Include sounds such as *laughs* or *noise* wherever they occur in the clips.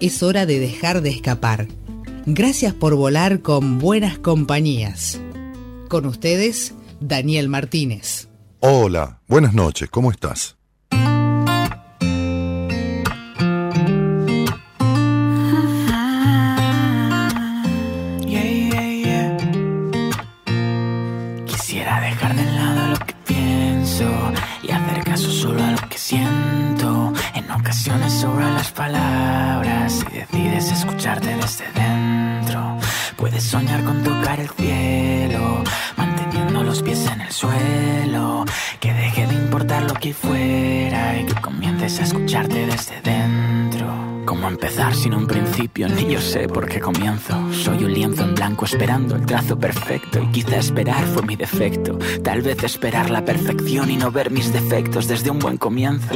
Es hora de dejar de escapar. Gracias por volar con buenas compañías. Con ustedes, Daniel Martínez. Hola, buenas noches, ¿cómo estás? *laughs* Quisiera dejar de lado lo que pienso y hacer caso solo a lo que siento. En ocasiones sobran las palabras desde dentro. Puedes soñar con tocar el cielo, manteniendo los pies en el suelo. Que deje de importar lo que fuera y que comiences a escucharte desde dentro. ¿Cómo empezar sin un principio? Ni yo sé por qué comienzo. Soy un lienzo en blanco esperando el trazo perfecto. Y quizá esperar fue mi defecto. Tal vez esperar la perfección y no ver mis defectos desde un buen comienzo.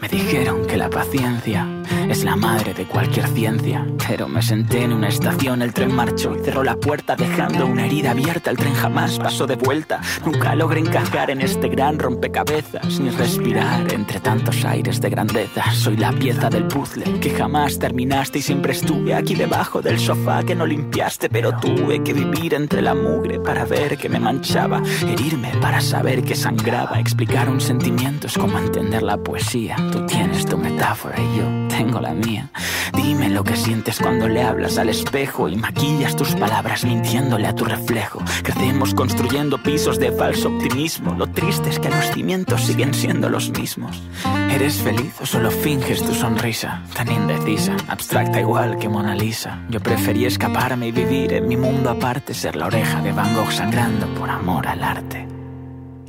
Me dijeron que la paciencia es la madre de cualquier ciencia. Pero me senté en una estación, el tren marchó y cerró la puerta dejando una herida abierta. El tren jamás pasó de vuelta. Nunca logré encajar en este gran rompecabezas ni respirar entre tantos aires de grandeza. Soy la pieza del puzzle que jamás terminaste y siempre estuve aquí debajo del sofá que no limpiaste, pero tuve que vivir entre la mugre para ver que me manchaba, herirme para saber que sangraba, explicar un sentimiento es como entender la poesía. Tú tienes tu metáfora y yo tengo la mía. Dime lo que sientes cuando le hablas al espejo y maquillas tus palabras mintiéndole a tu reflejo. Crecemos construyendo pisos de falso optimismo. Lo triste es que los cimientos siguen siendo los mismos. ¿Eres feliz o solo finges tu sonrisa? Tan indecisa, abstracta igual que Mona Lisa. Yo preferí escaparme y vivir en mi mundo aparte, ser la oreja de Van Gogh sangrando por amor al arte.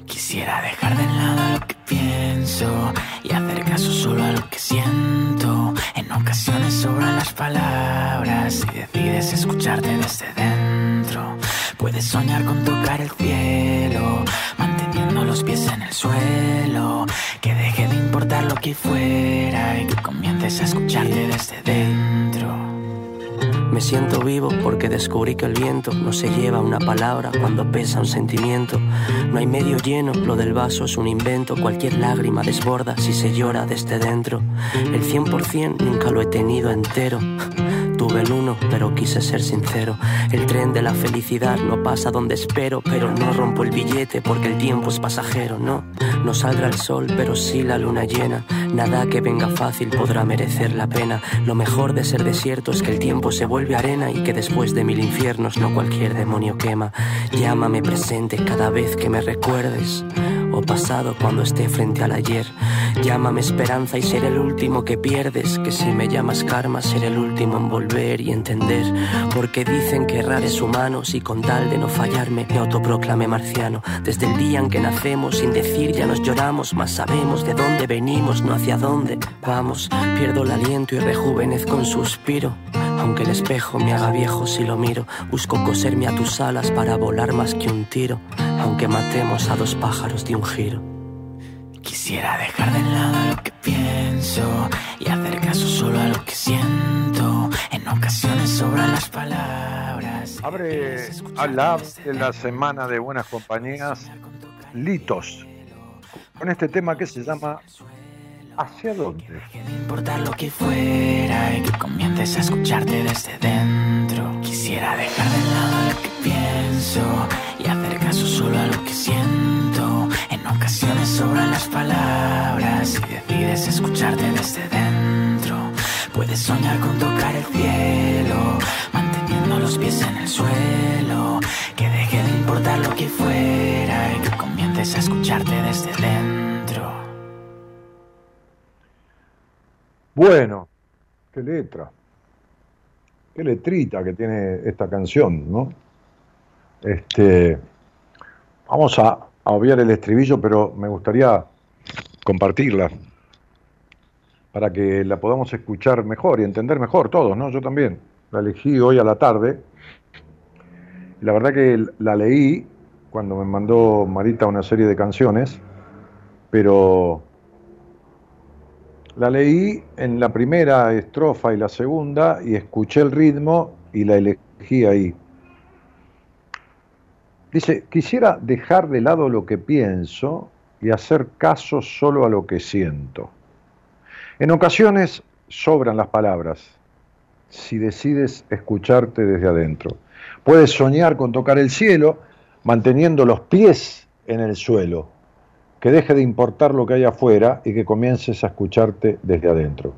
Quisiera dejar de lado lo que pienso y hacer caso solo a lo que siento. En ocasiones sobran las palabras y decides escucharte desde dentro. Puedes soñar con tocar el cielo, manteniendo los pies en el suelo. Que deje de importar lo que fuera y que comiences a escucharte desde dentro. Me siento vivo porque descubrí que el viento no se lleva una palabra cuando pesa un sentimiento. No hay medio lleno, lo del vaso es un invento. Cualquier lágrima desborda si se llora desde dentro. El 100% nunca lo he tenido entero. Tuve el uno, pero quise ser sincero. El tren de la felicidad no pasa donde espero, pero no rompo el billete porque el tiempo es pasajero, no. No saldrá el sol, pero sí la luna llena. Nada que venga fácil podrá merecer la pena. Lo mejor de ser desierto es que el tiempo se vuelve arena y que después de mil infiernos no cualquier demonio quema. Llámame presente cada vez que me recuerdes o pasado cuando esté frente al ayer. Llámame esperanza y seré el último que pierdes, que si me llamas karma seré el último en volver y entender. Porque dicen que errar es humano, y con tal de no fallarme me autoproclamé marciano. Desde el día en que nacemos, sin decir ya nos lloramos, más sabemos de dónde venimos, no hacia dónde vamos. Pierdo el aliento y rejuvenezco un suspiro. Aunque el espejo me haga viejo si lo miro, busco coserme a tus alas para volar más que un tiro, aunque matemos a dos pájaros de un giro. Quisiera dejar de lado lo que pienso y hacer caso solo a lo que siento. En ocasiones sobran las palabras. Abre al lab en la semana de buenas compañías Litos con este tema que se llama ¿Hacia dónde? Que no importar lo que fuera y que comiences a escucharte desde dentro. Quisiera dejar de lado lo que pienso y hacer caso solo a lo que siento. En ocasiones sobran las palabras y decides escucharte desde dentro. Puedes soñar con tocar el cielo, manteniendo los pies en el suelo. Que deje de importar lo que fuera y que comiences a escucharte desde dentro. Bueno, qué letra. Qué letrita que tiene esta canción, ¿no? Este, vamos a, obviar el estribillo, pero me gustaría compartirla. para que la podamos escuchar mejor y entender mejor todos, ¿no? Yo también. La elegí hoy a la tarde. La verdad que la leí cuando me mandó Marita una serie de canciones, pero la leí en la primera estrofa y la segunda y escuché el ritmo y la elegí ahí. Dice, quisiera dejar de lado lo que pienso y hacer caso solo a lo que siento. En ocasiones sobran las palabras si decides escucharte desde adentro. Puedes soñar con tocar el cielo manteniendo los pies en el suelo, que deje de importar lo que hay afuera y que comiences a escucharte desde adentro.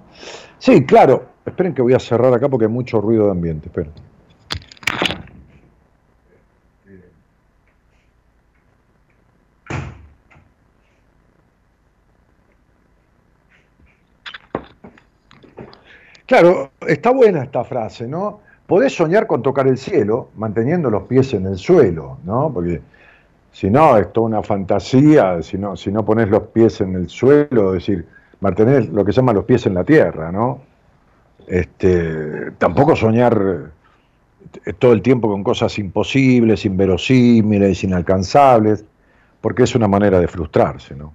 Sí, claro, esperen que voy a cerrar acá porque hay mucho ruido de ambiente, esperen. Claro, está buena esta frase, ¿no? Podés soñar con tocar el cielo manteniendo los pies en el suelo, ¿no? Porque si no, es toda una fantasía, si no, si no pones los pies en el suelo, es decir, mantener lo que se llama los pies en la tierra, ¿no? Este, tampoco soñar eh, todo el tiempo con cosas imposibles, inverosímiles, inalcanzables, porque es una manera de frustrarse, ¿no?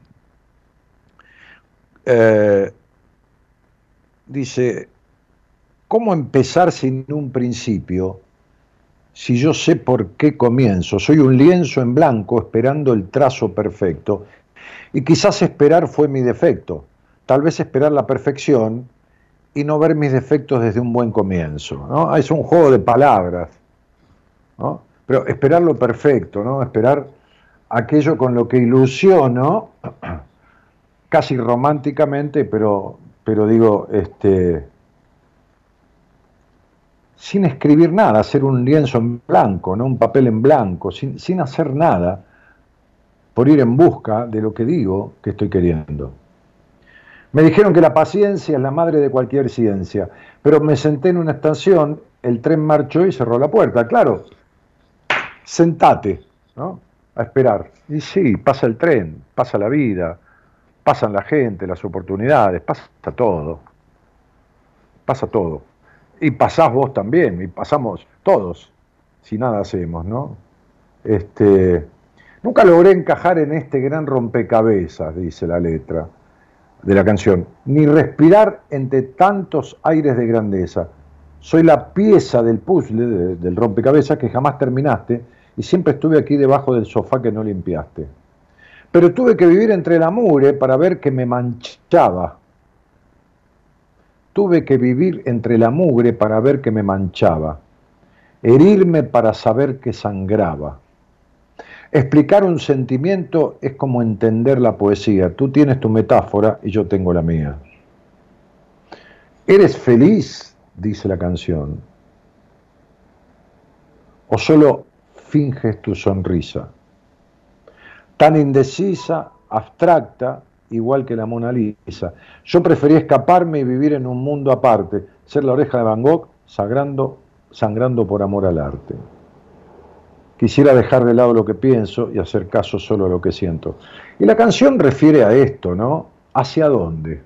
Eh, dice, ¿Cómo empezar sin un principio? Si yo sé por qué comienzo, soy un lienzo en blanco esperando el trazo perfecto. Y quizás esperar fue mi defecto. Tal vez esperar la perfección y no ver mis defectos desde un buen comienzo. ¿no? Es un juego de palabras. ¿no? Pero esperar lo perfecto, ¿no? esperar aquello con lo que ilusiono, *clears throat* casi románticamente, pero, pero digo, este, sin escribir nada, hacer un lienzo en blanco, ¿no? un papel en blanco, sin, sin hacer nada, por ir en busca de lo que digo que estoy queriendo. Me dijeron que la paciencia es la madre de cualquier ciencia, pero me senté en una estación, el tren marchó y cerró la puerta. Claro, sentate, ¿no? A esperar. Y sí, pasa el tren, pasa la vida, pasan la gente, las oportunidades, pasa todo. Pasa todo. Y pasás vos también, y pasamos todos, si nada hacemos, ¿no? Este, nunca logré encajar en este gran rompecabezas, dice la letra de la canción, ni respirar entre tantos aires de grandeza. Soy la pieza del puzzle, del rompecabezas que jamás terminaste y siempre estuve aquí debajo del sofá que no limpiaste. Pero tuve que vivir entre la mure para ver que me manchaba Tuve que vivir entre la mugre para ver que me manchaba, herirme para saber que sangraba. Explicar un sentimiento es como entender la poesía. Tú tienes tu metáfora y yo tengo la mía. ¿Eres feliz? dice la canción. ¿O solo finges tu sonrisa? Tan indecisa, abstracta, igual que la Mona Lisa. Yo preferí escaparme y vivir en un mundo aparte, ser la oreja de Van Gogh sangrando, sangrando por amor al arte. Quisiera dejar de lado lo que pienso y hacer caso solo a lo que siento. Y la canción refiere a esto, ¿no? ¿Hacia dónde?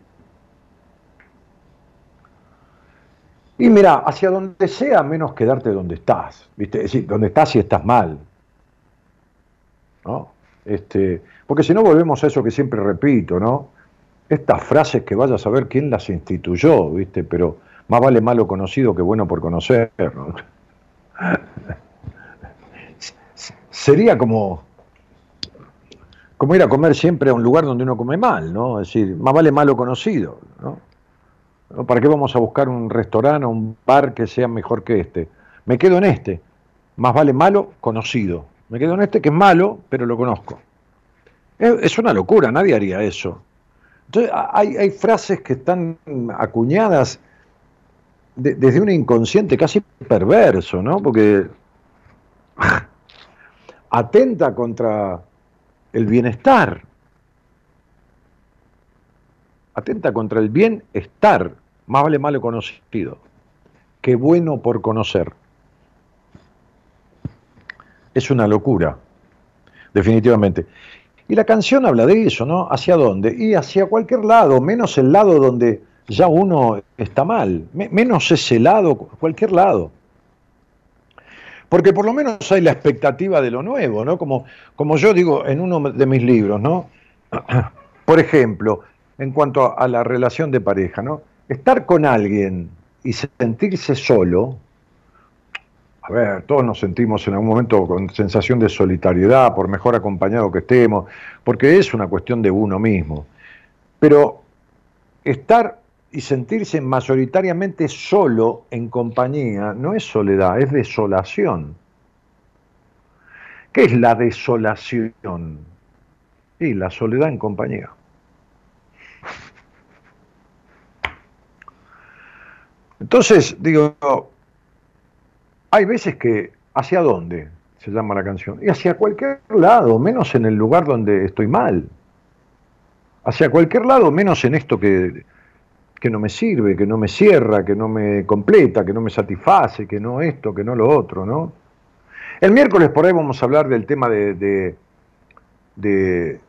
Y mira, hacia donde sea, menos quedarte donde estás, ¿viste? Es decir, donde estás y estás mal. ¿No? Este, porque si no volvemos a eso que siempre repito, ¿no? Estas frases que vaya a saber quién las instituyó, ¿viste? Pero más vale malo conocido que bueno por conocer. *laughs* Sería como, como ir a comer siempre a un lugar donde uno come mal, ¿no? Es decir, más vale malo conocido, ¿no? ¿Para qué vamos a buscar un restaurante o un bar que sea mejor que este? Me quedo en este. Más vale malo conocido. Me quedo en este que es malo, pero lo conozco. Es, una locura, nadie haría eso. Entonces, hay, frases que están acuñadas desde un inconsciente casi perverso, ¿no? Porque *sighs* atenta contra el bienestar, atenta contra el bienestar, más vale malo conocido, que bueno por conocer. Es una locura, definitivamente. Y la canción habla de eso, ¿no? ¿Hacia dónde? Y hacia cualquier lado, menos el lado donde ya uno está mal, menos ese lado, cualquier lado. Porque por lo menos hay la expectativa de lo nuevo, ¿no? Como, como yo digo en uno de mis libros, ¿no? *clears throat* Por ejemplo, en cuanto a la relación de pareja, ¿no? Estar con alguien y sentirse solo, a ver, todos nos sentimos en algún momento con sensación de solitariedad, por mejor acompañado que estemos, porque es una cuestión de uno mismo. Pero estar y sentirse mayoritariamente solo en compañía no es soledad, es desolación. ¿Qué es la desolación? Y la soledad en compañía. Entonces, digo, hay veces que, ¿hacia dónde se llama la canción? Y hacia cualquier lado, menos en el lugar donde estoy mal. Hacia cualquier lado, menos en esto que, que no me sirve, que no me cierra, que no me completa, que no me satisface, que no esto, que no lo otro, ¿no? El miércoles por ahí vamos a hablar del tema de, de,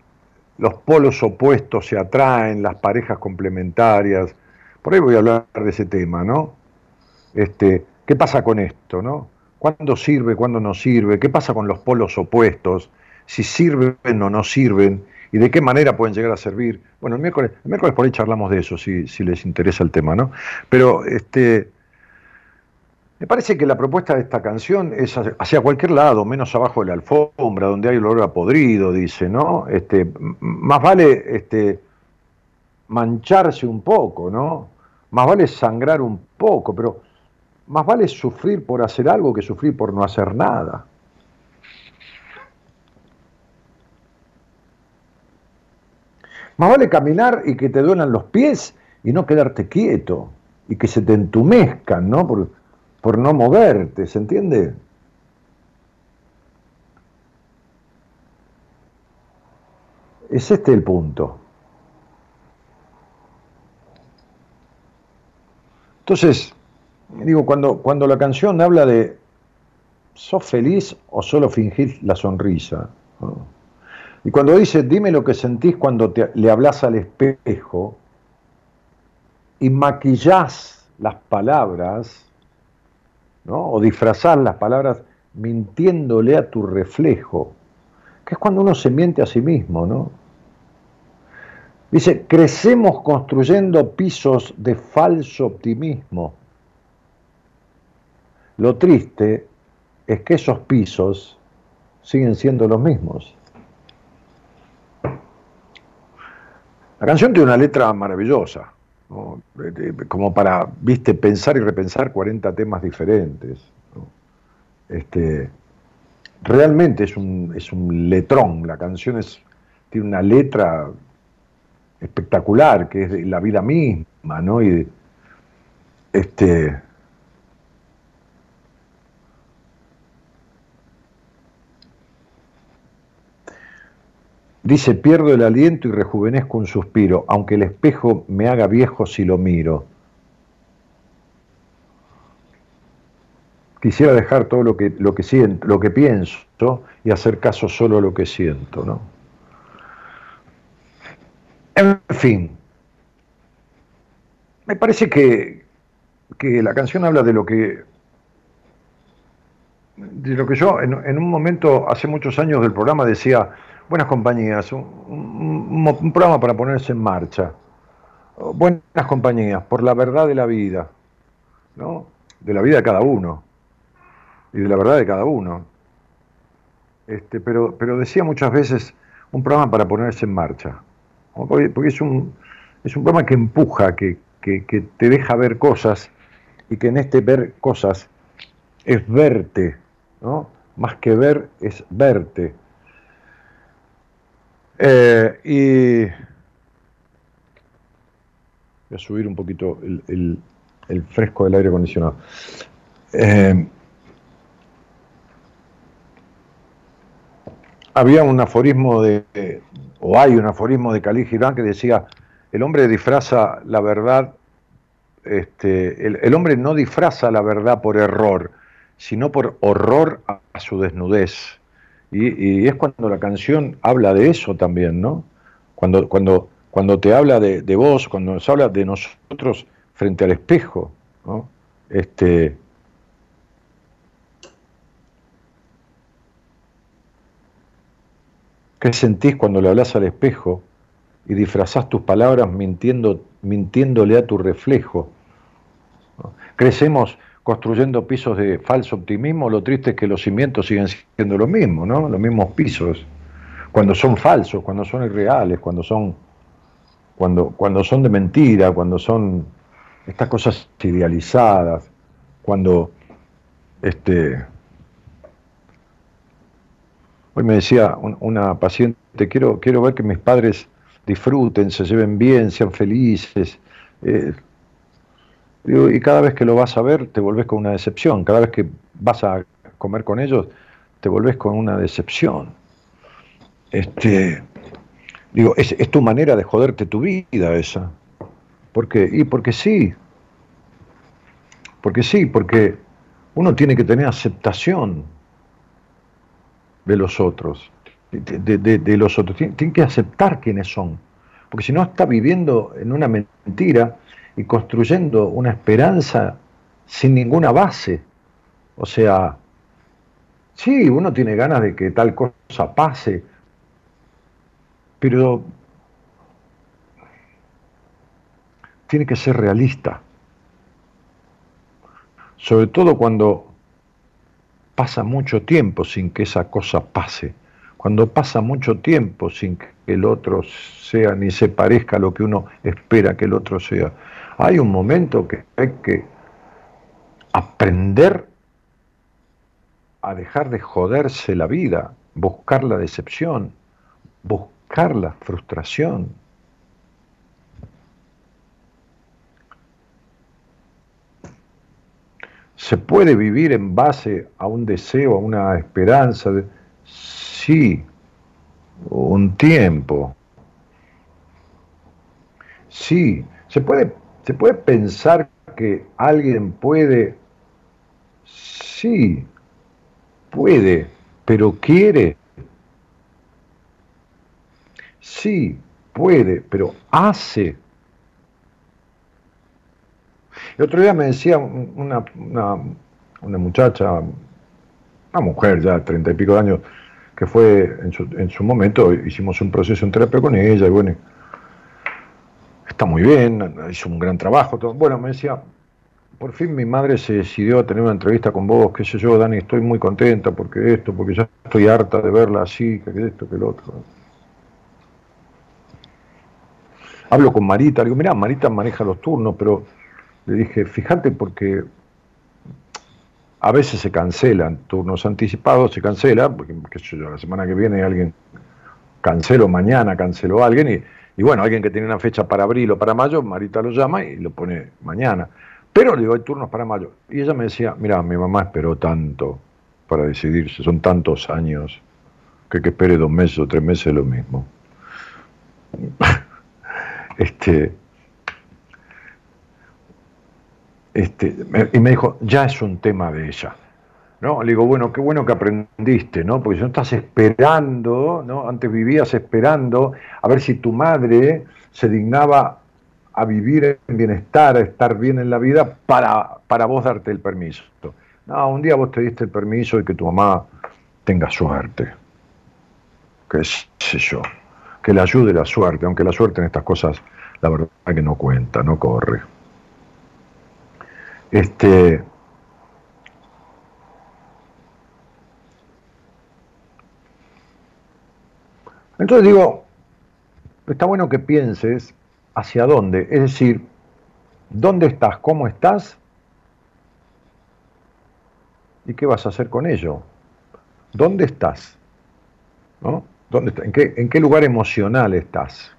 los polos opuestos se atraen, las parejas complementarias. Por ahí voy a hablar de ese tema, ¿no? Este, ¿Qué pasa con esto, no? ¿Cuándo sirve, cuándo no sirve? ¿Qué pasa con los polos opuestos? Si sirven o no sirven y de qué manera pueden llegar a servir. Bueno, el miércoles, el miércoles por ahí charlamos de eso, si, si les interesa el tema, ¿no? Pero este, me parece que la propuesta de esta canción es hacia cualquier lado, menos abajo de la alfombra, donde hay olor a podrido, dice, ¿no? Este, más vale este, mancharse un poco, ¿no? Más vale sangrar un poco, pero más vale sufrir por hacer algo que sufrir por no hacer nada. Más vale caminar y que te duelan los pies y no quedarte quieto y que se te entumezcan, ¿no? Por, por no moverte, ¿se entiende? Es este el punto. Entonces, digo, cuando, cuando la canción habla de ¿sos feliz o solo fingís la sonrisa? Y cuando dice, dime lo que sentís cuando le hablas al espejo y maquillás las palabras, ¿no? o disfrazás las palabras mintiéndole a tu reflejo, que es cuando uno se miente a sí mismo, ¿no? Dice, crecemos construyendo pisos de falso optimismo. Lo triste es que esos pisos siguen siendo los mismos. La canción tiene una letra maravillosa, como para, viste, pensar y repensar 40 temas diferentes. Este, realmente es un, es un letrón, la canción es, tiene una letra espectacular, que es la vida misma, ¿no? Y este, Dice, pierdo el aliento y rejuvenezco un suspiro, aunque el espejo me haga viejo si lo miro. Quisiera dejar todo lo que, lo que siento, lo que pienso y hacer caso solo a lo que siento, ¿no? En fin, me parece que, que la canción habla de lo que de lo que yo en, en un momento hace muchos años del programa decía Buenas compañías, un, programa para ponerse en marcha. Buenas compañías, por la verdad de la vida, ¿no? De la vida de cada uno y de la verdad de cada uno. Este, pero, pero decía muchas veces un programa para ponerse en marcha, porque, es, un, es un programa que empuja, que, que, que te deja ver cosas y que en este ver cosas es verte, ¿no? Más que ver es verte eh, y voy a subir un poquito el, fresco del aire acondicionado. Eh, había un aforismo de, o hay un aforismo de Khalil Gibran que decía, el hombre disfraza la verdad, este, el, hombre no disfraza la verdad por error, sino por horror a su desnudez. Y, es cuando la canción habla de eso también, ¿no? Cuando, cuando, cuando te habla de, de vos, cuando nos habla de nosotros frente al espejo, ¿no? Este, ¿Qué sentís cuando le hablas al espejo y disfrazás tus palabras mintiendo, mintiéndole a tu reflejo? Crecemos construyendo pisos de falso optimismo, lo triste es que los cimientos siguen siendo lo mismo, ¿no? Los mismos pisos. Cuando son falsos, cuando son irreales, cuando son, cuando, cuando son de mentira, cuando son estas cosas idealizadas, cuando este hoy me decía una paciente, quiero, quiero ver que mis padres disfruten, se lleven bien, sean felices. Eh, y cada vez que lo vas a ver, te volvés con una decepción. Cada vez que vas a comer con ellos, te volvés con una decepción. Este, digo, es, es tu manera de joderte tu vida esa. ¿Por qué? Y porque sí. Porque sí, porque uno tiene que tener aceptación de los otros. De, los otros. Tiene, que aceptar quiénes son. Porque si no está viviendo en una mentira y construyendo una esperanza sin ninguna base. O sea, sí, uno tiene ganas de que tal cosa pase, pero tiene que ser realista. Sobre todo cuando pasa mucho tiempo sin que esa cosa pase. Cuando pasa mucho tiempo sin que el otro sea ni se parezca a lo que uno espera que el otro sea. Hay un momento que hay que aprender a dejar de joderse la vida, buscar la decepción, buscar la frustración. ¿Se puede vivir en base a un deseo, a una esperanza? De... Sí, un tiempo. Sí, se puede ¿Se puede pensar que alguien puede? Sí, puede, pero quiere. Sí, puede, pero hace. El otro día me decía una, una, muchacha, una mujer ya, treinta y pico de años, que fue en su, en su momento, hicimos un proceso en terapia con ella, y bueno, está muy bien, hizo un gran trabajo. Todo. Bueno, me decía, por fin mi madre se decidió a tener una entrevista con vos, qué sé yo, Dani, estoy muy contenta porque esto, porque ya estoy harta de verla así, que esto, que lo otro. Hablo con Marita, le digo, mirá, Marita maneja los turnos, pero le dije, fíjate porque a veces se cancelan turnos anticipados, se cancela, porque qué yo, la semana que viene alguien canceló mañana, canceló a alguien y y bueno, alguien que tiene una fecha para abril o para mayo, Marita lo llama y lo pone mañana. Pero le digo, hay turnos para mayo. Y ella me decía, mira, mi mamá esperó tanto para decidirse, son tantos años, que que espere dos meses o tres meses es lo mismo. *laughs* este, este, y me dijo, ya es un tema de ella. ¿No? Le digo, bueno, qué bueno que aprendiste, ¿no? Porque si no estás esperando, ¿no? Antes vivías esperando a ver si tu madre se dignaba a vivir en bienestar, a estar bien en la vida para, para vos darte el permiso. No, un día vos te diste el permiso y que tu mamá tenga suerte. Qué sé yo. Que le ayude la suerte, aunque la suerte en estas cosas, la verdad que no cuenta, no corre. Este, Entonces digo, está bueno que pienses hacia dónde, es decir, dónde estás, cómo estás y qué vas a hacer con ello. ¿Dónde estás? ¿No? ¿Dónde ¿En, qué, ¿En qué lugar emocional estás?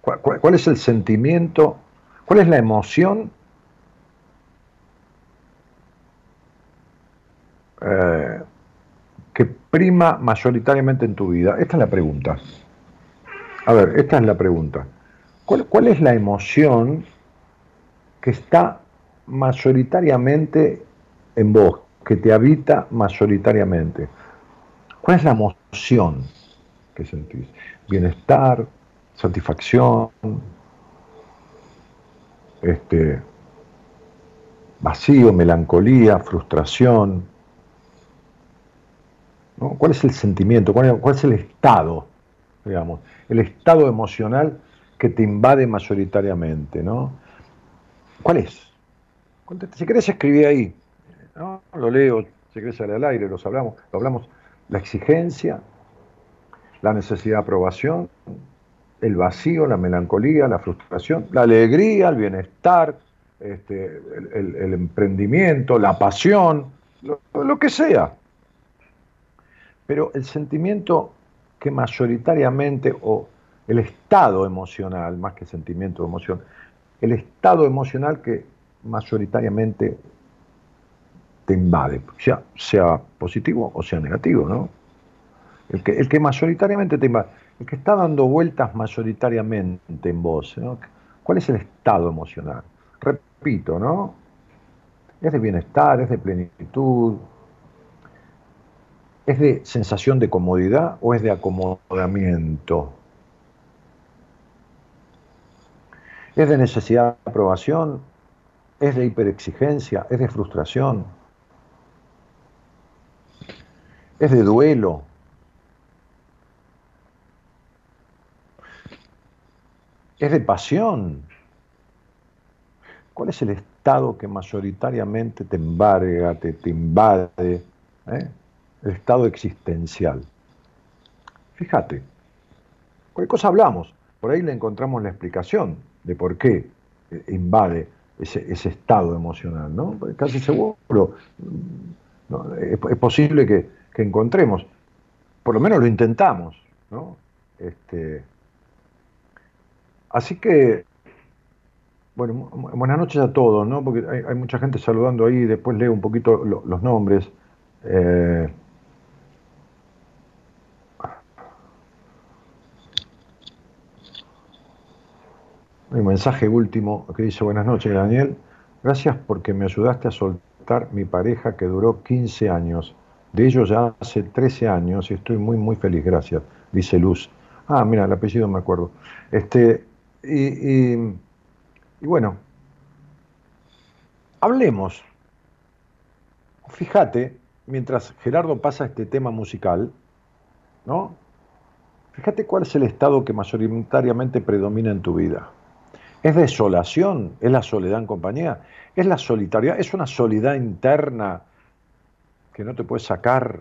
¿Cuál, es el sentimiento? ¿Cuál es la emoción? Eh, prima mayoritariamente en tu vida? Esta es la pregunta. A ver, esta es la pregunta. ¿Cuál, es la emoción que está mayoritariamente en vos, que te habita mayoritariamente? ¿Cuál es la emoción que sentís? Bienestar, satisfacción, este, vacío, melancolía, frustración. ¿Cuál es el sentimiento? ¿Cuál es, el estado? Digamos, el estado emocional que te invade mayoritariamente, ¿no? ¿Cuál es? Si querés escribir ahí, lo leo, si querés salir al aire, los hablamos, lo hablamos, la exigencia, la necesidad de aprobación, el vacío, la melancolía, la frustración, la alegría, el bienestar, este, el, emprendimiento, la pasión, lo, que sea. Pero el sentimiento que mayoritariamente, o el estado emocional, más que sentimiento o emoción, el estado emocional que mayoritariamente te invade, sea, sea positivo o sea negativo, ¿no? El que, el que mayoritariamente te invade, el que está dando vueltas mayoritariamente en vos, ¿no? ¿Cuál es el estado emocional? repito, ¿no? Es de bienestar, es de plenitud, es de sensación de comodidad o es de acomodamiento. Es de necesidad de aprobación, es de hiperexigencia, es de frustración, es de duelo. Es de pasión. ¿Cuál es el estado que mayoritariamente te embarga, te, invade? Eh? El estado existencial. Fíjate, ¿cuál cosa hablamos? Por ahí le encontramos la explicación de por qué eh, invade ese, estado emocional, ¿no? Casi seguro es, posible que, que, encontremos, por lo menos lo intentamos, ¿no? Este, así que bueno, buenas noches a todos, ¿no? Porque hay, mucha gente saludando ahí, después leo un poquito los nombres. Eh, un mensaje último que dice, buenas noches Daniel, gracias porque me ayudaste a soltar mi pareja que duró 15 años. De ellos ya hace 13 años y estoy muy, muy feliz, gracias, dice Luz. Ah, mira, el apellido me acuerdo. Este, y y bueno, hablemos. Fíjate, mientras Gerardo pasa este tema musical, ¿no? Fíjate cuál es el estado que mayoritariamente predomina en tu vida. ¿Es desolación? ¿Es la soledad en compañía? ¿Es la solitaria? ¿Es una soledad interna que no te puedes sacar?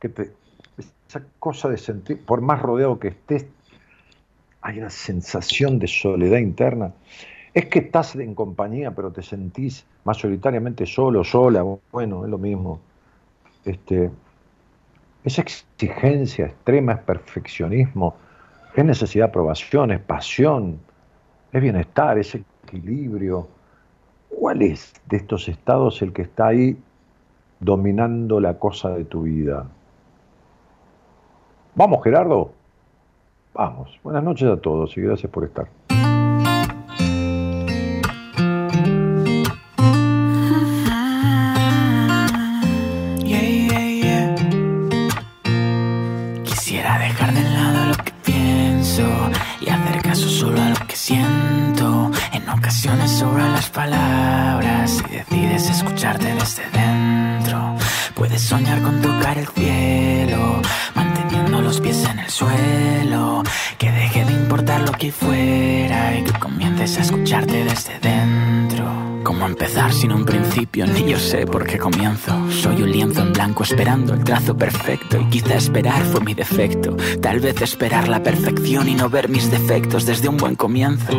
Que te, esa cosa de sentir, por más rodeado que estés, hay una sensación de soledad interna. Es que estás en compañía, pero te sentís mayoritariamente solo, sola, bueno, es lo mismo. Este, esa exigencia extrema, es perfeccionismo, es necesidad de aprobación, es pasión, es bienestar, es equilibrio. ¿Cuál es de estos estados el que está ahí dominando la cosa de tu vida? Vamos, Gerardo. Vamos. Buenas noches a todos y gracias por estar. Desde dentro. Puedes soñar con tocar el cielo, manteniendo los pies en el suelo. Que deje de importar lo que fuera y que comiences a escucharte desde dentro. ¿Cómo empezar sin un principio? Ni yo sé por qué comienzo. Soy un lienzo en blanco esperando el trazo perfecto y quizá esperar fue mi defecto. Tal vez esperar la perfección y no ver mis defectos desde un buen comienzo.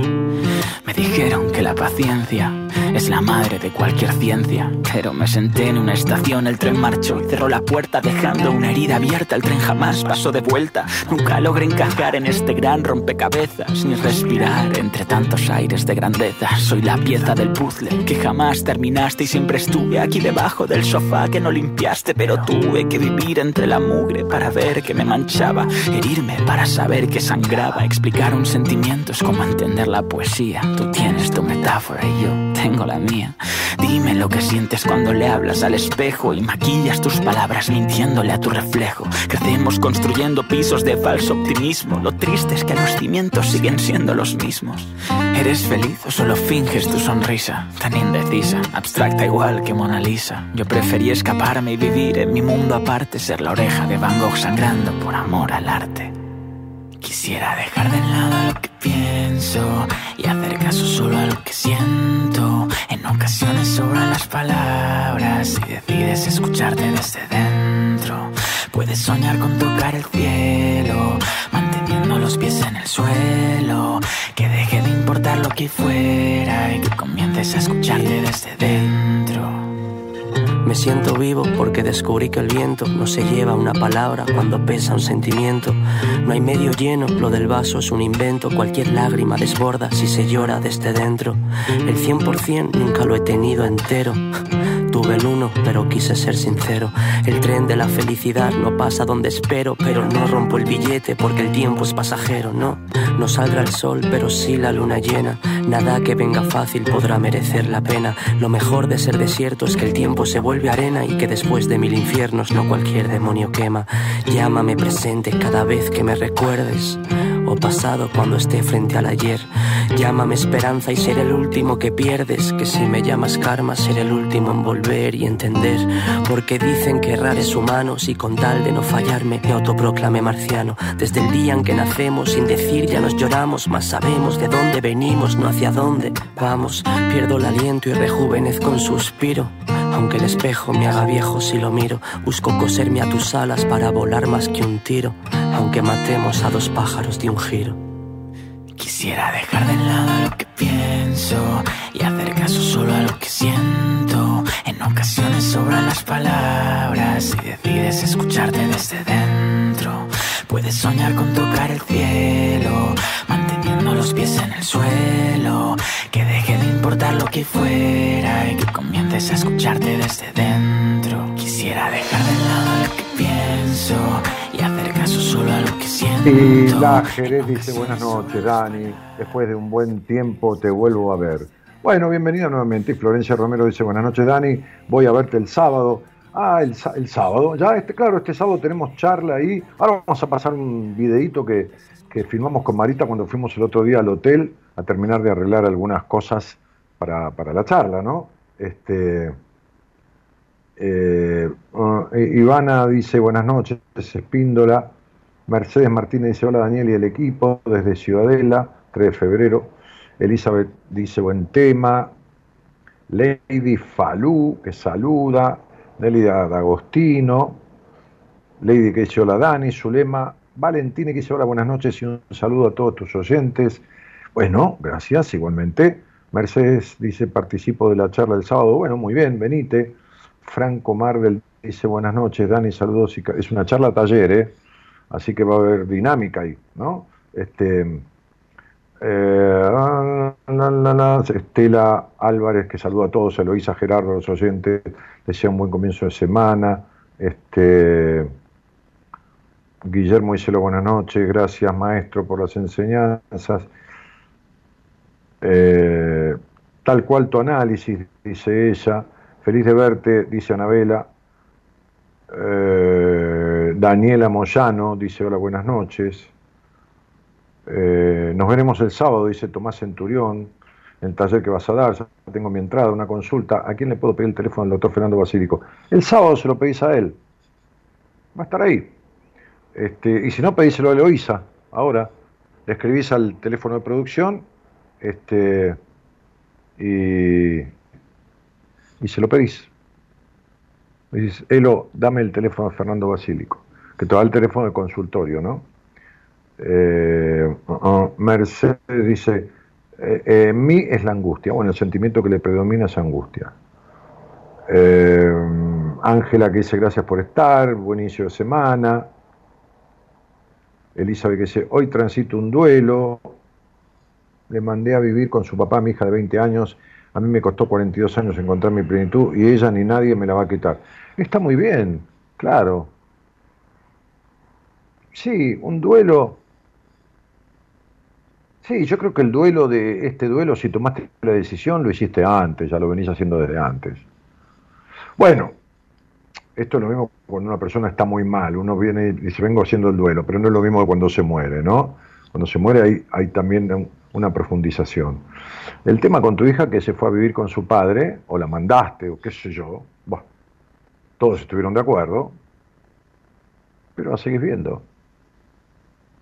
Me dijeron que la paciencia es la madre de cualquier ciencia. Pero me senté en una estación, el tren marchó y cerró la puerta dejando una herida abierta. El tren jamás pasó de vuelta. Nunca logré encajar en este gran rompecabezas ni respirar entre tantos aires de grandeza. Soy la pieza del puzzle que jamás terminaste y siempre estuve aquí debajo del sofá que no limpiaste, pero tuve que vivir entre la mugre para ver que me manchaba, herirme para saber que sangraba, explicar un sentimiento es como entender la poesía. Tú tienes tu metáfora y yo tengo la mía. Dime lo que sientes cuando le hablas al espejo y maquillas tus palabras mintiéndole a tu reflejo. Crecemos construyendo pisos de falso optimismo. Lo triste es que los cimientos siguen siendo los mismos. ¿Eres feliz o solo finges tu sonrisa? Tan indecisa, abstracta igual que Mona Lisa. Yo preferí escaparme y vivir en mi mundo aparte, ser la oreja de Van Gogh sangrando por amor al arte. Quisiera dejar de lado lo que pienso y hacer caso solo a lo que siento. En ocasiones sobran las palabras y decides escucharte desde dentro. Puedes soñar con tocar el cielo, manteniendo los pies en el suelo. Que deje de importar lo que fuera y que comiences a escucharte desde dentro. Me siento vivo porque descubrí que el viento no se lleva una palabra cuando pesa un sentimiento. No hay medio lleno, lo del vaso es un invento. Cualquier lágrima desborda si se llora desde dentro. El 100% nunca lo he tenido entero. Tuve el uno, pero quise ser sincero. El tren de la felicidad no pasa donde espero, pero no rompo el billete porque el tiempo es pasajero, no. No saldrá el sol, pero sí la luna llena. Nada que venga fácil podrá merecer la pena. Lo mejor de ser desierto es que el tiempo se vuelve arena y que después de mil infiernos no cualquier demonio quema. Llámame presente cada vez que me recuerdes o pasado cuando esté frente al ayer. Llámame esperanza y seré el último que pierdes, que si me llamas karma seré el último en volver y entender. Porque dicen que errar es humano, si con tal de no fallarme me autoproclame marciano. Desde el día en que nacemos, sin decir ya nos lloramos, más sabemos de dónde venimos, hacia dónde vamos. Pierdo el aliento y rejuvenezco un suspiro. Aunque el espejo me haga viejo si lo miro, busco coserme a tus alas para volar más que un tiro, aunque matemos a dos pájaros de un giro. Quisiera dejar de lado lo que pienso y hacer caso solo a lo que siento. En ocasiones sobran las palabras y decides escucharte desde dentro. Puedes soñar con tocar el cielo, manteniendo los pies en el suelo. Que deje de importar lo que fuera y que comiences a escucharte desde dentro. Quisiera dejar de lado lo que pienso y hacer caso solo a lo que siento. Y la Jerez dice buenas noches, Dani. Después de un buen tiempo te vuelvo a ver. Bueno, bienvenida nuevamente. Florencia Romero dice buenas noches, Dani. Voy a verte el sábado. Ah, el, sábado. Ya, este, claro, este sábado tenemos charla ahí. Ahora vamos a pasar un videíto que, que filmamos con Marita cuando fuimos el otro día al hotel a terminar de arreglar algunas cosas para, para la charla, ¿no? Este, eh, ah, I- Ivana dice buenas noches, Espíndola. Mercedes Martínez dice hola Daniel y el equipo desde Ciudadela, 3 de febrero. Elizabeth dice buen tema. Lady Falú, que saluda. Nelly D'Agostino. Lady que dice hola Dani. Zulema. Valentina que dice hola buenas noches y un saludo a todos tus oyentes. Bueno, gracias igualmente. Mercedes dice participo de la charla del sábado. Bueno, muy bien, venite. Franco Marvel dice buenas noches, Dani, saludos. Es una charla taller, ¿eh? así que va a haber dinámica ahí, ¿no? Este, eh, la, la, la, Estela Álvarez, que saluda a todos, Eloísa Gerardo, los oyentes, desea un buen comienzo de semana. Este, Guillermo dice buenas noches, gracias maestro por las enseñanzas. Eh, tal cual tu análisis, dice ella. Feliz de verte, dice Anabela. Eh, Daniela Moyano dice hola, buenas noches. Eh, nos veremos el sábado, dice Tomás Centurión, en el taller que vas a dar. Ya tengo mi entrada, una consulta. ¿A quién le puedo pedir el teléfono al doctor Fernando Basílico? El sábado se lo pedís a él. Va a estar ahí. Este, y si no, pedíselo a Eloísa. Ahora, le escribís al teléfono de producción este, y, y se lo pedís. Dices, Elo, dame el teléfono de Fernando Basílico, que te da el teléfono de consultorio, ¿no? Eh, uh, uh, Mercedes dice, eh, eh, en mí es la angustia, bueno, el sentimiento que le predomina es angustia. Eh, Ángela que dice gracias por estar, buen inicio de semana. Elizabeth que dice, hoy transito un duelo, le mandé a vivir con su papá mi hija de 20 años, a mí me costó 42 años encontrar mi plenitud y ella ni nadie me la va a quitar. Está muy bien, claro. Sí, un duelo Sí, yo creo que el duelo de este duelo, si tomaste la decisión, lo hiciste antes, ya lo venís haciendo desde antes. Bueno, esto es lo mismo cuando una persona está muy mal, uno viene y dice, vengo haciendo el duelo, pero no es lo mismo que cuando se muere, ¿no? Cuando se muere hay, hay también una profundización. El tema con tu hija que se fue a vivir con su padre, o la mandaste, o qué sé yo, todos estuvieron de acuerdo, pero la seguís viendo.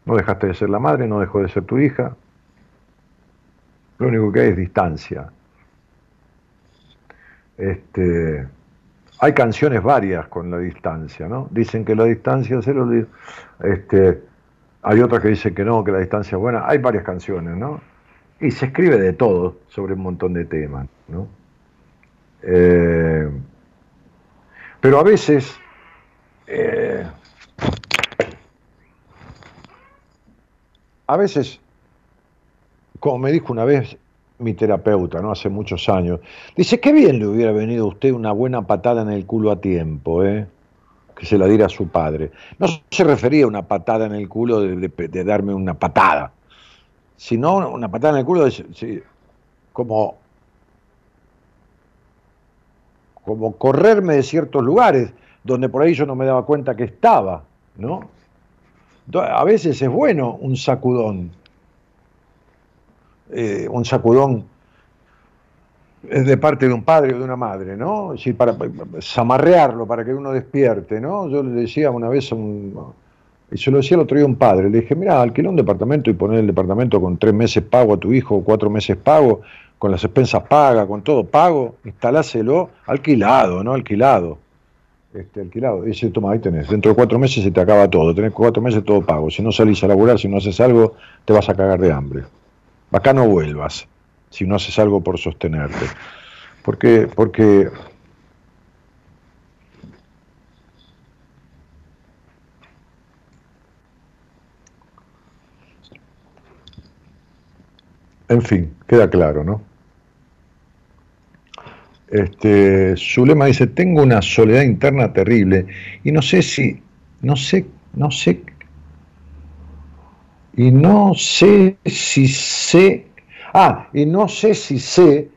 No dejaste de ser la madre, no dejó de ser tu hija. Lo único que hay es distancia. Este, hay canciones varias con la distancia, ¿no? Dicen que la distancia es el este, hay otras que dicen que no, que la distancia es buena. Hay varias canciones, ¿no? Y se escribe de todo sobre un montón de temas, ¿no? Eh, pero a veces eh, a veces, como me dijo una vez mi terapeuta, ¿no? Hace muchos años, dice, qué bien le hubiera venido a usted una buena patada en el culo a tiempo, ¿eh? Que se la diera a su padre. No se refería a una patada en el culo de, darme una patada, sino una patada en el culo de, como, como correrme de ciertos lugares donde por ahí yo no me daba cuenta que estaba, ¿no? A veces es bueno un sacudón, eh, un sacudón de parte de un padre o de una madre, ¿no? Es para, zamarrearlo, para que uno despierte, ¿no? Yo le decía una vez a un, y se lo decía el otro día a un padre, le dije, mira, alquila un departamento y poner el departamento con tres meses pago a tu hijo, cuatro meses pago, con las expensas pagas, con todo pago, instaláselo alquilado, ¿no? Alquilado este, alquilado. Dice, toma, ahí tenés, dentro de cuatro meses se te acaba todo, tenés cuatro meses todo pago. Si no salís a laburar, si no haces algo, te vas a cagar de hambre. Acá no vuelvas, si no haces algo por sostenerte. Porque, porque En fin, queda claro, ¿no? Este, Zulema dice, tengo una soledad interna terrible y no sé si, no sé, no sé, y no sé si sé, ah, y no sé si sé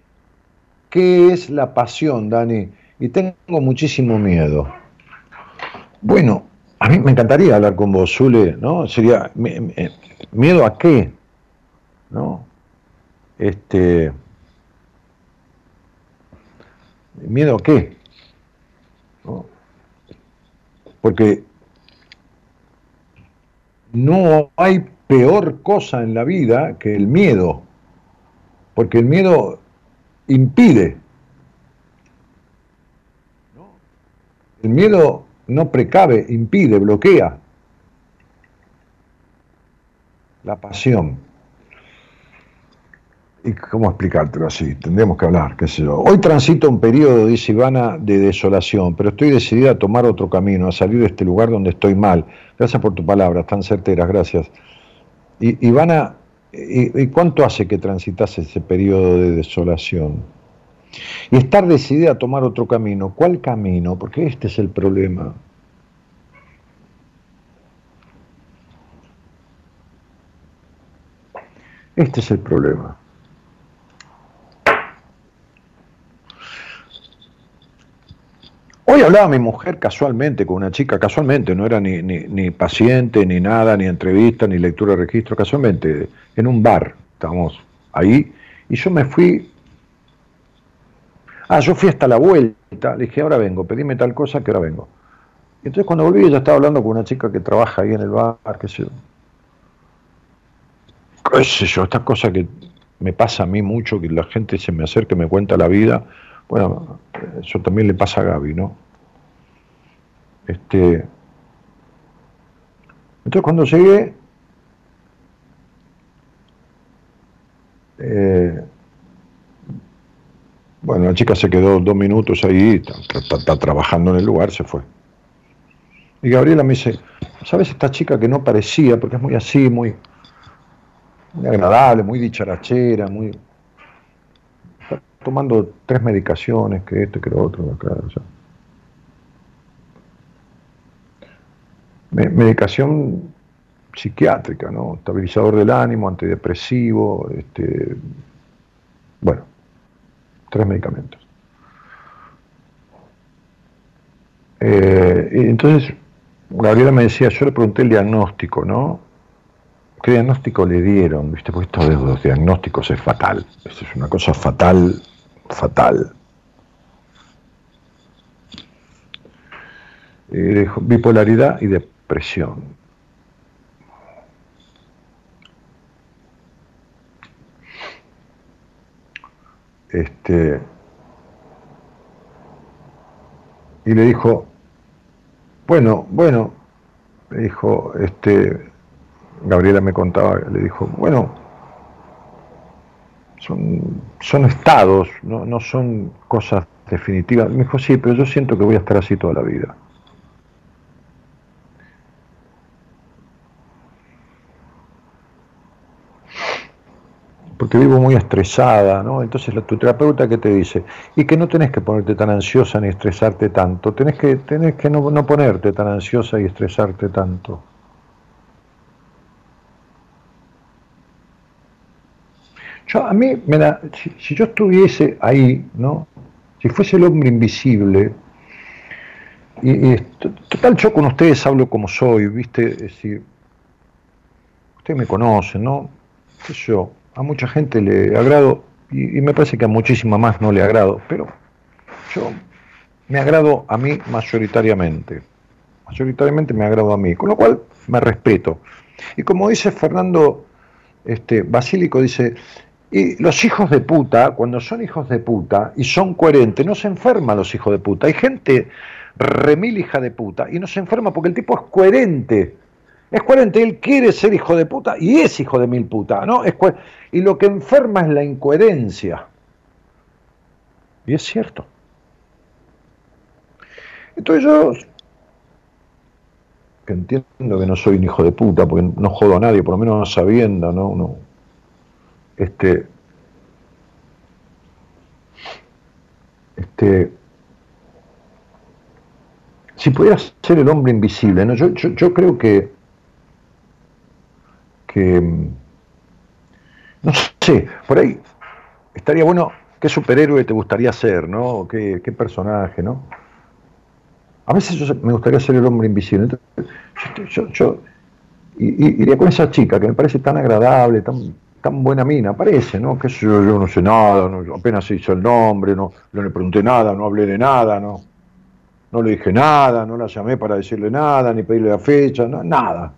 qué es la pasión, Dani, y tengo muchísimo miedo. Bueno, a mí me encantaría hablar con vos, Zule, ¿no? Sería, ¿miedo a qué? ¿No? Este ¿Miedo a qué? Porque no hay peor cosa en la vida que el miedo, porque el miedo impide. El miedo no precave, impide, bloquea la pasión. ¿Y cómo explicártelo así? Tendríamos que hablar, qué sé yo. Hoy transito un periodo, dice Ivana, de desolación, pero estoy decidida a tomar otro camino, a salir de este lugar donde estoy mal. Gracias por tus palabras, tan certeras, gracias. Y, Ivana, ¿y, cuánto hace que transitas ese periodo de desolación? Y estar decidida a tomar otro camino. ¿Cuál camino? Porque este es el problema. Este es el problema. Hoy hablaba mi mujer casualmente con una chica, casualmente, no era ni, ni, paciente, ni nada, ni entrevista, ni lectura de registro, casualmente, en un bar, estábamos ahí, y yo me fui, ah, yo fui hasta la vuelta, le dije, ahora vengo, pedime tal cosa que ahora vengo. Y entonces cuando volví ella estaba hablando con una chica que trabaja ahí en el bar, qué sé yo. Qué sé yo, esta cosa que me pasa a mí mucho, que la gente se me acerca y me cuenta la vida, bueno, eso también le pasa a Gaby, ¿no? Este, entonces cuando llegué, eh, bueno, la chica se quedó dos minutos ahí, está, trabajando en el lugar, se fue. Y Gabriela me dice, ¿sabes esta chica que no parecía, porque es muy así, muy, muy agradable, muy dicharachera, muy tomando tres medicaciones, que esto, que lo otro, acá, medicación psiquiátrica, ¿no? Estabilizador del ánimo, antidepresivo, este, bueno, tres medicamentos. Eh, entonces, Gabriela me decía, yo le pregunté el diagnóstico, ¿no? ¿Qué diagnóstico le dieron? ¿Viste? Porque esto de los diagnósticos es fatal. Esto es una cosa fatal, fatal. Dijo, bipolaridad y depresión. Este, y le dijo, bueno, bueno, le dijo, este, Gabriela me contaba, le dijo, bueno, son, son estados, no, no son cosas definitivas. Me dijo, sí, pero yo siento que voy a estar así toda la vida. porque vivo muy estresada, ¿no? Entonces tu terapeuta que te dice, y que no tenés que ponerte tan ansiosa ni estresarte tanto, tenés que, tenés que no, no ponerte tan ansiosa y estresarte tanto. Yo, a mí, me si, yo estuviese ahí, ¿no? Si fuese el hombre invisible, y, total yo con ustedes hablo como soy, ¿viste? Es decir, ustedes me conocen, ¿no? ¿Qué yo? a mucha gente le agrado y, me parece que a muchísima más no le agrado, pero yo me agrado a mí mayoritariamente. Mayoritariamente me agrado a mí, con lo cual me respeto. Y como dice Fernando este, Basílico, dice, y los hijos de puta, cuando son hijos de puta y son coherentes, no se enferman los hijos de puta. Hay gente remil hija de puta y no se enferma porque el tipo es coherente es coherente, él quiere ser hijo de puta y es hijo de mil puta, ¿no? Es y lo que enferma es la incoherencia. Y es cierto. Entonces yo, que entiendo que no soy un hijo de puta, porque no jodo a nadie, por lo menos sabiendo, ¿no? no este, este, si pudiera ser el hombre invisible, ¿no? yo, yo creo que que, no sé, por ahí estaría bueno, ¿qué superhéroe te gustaría ser, no? ¿Qué, personaje, no? A veces yo, me gustaría ser el hombre invisible. yo, yo, iría con esa chica que me parece tan agradable, tan, tan buena mina, parece, ¿no? Que yo, yo no sé nada, no, apenas hizo el nombre, no, no le pregunté nada, no hablé de nada, no, no le dije nada, no la llamé para decirle nada, ni pedirle la fecha, nada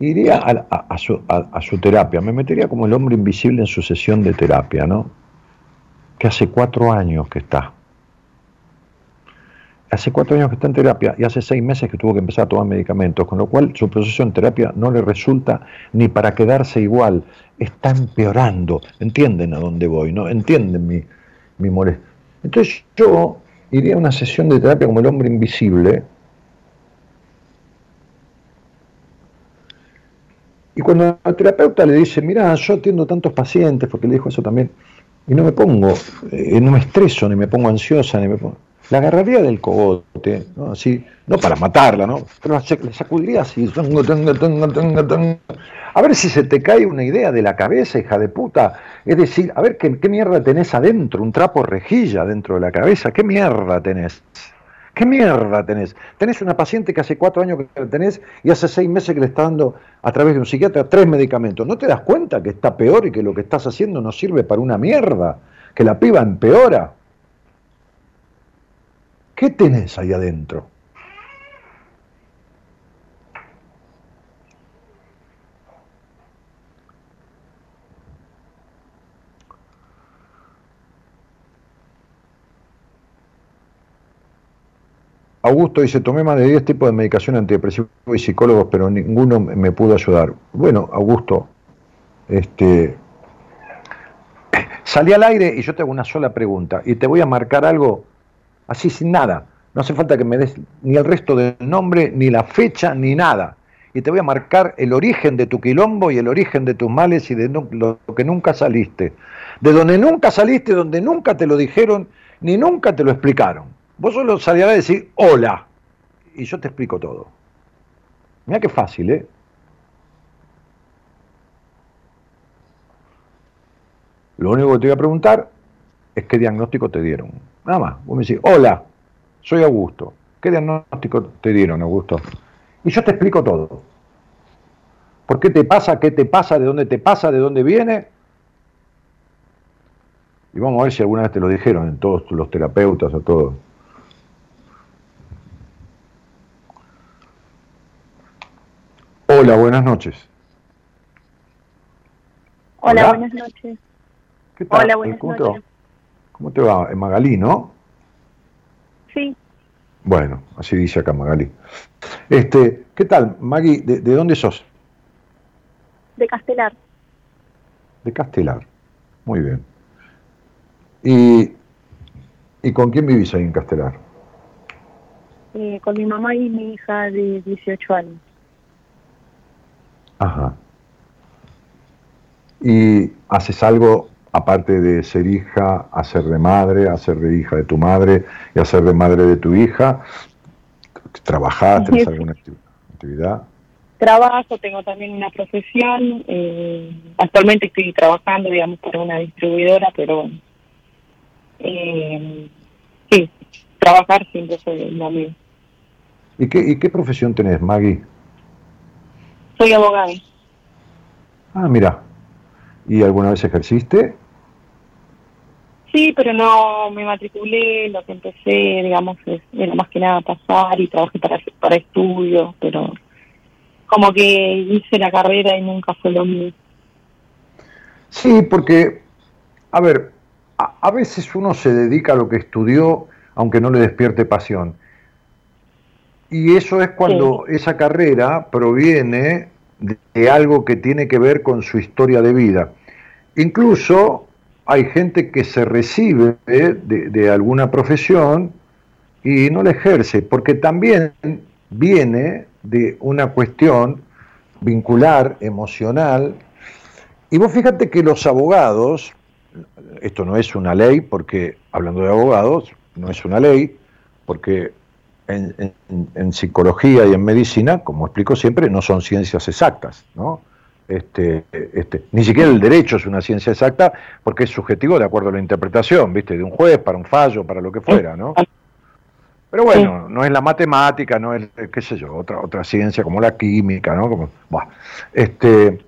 iría a, su, terapia, me metería como el hombre invisible en su sesión de terapia, ¿no? Que hace cuatro años que está. Hace cuatro años que está en terapia y hace seis meses que tuvo que empezar a tomar medicamentos, con lo cual su proceso en terapia no le resulta ni para quedarse igual, está empeorando. ¿Entienden a dónde voy? ¿No? ¿Entienden mi, mi molestia? Entonces yo iría a una sesión de terapia como el hombre invisible, Y cuando el terapeuta le dice, mira, yo atiendo tantos pacientes, porque le dijo eso también, y no me pongo, eh, no me estreso, ni me pongo ansiosa, ni me pongo... La agarraría del cogote, ¿no? Así, no para matarla, ¿no? Pero la sacudiría así, a ver si se te cae una idea de la cabeza, hija de puta. Es decir, a ver qué, qué mierda tenés adentro, un trapo rejilla dentro de la cabeza, qué mierda tenés. ¿Qué mierda tenés? Tenés una paciente que hace cuatro años que la tenés y hace seis meses que le está dando a través de un psiquiatra tres medicamentos. ¿No te das cuenta que está peor y que lo que estás haciendo no sirve para una mierda? Que la piba empeora. ¿Qué tenés ahí adentro? Augusto dice, tomé más de 10 tipos de medicación antidepresiva y psicólogos, pero ninguno me pudo ayudar. Bueno, Augusto, este, salí al aire y yo te hago una sola pregunta y te voy a marcar algo así sin nada. No hace falta que me des ni el resto del nombre, ni la fecha, ni nada. Y te voy a marcar el origen de tu quilombo y el origen de tus males y de lo que nunca saliste. De donde nunca saliste, donde nunca te lo dijeron, ni nunca te lo explicaron. Vos solo salirás a decir hola y yo te explico todo. Mira qué fácil, ¿eh? Lo único que te voy a preguntar es qué diagnóstico te dieron. Nada más. Vos me decís, hola, soy Augusto. ¿Qué diagnóstico te dieron, Augusto? Y yo te explico todo. ¿Por qué te pasa? ¿Qué te pasa? ¿De dónde te pasa? ¿De dónde viene? Y vamos a ver si alguna vez te lo dijeron en todos los terapeutas o todos. Hola, buenas noches. Hola, buenas noches. ¿Qué tal? Hola, buenas ¿Cómo, noches. ¿Cómo te va? En Magalí, ¿no? Sí, Bueno, así dice acá Magalí. Este, ¿Qué tal, Magui? ¿De, de dónde sos? de Castelar. De Castelar. Muy bien. ¿Y, ¿Y con quién vivís ahí en Castelar? eh, con mi mamá y mi hija de 18 años. Ajá. ¿Y haces algo aparte de ser hija, hacer de madre, hacer de hija de tu madre y hacer de madre de tu hija? ¿Trabajás? ¿Tenés alguna acti- actividad? Trabajo, tengo también una profesión. eh, actualmente estoy trabajando, digamos, para una distribuidora, pero. Eh, sí, trabajar siempre fue lo mío. ¿Y qué, ¿Y qué profesión tenés, Maggie? Soy abogada. Ah, mira. ¿Y alguna vez ejerciste? Sí, pero no me matriculé, lo que empecé, digamos, era más que nada pasar y trabajé para, para estudios, pero como que hice la carrera y nunca fue lo mío. Sí, porque, a ver, a, a veces uno se dedica a lo que estudió aunque no le despierte pasión. Y eso es cuando esa carrera proviene de, de algo que tiene que ver con su historia de vida. Incluso hay gente que se recibe de, alguna profesión y no la ejerce, porque también viene de una cuestión vincular, emocional, y vos fíjate que los abogados, esto no es una ley, porque hablando de abogados, no es una ley, porque en- en psicología y en medicina, como explico siempre, no son ciencias exactas, ¿no? Este, este, ni siquiera el derecho es una ciencia exacta, porque es subjetivo de acuerdo a la interpretación, ¿viste? De un juez, para un fallo, para lo que fuera, ¿no? Pero bueno, no es la matemática, no es, qué sé yo, otra, otra ciencia como la química, ¿no? Como, este,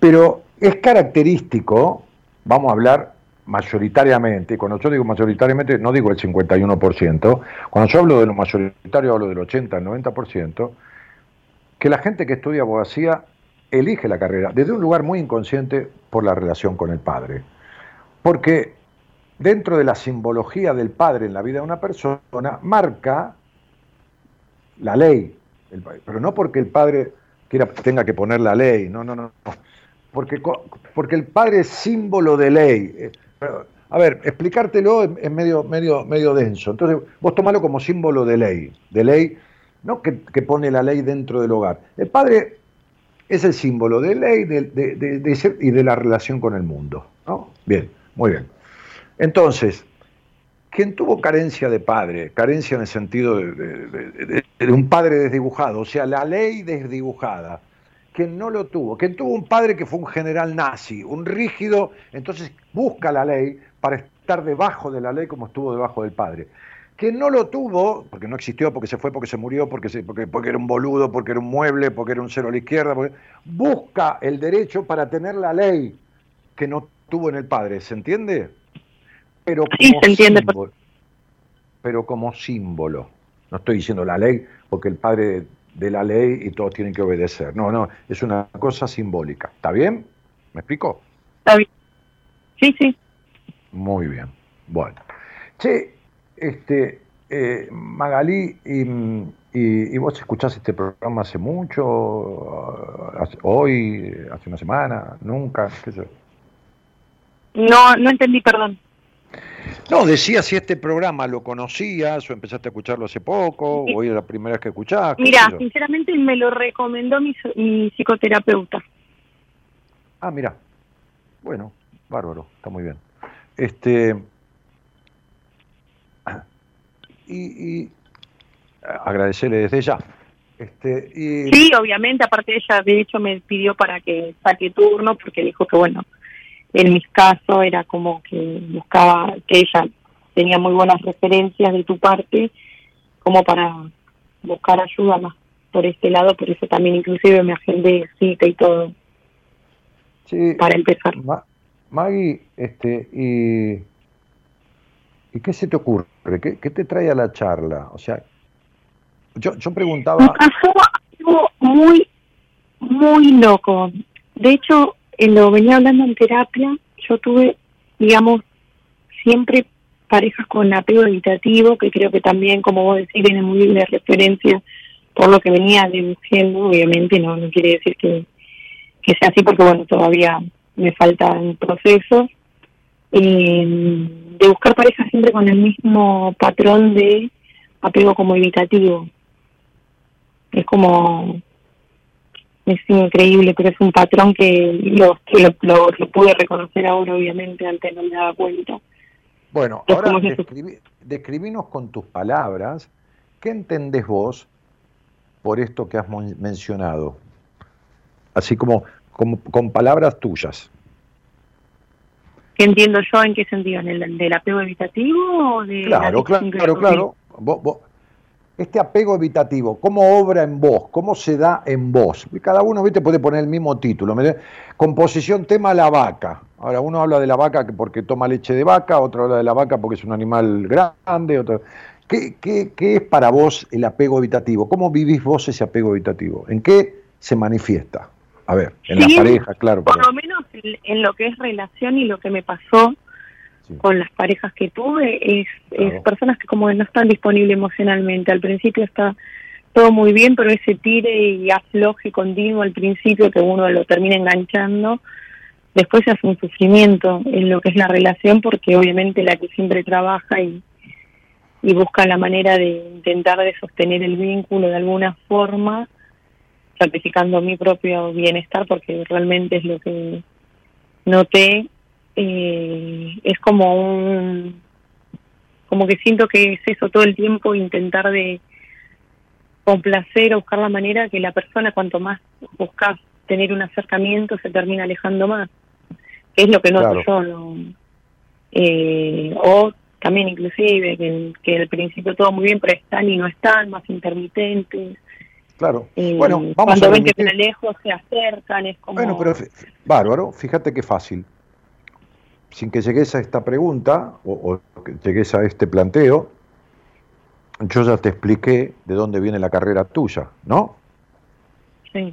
pero es característico, vamos a hablar mayoritariamente, y cuando yo digo mayoritariamente no digo el 51%, cuando yo hablo de lo mayoritario hablo del 80, el 90%, que la gente que estudia abogacía elige la carrera desde un lugar muy inconsciente por la relación con el padre. Porque dentro de la simbología del padre en la vida de una persona marca la ley, pero no porque el padre quiera, tenga que poner la ley, no, no, no. Porque, porque el padre es símbolo de ley. Eh, A ver, explicártelo es medio, medio, medio denso. Entonces, vos tomalo como símbolo de ley, de ley, no que, que pone la ley dentro del hogar. El padre es el símbolo de ley de, y de la relación con el mundo. Bien, muy bien. Entonces, quien tuvo carencia de padre, carencia en el sentido de un padre desdibujado, o sea, la ley desdibujada, quien no lo tuvo, quien tuvo un padre que fue un general nazi, un rígido, entonces busca la ley para estar debajo de la ley como estuvo debajo del padre. Quien no lo tuvo, porque no existió, porque se fue, porque se murió, porque, se- porque, porque era un boludo, porque era un mueble, porque era un cero a la izquierda, porque- busca el derecho para tener la ley que no tuvo en el padre, ¿se entiende? Pero Sí, como se entiende, símbolo, pero como símbolo. No estoy diciendo la ley porque el padre de la ley y todos tienen que obedecer. No, no, es una cosa simbólica. ¿Está bien? ¿Me explico? ¿Está bien? Sí, sí. Muy bien. Bueno. Che, este, eh, Magalí, y, y- y vos escuchás este programa hace mucho? Hace- ¿Hoy? ¿Hace una semana? ¿Nunca? ¿Qué sé yo? No, no entendí, perdón. No, decía si este programa lo conocías o empezaste a escucharlo hace poco, o hoy es la primera vez que escuchás. Mira, sinceramente me lo recomendó mi, mi psicoterapeuta. Ah, mira. Bueno, bárbaro, está muy bien. Este. Y, y agradecerle desde ya. Este, y, Sí, obviamente, aparte ella de hecho me pidió para que saque turno porque dijo que bueno, en mis casos era como que buscaba que ella tenía muy buenas referencias de tu parte como para buscar ayuda más por este lado, por eso también inclusive me agendé cita y todo. Sí, para empezar. Maggie, este, y, ¿y qué se te ocurre? ¿Qué, ¿Qué, te trae a la charla? O sea, yo, yo preguntaba... Me pasó algo muy, muy loco. De hecho, en lo venía hablando en terapia, yo tuve, digamos, siempre parejas con apego evitativo, que creo que también, como vos decís, viene muy de referencia por lo que venía deduciendo, obviamente no, no quiere decir que, que sea así, porque bueno, todavía me falta un proceso, eh, de buscar parejas siempre con el mismo patrón de apego como evitativo. Es como, es increíble, pero es un patrón que lo, que lo, lo, pude reconocer ahora, obviamente, antes no me daba cuenta. Bueno, ahora describinos con tus palabras, ¿qué entendés vos por esto que has mencionado? Así como, como con palabras tuyas. ¿Qué entiendo yo en qué sentido? ¿En el del apego evitativo o de Claro, claro, claro, claro. este apego evitativo, ¿cómo obra en vos? ¿Cómo se da en vos? Cada uno ¿viste? puede poner el mismo título. Composición tema la vaca. Ahora, uno habla de la vaca porque toma leche de vaca, otro habla de la vaca porque es un animal grande, otro... ¿Qué, qué, qué es para vos el apego evitativo? ¿Cómo vivís vos ese apego evitativo? ¿En qué se manifiesta? A ver, en la pareja, claro. Por lo menos en, lo que es relación y lo que me pasó con las parejas que tuve, es, es, personas que como no están disponibles emocionalmente. Al principio está todo muy bien, pero ese tire y afloje continuo al principio que uno lo termina enganchando, después se hace un sufrimiento en lo que es la relación, porque obviamente la que siempre trabaja y, y busca la manera de intentar de sostener el vínculo de alguna forma, sacrificando mi propio bienestar, porque realmente es lo que noté, eh, es como un, como que siento que es eso todo el tiempo, intentar de complacer o buscar la manera que la persona cuanto más busca tener un acercamiento se termina alejando más, que es lo que noto yo, ¿no? Eh, o también inclusive, que, que al principio todo muy bien, pero están y no están, más intermitentes. Claro. Eh, bueno, vamos cuando ven que están lejos se acercan, es como... Bueno, pero bárbaro, fíjate qué fácil. Sin que llegues a esta pregunta o, o que llegues a este planteo, yo ya te expliqué de dónde viene la carrera tuya, ¿no? Sí.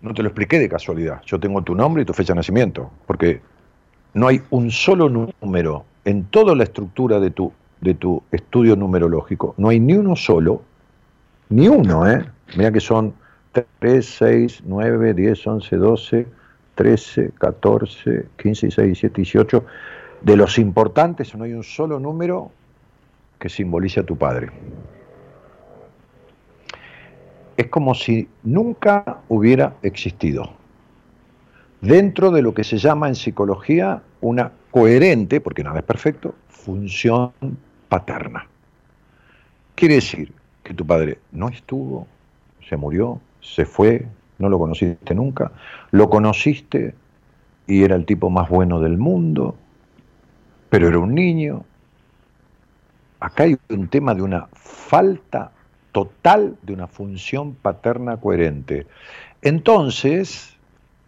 No te lo expliqué de casualidad. Yo tengo tu nombre y tu fecha de nacimiento, porque no hay un solo número en toda la estructura de tu, de tu estudio numerológico, no hay ni uno solo, ni uno, ¿eh? Mira que son 3, 6, 9, 10, 11, 12, 13, 14, 15, 16, 17, 18. De los importantes no hay un solo número que simbolice a tu padre. Es como si nunca hubiera existido. Dentro de lo que se llama en psicología una coherente, porque nada es perfecto, función paterna. Quiere decir que tu padre no estuvo, se murió, se fue, no lo conociste nunca, lo conociste y era el tipo más bueno del mundo, pero era un niño. Acá hay un tema de una falta total de una función paterna coherente. Entonces,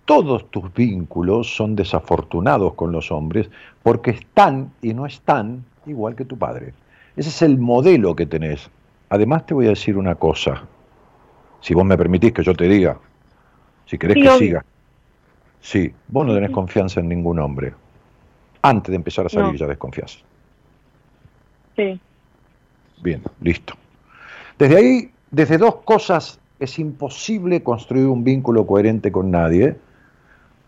todos tus vínculos son desafortunados con los hombres porque están y no están igual que tu padre. Ese es el modelo que tenés. Además te voy a decir una cosa, si vos me permitís que yo te diga, si querés que siga. Sí, vos no tenés confianza en ningún hombre. Antes de empezar a salir ya desconfías. Sí. Bien, listo. Desde ahí, desde dos cosas, es imposible construir un vínculo coherente con nadie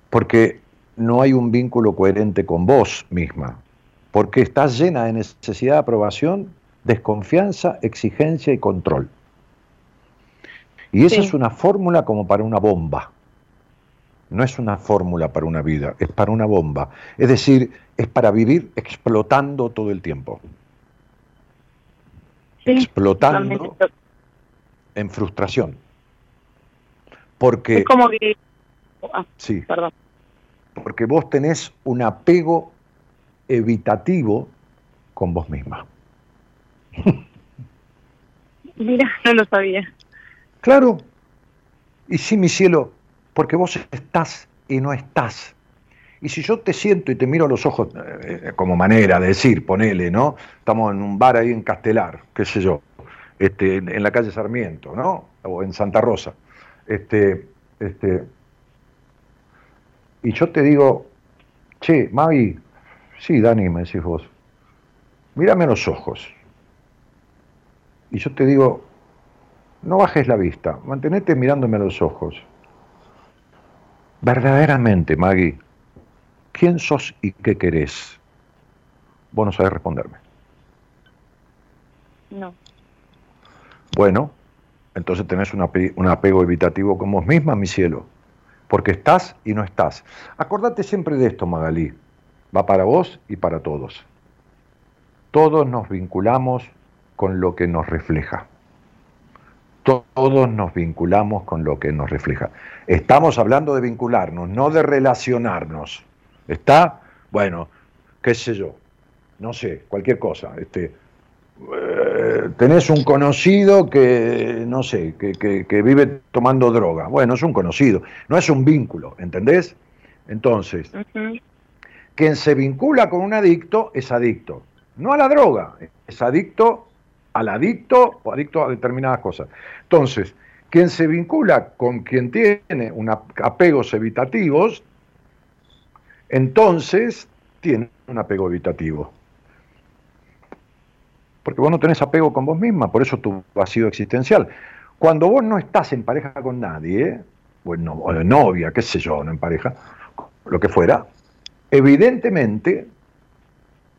porque no hay un vínculo coherente con vos misma, porque estás llena de necesidad de aprobación, desconfianza, exigencia y control. Y esa es una fórmula como para una bomba. No es una fórmula para una vida, es para una bomba. Es decir, es para vivir explotando todo el tiempo. explotando en frustración. Porque... Es como que... Ah, sí. Perdón. porque vos tenés un apego evitativo con vos misma. Mira, no lo sabía. Claro. Y sí, mi cielo, porque vos estás y no estás. Y si yo te siento y te miro a los ojos, eh, como manera de decir, ponele, ¿no? Estamos en un bar ahí en Castelar, qué sé yo, este, en, la calle Sarmiento, ¿no? O en Santa Rosa. Este, este, y yo te digo, che, Mavi, sí, Dani, me decís vos, mírame a los ojos. Y yo te digo, no bajes la vista, mantenete mirándome a los ojos. Verdaderamente, Maggie, ¿quién sos y qué querés? Vos no sabés responderme. No. Bueno, entonces tenés un, apego evitativo con vos misma, mi cielo, porque estás y no estás. Acordate siempre de esto, Magalí. Va para vos y para todos. Todos nos vinculamos con lo que nos refleja. Todos nos vinculamos con lo que nos refleja. Estamos hablando de vincularnos, no de relacionarnos. ¿Está? Bueno, qué sé yo, no sé, cualquier cosa. Este, eh, tenés un conocido que, no sé, que, vive tomando droga. Bueno, es un conocido, no es un vínculo, ¿entendés? Entonces, quien se vincula con un adicto es adicto, no a la droga, es adicto al adicto o adicto a determinadas cosas. Entonces, quien se vincula con quien tiene apegos evitativos, entonces tiene un apego evitativo. Porque vos no tenés apego con vos misma, por eso tu vacío existencial. Cuando vos no estás en pareja con nadie, bueno, o de novia, qué sé yo, no en pareja, lo que fuera, evidentemente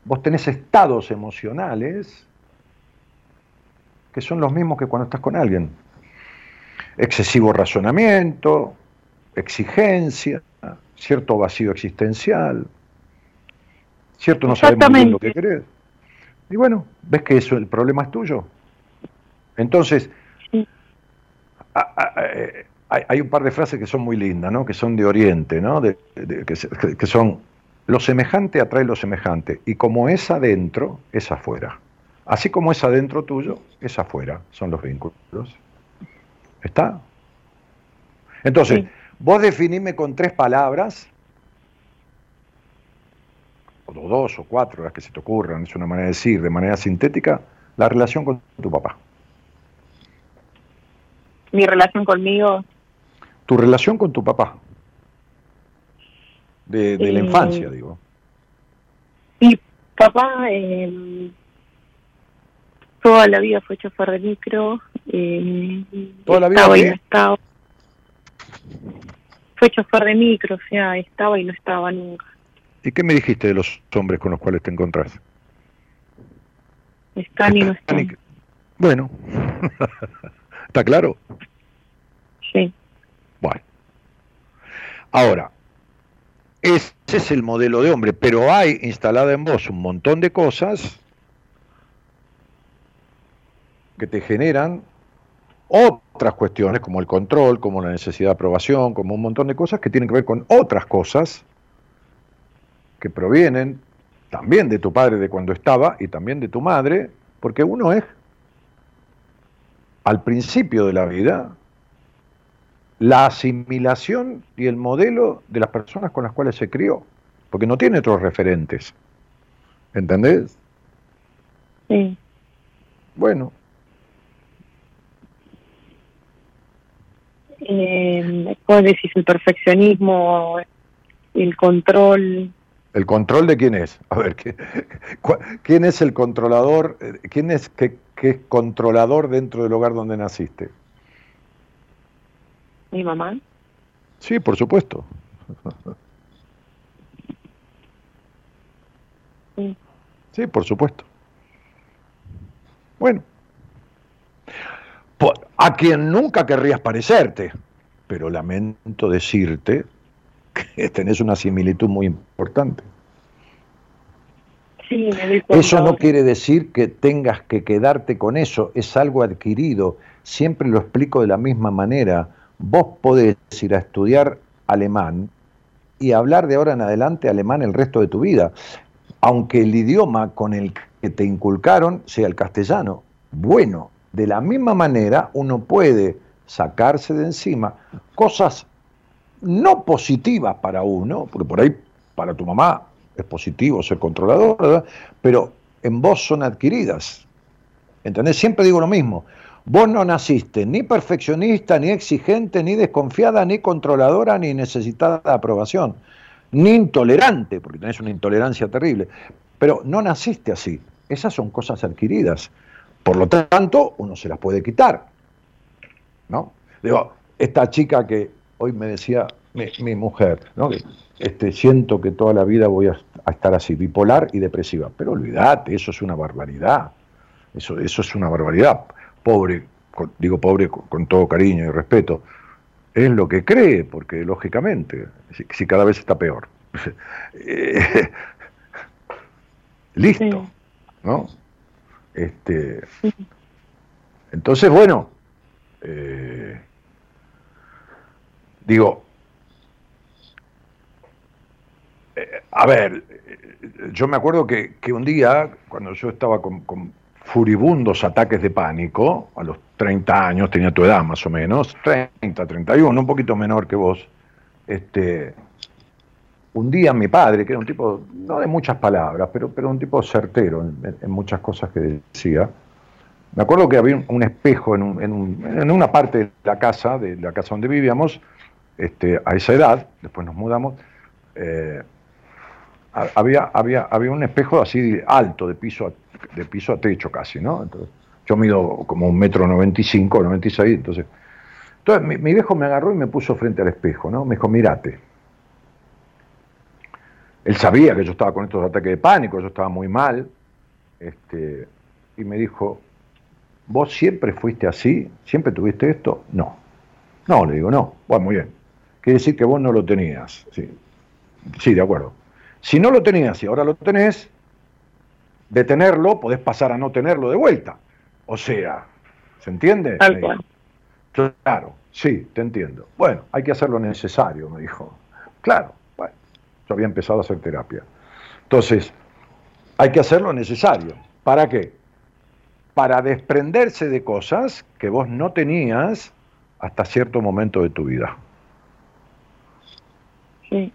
vos tenés estados emocionales que son los mismos que cuando estás con alguien. Excesivo razonamiento, exigencia, cierto vacío existencial, cierto no sabemos bien lo que querés. Y bueno, ves que eso el problema es tuyo. Entonces, hay un par de frases que son muy lindas, ¿no? que son de Oriente, ¿no? que, que son, lo semejante atrae lo semejante, y como es adentro, es afuera. Así como es adentro tuyo, es afuera, son los vínculos. ¿Está? Entonces, vos definime con tres palabras, o dos o cuatro, las que se te ocurran, es una manera de decir, de manera sintética, la relación con tu papá. Mi relación conmigo. Tu relación con tu papá. De, la eh, infancia, digo. Mi papá eh, toda la vida fue chofer de micro. Eh, ¿Toda la vida? y no estaba. Fue chofer de micro, o sea, estaba y no estaba nunca. ¿Y qué me dijiste de los hombres con los cuales te encontrás? Están y no están. Bueno, *laughs* ¿está claro? Sí. Bueno. Ahora, ese es el modelo de hombre, pero hay instalada en vos un montón de cosas que te generan otras cuestiones como el control, como la necesidad de aprobación, como un montón de cosas que tienen que ver con otras cosas que provienen también de tu padre de cuando estaba y también de tu madre, porque uno es al principio de la vida la asimilación y el modelo de las personas con las cuales se crió, porque no tiene otros referentes. ¿Entendés? Sí. Bueno, eh, después decís el perfeccionismo, el control. ¿El control de quién es? A ver, ¿quién es el controlador? ¿Quién es que, es controlador dentro del hogar donde naciste? ¿Mi mamá? Sí, por supuesto. Sí. Sí, por supuesto. Bueno, a quien nunca querrías parecerte, pero lamento decirte que *laughs* tenés una similitud muy importante. Sí, me eso no quiere decir que tengas que quedarte con eso, es algo adquirido. Siempre lo explico de la misma manera. Vos podés ir a estudiar alemán y hablar de ahora en adelante alemán el resto de tu vida, aunque el idioma con el que te inculcaron sea el castellano. Bueno, de la misma manera uno puede sacarse de encima cosas no positivas para uno, porque por ahí para tu mamá es positivo ser controlador, pero en vos son adquiridas. ¿Entendés? Siempre digo lo mismo. Vos no naciste ni perfeccionista, ni exigente, ni desconfiada, ni controladora, ni necesitada de aprobación, ni intolerante, porque tenés una intolerancia terrible. Pero no naciste así. Esas son cosas adquiridas. Por lo tanto, uno se las puede quitar. ¿No? Digo, esta chica que hoy me decía mi, mujer, ¿no? este, siento que toda la vida voy a, estar así, bipolar y depresiva. Pero olvídate, eso es una barbaridad. Eso, eso es una barbaridad pobre, digo pobre con, todo cariño y respeto, es lo que cree, porque lógicamente, si, cada vez está peor. *laughs* Eh, *laughs* listo, ¿no? Este, entonces, bueno, eh, digo, eh, a ver, yo me acuerdo que, un día, cuando yo estaba con furibundos ataques de pánico, a los 30 años, tenía tu edad más o menos, 30, 31, un poquito menor que vos, este, un día mi padre, que era un tipo, no de muchas palabras, pero, pero un tipo certero en, muchas cosas que decía, me acuerdo que había un, espejo en, en, una parte de la casa, de la casa donde vivíamos, este, a esa edad, después nos mudamos, eh, había, había, había un espejo así alto, de piso, de piso a techo casi, ¿no? Entonces, yo mido como un metro noventa y cinco, noventa y seis, entonces... Entonces mi, mi, viejo me agarró y me puso frente al espejo, ¿no? Me dijo, mirate. Él sabía que yo estaba con estos ataques de pánico, yo estaba muy mal, este, y me dijo, ¿vos siempre fuiste así? ¿Siempre tuviste esto? No. No, le digo, no. Bueno, muy bien. Quiere decir que vos no lo tenías. Sí, sí de acuerdo. Si no lo tenías y ahora lo tenés, de tenerlo podés pasar a no tenerlo de vuelta. O sea, ¿se entiende? Claro, sí, te entiendo. Bueno, hay que hacer lo necesario, me dijo. Claro, yo había empezado a hacer terapia. Entonces, hay que hacer lo necesario. ¿Para qué? Para desprenderse de cosas que vos no tenías hasta cierto momento de tu vida. Sí.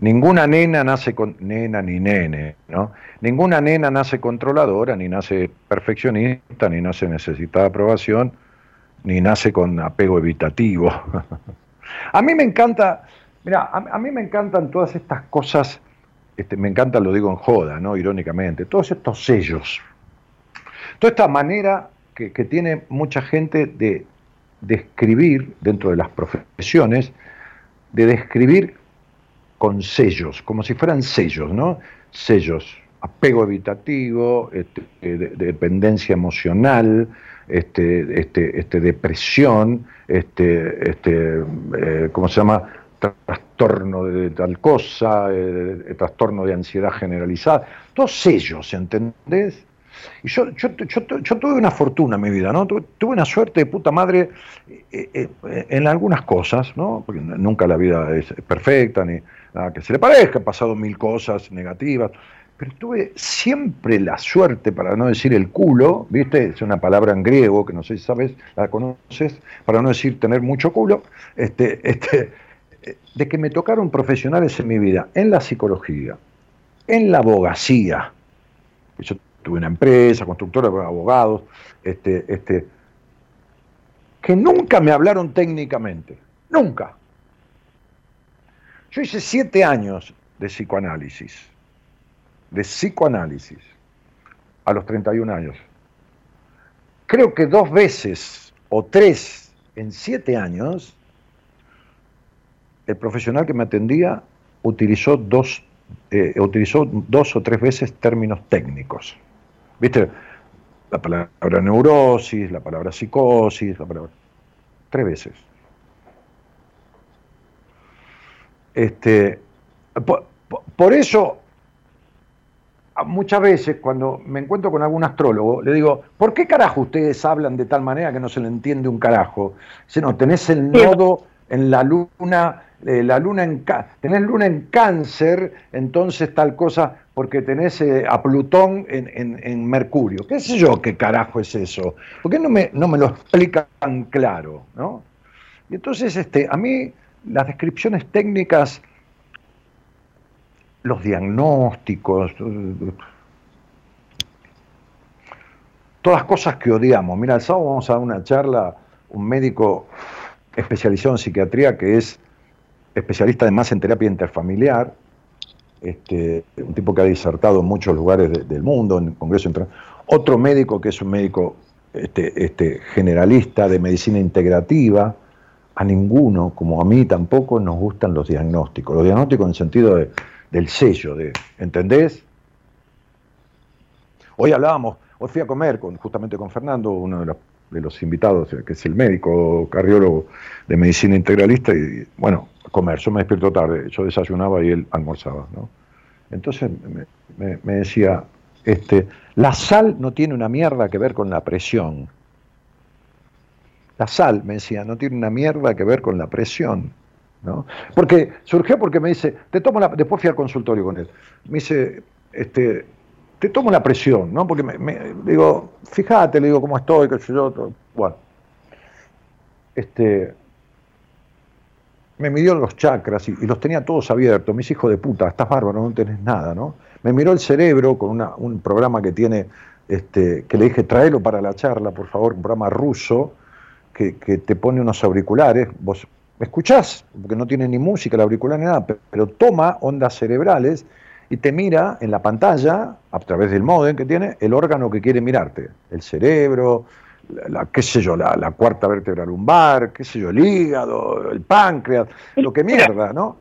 Ninguna nena nace con nena ni nene, ¿no? Ninguna nena nace controladora, ni nace perfeccionista, ni nace necesitada aprobación, ni nace con apego evitativo. *laughs* a mí me encanta, mira, a, mí me encantan todas estas cosas, este, me encanta, lo digo en joda, ¿no? Irónicamente, todos estos sellos, toda esta manera que, tiene mucha gente de describir dentro de las profesiones, de describir con sellos, como si fueran sellos, ¿no? Sellos, apego evitativo, este, dependencia emocional, este, este, este, depresión, este, este, eh, ¿cómo se llama? Trastorno de tal cosa, eh, trastorno de ansiedad generalizada, todos sellos, ¿entendés? Y yo, yo, yo, tuve una fortuna en mi vida, ¿no? Tuve, una suerte de puta madre eh, en algunas cosas, ¿no? Porque nunca la vida es perfecta, ni, nada que se le parezca, han pasado mil cosas negativas, pero tuve siempre la suerte, para no decir el culo, ¿viste? Es una palabra en griego que no sé si sabes, la conoces, para no decir tener mucho culo, este, este, de que me tocaron profesionales en mi vida, en la psicología, en la abogacía. Yo tuve una empresa, constructora de abogados, este, este, que nunca me hablaron técnicamente, nunca. Yo hice siete años de psicoanálisis, de psicoanálisis, a los 31 años. Creo que dos veces o tres en siete años, el profesional que me atendía utilizó dos, eh, utilizó dos o tres veces términos técnicos. ¿Viste? La palabra neurosis, la palabra psicosis, la palabra... Tres veces. Este, por, eso, muchas veces cuando me encuentro con algún astrólogo, le digo, ¿por qué carajo ustedes hablan de tal manera que no se le entiende un carajo? Si no, tenés el nodo en la luna eh, la luna en tenés luna en cáncer, entonces tal cosa, porque tenés eh, a Plutón en, Mercurio. ¿Qué sé yo qué carajo es eso? ¿Por qué no me, no me lo explican claro? ¿no? Y entonces este, a mí las descripciones técnicas, los diagnósticos, todas cosas que odiamos. Mira, el sábado vamos a dar una charla, un médico especializado en psiquiatría que es especialista además en terapia interfamiliar, este, un tipo que ha disertado en muchos lugares del mundo, en el Congreso. Otro médico que es un médico este, este, generalista de medicina integrativa. A ninguno, como a mí tampoco, nos gustan los diagnósticos. Los diagnósticos en el sentido del sello, de, ¿entendés? Hoy hablábamos, hoy fui a comer con, justamente con Fernando, uno de los de los invitados, que es el médico cardiólogo de medicina integralista, y bueno, comer, yo me despierto tarde, yo desayunaba y él almorzaba, ¿no? Entonces me, decía, este, la sal no tiene una mierda que ver con la presión. La sal, me decía, no tiene una mierda que ver con la presión. ¿no? Porque surgió porque me dice, te tomo la, después fui al consultorio con él, me dice, este, te tomo la presión, ¿no? Porque me, digo, fíjate, le digo cómo estoy, qué sé yo, bueno. Este, me midió los chakras y, los tenía todos abiertos. Mis hijos de puta, estás bárbaro, no tenés nada, ¿no? Me miró el cerebro con un programa que tiene, este, que le dije, tráelo para la charla, por favor, un programa ruso que, que te pone unos auriculares. Vos escuchás, porque no tiene ni música el auricular ni nada, pero toma ondas cerebrales y te mira en la pantalla, a través del modem que tiene, el órgano que quiere mirarte. El cerebro, la, qué sé yo, la, cuarta vértebra lumbar, qué sé yo, el hígado, el páncreas, lo que mierda, ¿no?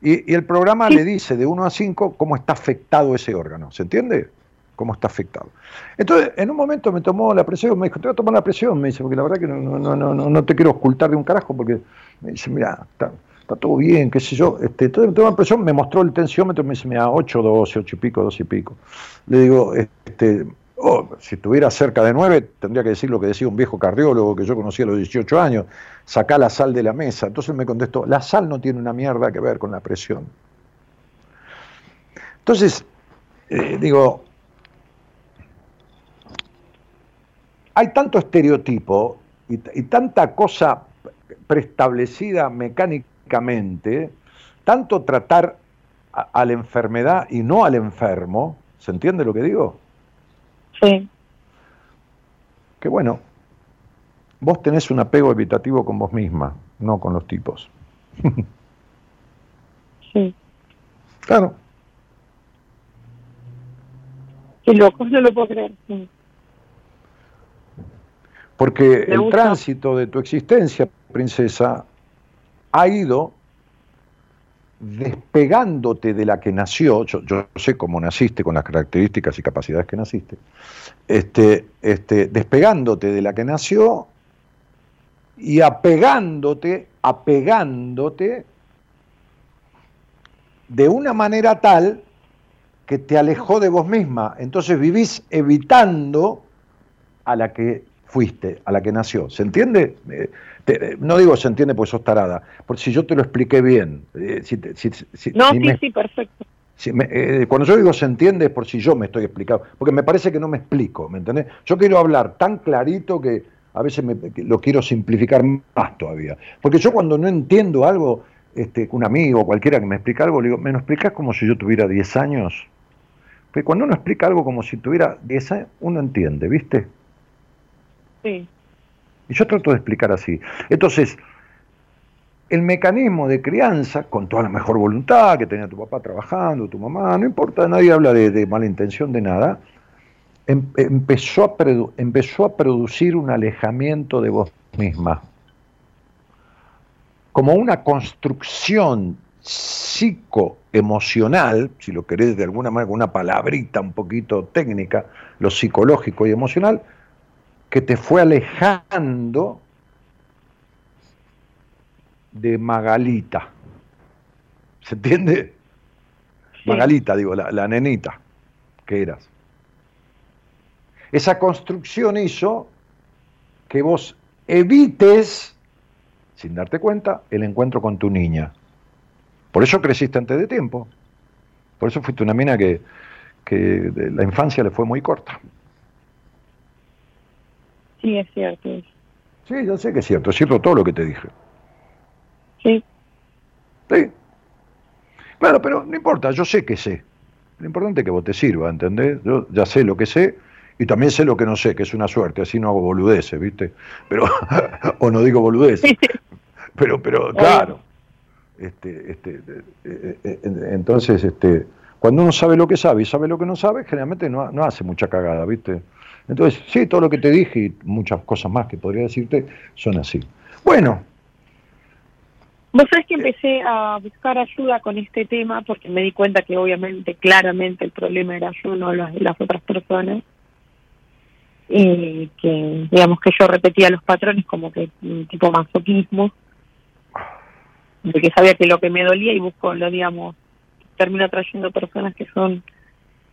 Y, el programa le dice de 1 a 5 cómo está afectado ese órgano, ¿se entiende? Cómo está afectado. Entonces, en un momento me tomó la presión, me dijo, te voy a tomar la presión, me dice, porque la verdad que no, no, no, no, te quiero ocultar de un carajo, porque me dice, mira, está, está todo bien, qué sé yo. Este, entonces me impresión, me mostró el tensiómetro, me dice, mira, 8, 12, 8 y pico, 12 y pico. Le digo, este, oh, si estuviera cerca de 9, tendría que decir lo que decía un viejo cardiólogo que yo conocí a los 18 años, saca la sal de la mesa. Entonces me contestó, la sal no tiene una mierda que ver con la presión. Entonces, eh, digo, hay tanto estereotipo y, y tanta cosa preestablecida mecánica tanto tratar a, la enfermedad y no al enfermo, ¿se entiende lo que digo? Sí. Que bueno, vos tenés un apego evitativo con vos misma, no con los tipos. *laughs* sí. Claro. Qué loco, no lo puedo creer. Porque el tránsito de tu existencia, princesa, ha ido despegándote de la que nació, yo, sé cómo naciste con las características y capacidades que naciste, este, este, despegándote de la que nació y apegándote, apegándote de una manera tal que te alejó de vos misma. Entonces vivís evitando a la que fuiste, a la que nació. ¿Se entiende? Eh, no digo se entiende porque sos tarada, porque si yo te lo expliqué bien. Eh, no, sí, sí, perfecto. Eh, cuando yo digo se entiende es por si yo me estoy explicando, porque me parece que no me explico, ¿me entendés? Yo quiero hablar tan clarito que a veces lo quiero simplificar más todavía. Porque yo cuando no entiendo algo, este, un amigo o cualquiera que me explica algo, le digo, ¿me lo explicas como si yo tuviera 10 años? Porque cuando uno explica algo como si tuviera 10 años, uno entiende, ¿viste? Sí. Y yo trato de explicar así. Entonces, el mecanismo de crianza, con toda la mejor voluntad que tenía tu papá trabajando, tu mamá, no importa, nadie habla de, mala intención de nada, em, empezó, a empezó a producir un alejamiento de vos misma, como una construcción psicoemocional, si lo querés de alguna manera, con una palabrita un poquito técnica, lo psicológico y emocional, que te fue alejando de Magalita. ¿Se entiende? Magalita, digo, la, la nenita que eras. Esa construcción hizo que vos evites, sin darte cuenta, el encuentro con tu niña. Por eso creciste antes de tiempo. Por eso fuiste una mina que, que la infancia le fue muy corta. Sí, es cierto. Sí, yo sé que es cierto, es cierto todo lo que te dije. Sí. Sí. Claro, pero no importa, yo sé que sé. Lo importante es que vos te sirva, ¿entendés? Yo ya sé lo que sé y también sé lo que no sé, que es una suerte, así no hago boludeces, ¿viste? Pero, *laughs* o no digo boludeces. Pero, pero, claro. Este, este, eh, eh, entonces, este, cuando uno sabe lo que sabe y sabe lo que no sabe, generalmente no, no hace mucha cagada, ¿viste? Entonces, sí, todo lo que te dije y muchas cosas más que podría decirte son así. Bueno. Vos sabés que empecé a buscar ayuda con este tema porque me di cuenta que obviamente, claramente el problema era yo, no las, las otras personas. Y que, digamos, que yo repetía los patrones como que un tipo masoquismo. De que sabía que lo que me dolía y busco, lo digamos, termino trayendo personas que son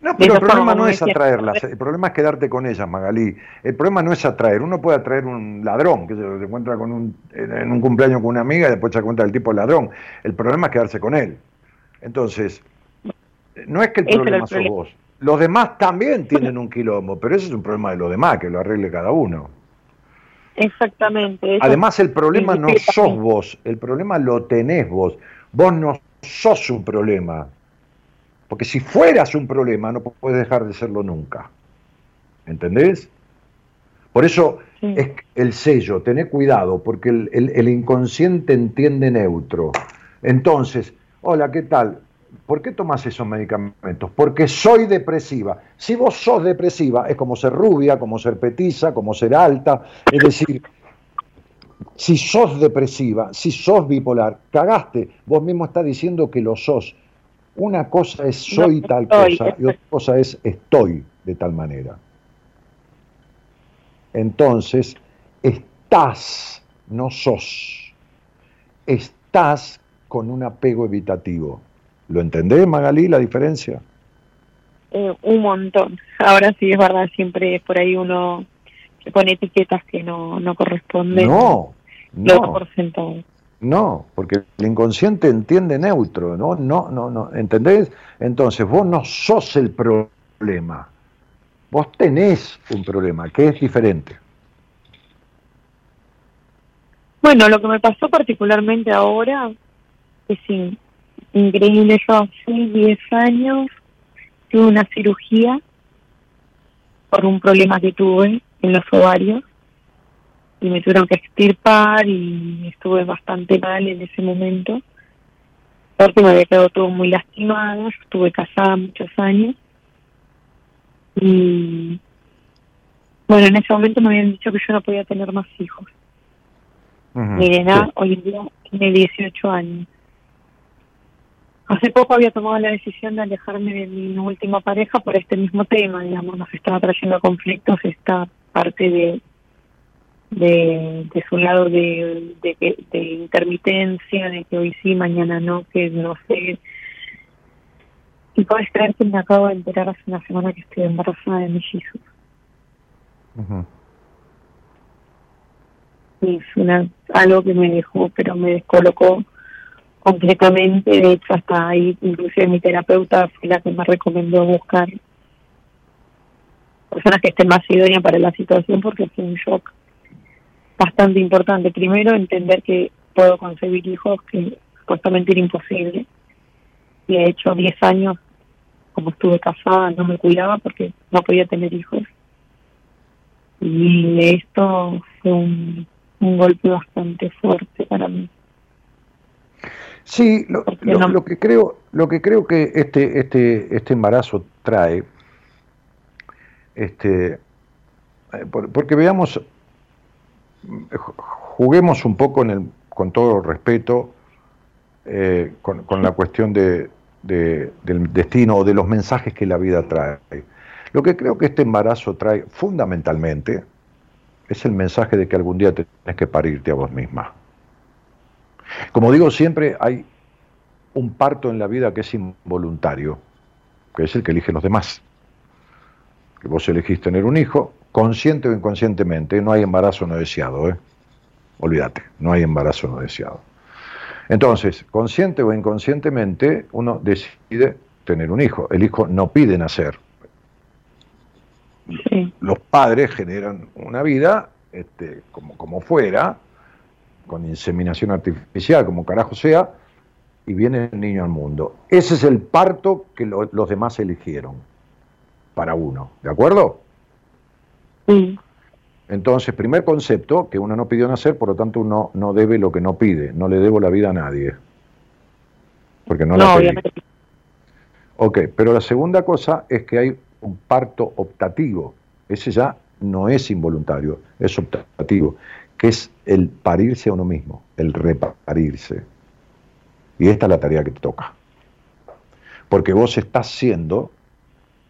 no, pero el problema no es atraerlas, el problema es quedarte con ellas, Magalí. El problema no es atraer, uno puede atraer un ladrón, que se encuentra con un, en un cumpleaños con una amiga y después se cuenta del tipo ladrón. El problema es quedarse con él. Entonces, no es que el problema sos vos. Los demás también tienen un quilombo, pero ese es un problema de los demás, que lo arregle cada uno. Exactamente. Además, el problema no sos vos, el problema lo tenés vos. Vos no sos un problema. Porque si fueras un problema, no puedes dejar de serlo nunca. ¿Entendés? Por eso es el sello, tené cuidado, porque el, inconsciente entiende neutro. Entonces, hola, ¿qué tal? ¿Por qué tomas esos medicamentos? Porque soy depresiva. Si vos sos depresiva, es como ser rubia, como ser petiza, como ser alta. Es decir, si sos depresiva, si sos bipolar, cagaste. Vos mismo estás diciendo que lo sos. Una cosa es soy tal cosa y otra cosa es estoy de tal manera. Entonces, estás, no sos. Estás con un apego evitativo. ¿Lo entendés, Magalí, la diferencia? Eh, un montón. Ahora sí es verdad, siempre por ahí uno se pone etiquetas que no, no corresponden. No, no. Por no, porque el inconsciente entiende neutro, ¿no? No, no, no, ¿entendés? Entonces, vos no sos el problema. Vos tenés un problema, que es diferente. Bueno, lo que me pasó particularmente ahora es increíble. Yo hace 10 años tuve una cirugía por un problema que tuve en los ovarios y me tuvieron que extirpar y estuve bastante mal en ese momento. Porque me había quedado todo muy lastimado, estuve casada muchos años. Y bueno, en ese momento me habían dicho que yo no podía tener más hijos. Mi nena hoy en día tiene 18 años. Hace poco había tomado la decisión de alejarme de mi última pareja por este mismo tema, digamos, nos estaba trayendo conflictos esta parte de de, de su lado de, de, de, intermitencia, de que hoy sí, mañana no, que no sé. Y puedes creer que me acabo de enterar hace una semana que estoy embarazada de mellizos. Y es una, algo que me dejó, pero me descolocó completamente. De hecho, hasta ahí, inclusive mi terapeuta fue la que me recomendó buscar personas que estén más idóneas para la situación porque fue un shock bastante importante. Primero, entender que puedo concebir hijos, que supuestamente era imposible. Y de hecho, 10 años, como estuve casada, no me cuidaba porque no podía tener hijos. Y esto fue un, golpe bastante fuerte para mí. Sí, lo, lo, que creo, lo que creo que este, este, este embarazo trae, este, eh, porque veamos juguemos un poco el, con todo respeto eh, con, la cuestión de, del destino o de los mensajes que la vida trae. Lo que creo que este embarazo trae fundamentalmente es el mensaje de que algún día tenés que parirte a vos misma. Como digo siempre, hay un parto en la vida que es involuntario, que es el que eligen los demás. Que vos elegís tener un hijo, consciente o inconscientemente, no hay embarazo no deseado, ¿eh? Olvídate, no hay embarazo no deseado. Entonces, consciente o inconscientemente, uno decide tener un hijo. El hijo no pide nacer. Los padres generan una vida este, como, como fuera, con inseminación artificial, como carajo sea, y viene el niño al mundo. Ese es el parto que los demás eligieron para uno, ¿de acuerdo? Sí. Entonces, primer concepto, que uno no pidió nacer, por lo tanto uno no debe lo que no pide, no le debo la vida a nadie. Porque no, la pedí. Ok, pero la segunda cosa es que hay un parto optativo. Ese ya no es involuntario, es optativo, que es el parirse a uno mismo, el reparirse. Y esta es la tarea que te toca. Porque vos estás siendo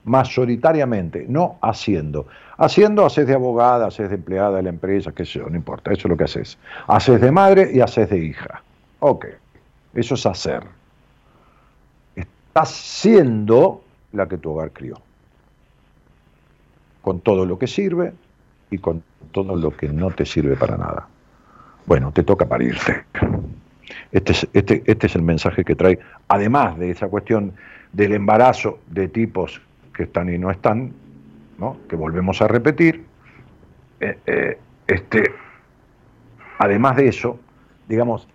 mayoritariamente, no haciendo. Haciendo, haces de abogada, haces de empleada de la empresa, qué sé yo, no importa, eso es lo que haces. Haces de madre y haces de hija. Ok, eso es hacer. Estás siendo la que tu hogar crió. Con todo lo que sirve y con todo lo que no te sirve para nada. Bueno, te toca parirte. Este es, este, este es el mensaje que trae, además de esa cuestión del embarazo de tipos que están y no están, ¿no? que volvemos a repetir, eh, eh, este, además de eso, digamos,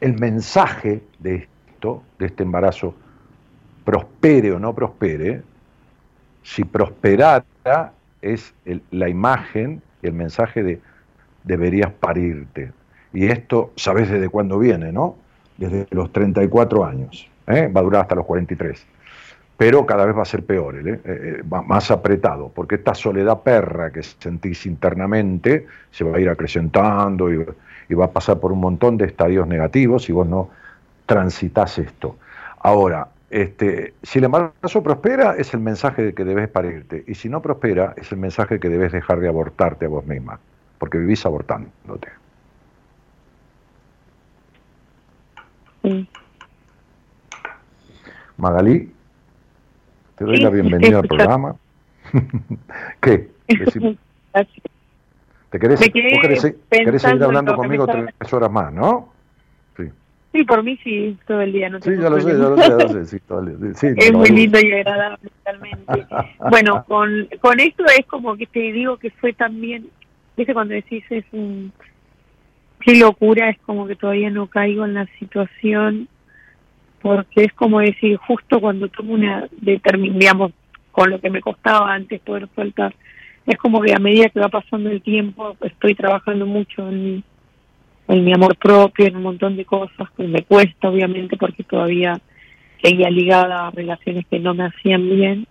el mensaje de esto, de este embarazo, prospere o no prospere, si prosperara es la imagen y el mensaje de deberías parirte. Y esto, ¿sabes desde cuándo viene, no? Desde los 34 años, ¿eh? va a durar hasta los 43 pero cada vez va a ser peor, ¿eh? Eh, eh, más apretado, porque esta soledad perra que sentís internamente se va a ir acrecentando y, va a pasar por un montón de estadios negativos si vos no transitas esto. Ahora, este, si el embarazo prospera, es el mensaje de que debes parirte, y si no prospera, es el mensaje que debes dejar de abortarte a vos misma, porque vivís abortándote. Magalí, te doy la bienvenida al programa. *laughs* ¿Qué? ¿Te querés, querés, seguir hablando conmigo tres horas más, no? Sí. Sí, por mí sí, todo el día. No sí, ya lo sé, ya lo sé, ya lo sé. Sí, todo el día. Sí, es muy lindo y agradable realmente. *laughs* bueno, con, con esto es como que te digo que fue también, viste cuando decís es un... Qué locura, es como que todavía no caigo en la situación porque es como decir, justo cuando tomo una determinación, digamos, con lo que me costaba antes poder soltar, es como que a medida que va pasando el tiempo estoy trabajando mucho en, mi amor propio, en un montón de cosas que me cuesta, obviamente, porque todavía seguía ligada a relaciones que no me hacían bien.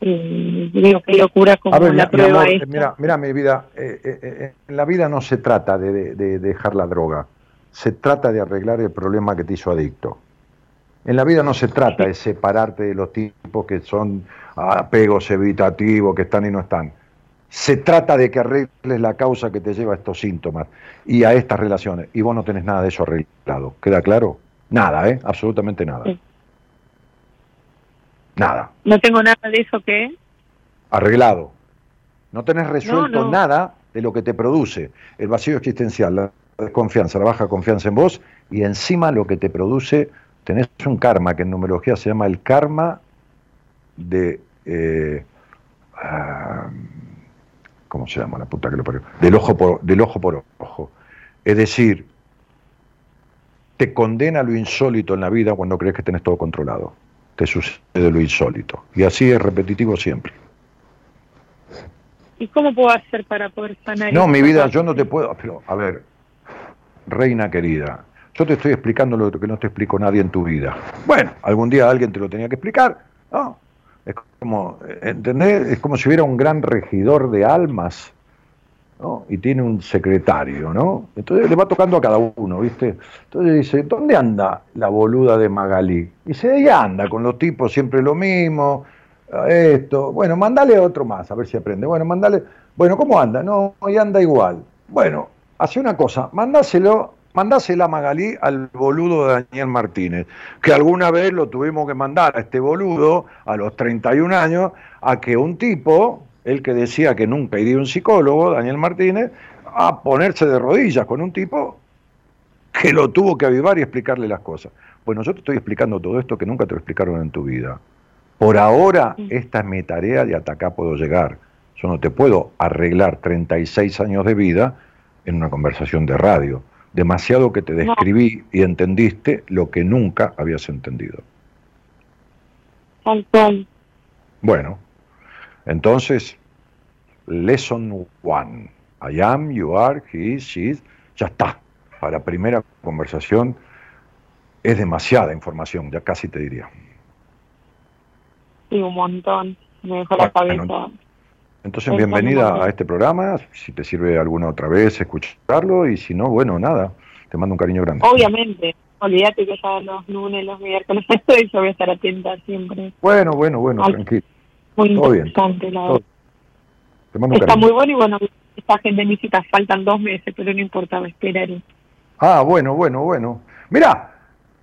Eh, digo, qué locura como la prueba Mira, mira, mi vida, eh, eh, eh, en la vida no se trata de dejar la droga, se trata de arreglar el problema que te hizo adicto. En la vida no se trata de separarte de los tipos que son apegos evitativos, que están y no están. Se trata de que arregles la causa que te lleva a estos síntomas y a estas relaciones. Y vos no tenés nada de eso arreglado. ¿Queda claro? Nada, ¿eh? Absolutamente nada. Nada. ¿No tengo nada de eso qué? Arreglado. No tenés resuelto nada de lo que te produce el vacío existencial, la desconfianza, la baja confianza en vos y encima lo que te produce tenés un karma que en numerología se llama el karma de... Eh, ah, ¿Cómo se llama la puta que lo parió? Del ojo, por, del ojo por ojo. Es decir, te condena lo insólito en la vida cuando crees que tenés todo controlado. Te sucede lo insólito. Y así es repetitivo siempre. ¿Y cómo puedo hacer para poder sanar? No, mi vida, yo no te puedo. Pero, a ver, reina querida, yo te estoy explicando lo que no te explicó nadie en tu vida. Bueno, algún día alguien te lo tenía que explicar, ¿no? Es como, ¿entendés? Es como si hubiera un gran regidor de almas, ¿no? Y tiene un secretario, ¿no? Entonces le va tocando a cada uno, ¿viste? Entonces dice, ¿dónde anda la boluda de Magalí? Y dice, ahí anda, con los tipos siempre lo mismo, esto. Bueno, mandale otro más, a ver si aprende. Bueno, mandale, bueno, ¿cómo anda? No, y anda igual. Bueno, hace una cosa, mandáselo mandásela Magalí al boludo de Daniel Martínez, que alguna vez lo tuvimos que mandar a este boludo a los 31 años a que un tipo, el que decía que nunca iría un psicólogo, Daniel Martínez, a ponerse de rodillas con un tipo que lo tuvo que avivar y explicarle las cosas. Bueno, yo te estoy explicando todo esto que nunca te lo explicaron en tu vida. Por ahora, esta es mi tarea y hasta acá puedo llegar. Yo no te puedo arreglar 36 años de vida en una conversación de radio. Demasiado que te describí y entendiste lo que nunca habías entendido. Tal cual. Bueno, entonces, lesson one. I am, you are, he is, she is. Ya está. Para primera conversación es demasiada información, ya casi te diría. Sí, un montón. Me dejó la cabeza. Entonces, bienvenida a este programa. Si te sirve alguna otra vez, escucharlo. Y si no, bueno, nada. Te mando un cariño grande. Obviamente. Olvídate que ya los lunes, los miércoles, *laughs* estoy, yo voy a estar atenta siempre. Bueno, bueno, bueno, tranquilo. Muy interesante, la verdad. Está muy bueno y bueno, esta gente necesita, faltan dos meses, pero no importa, me esperaré. Ah, bueno, bueno, bueno. Mira,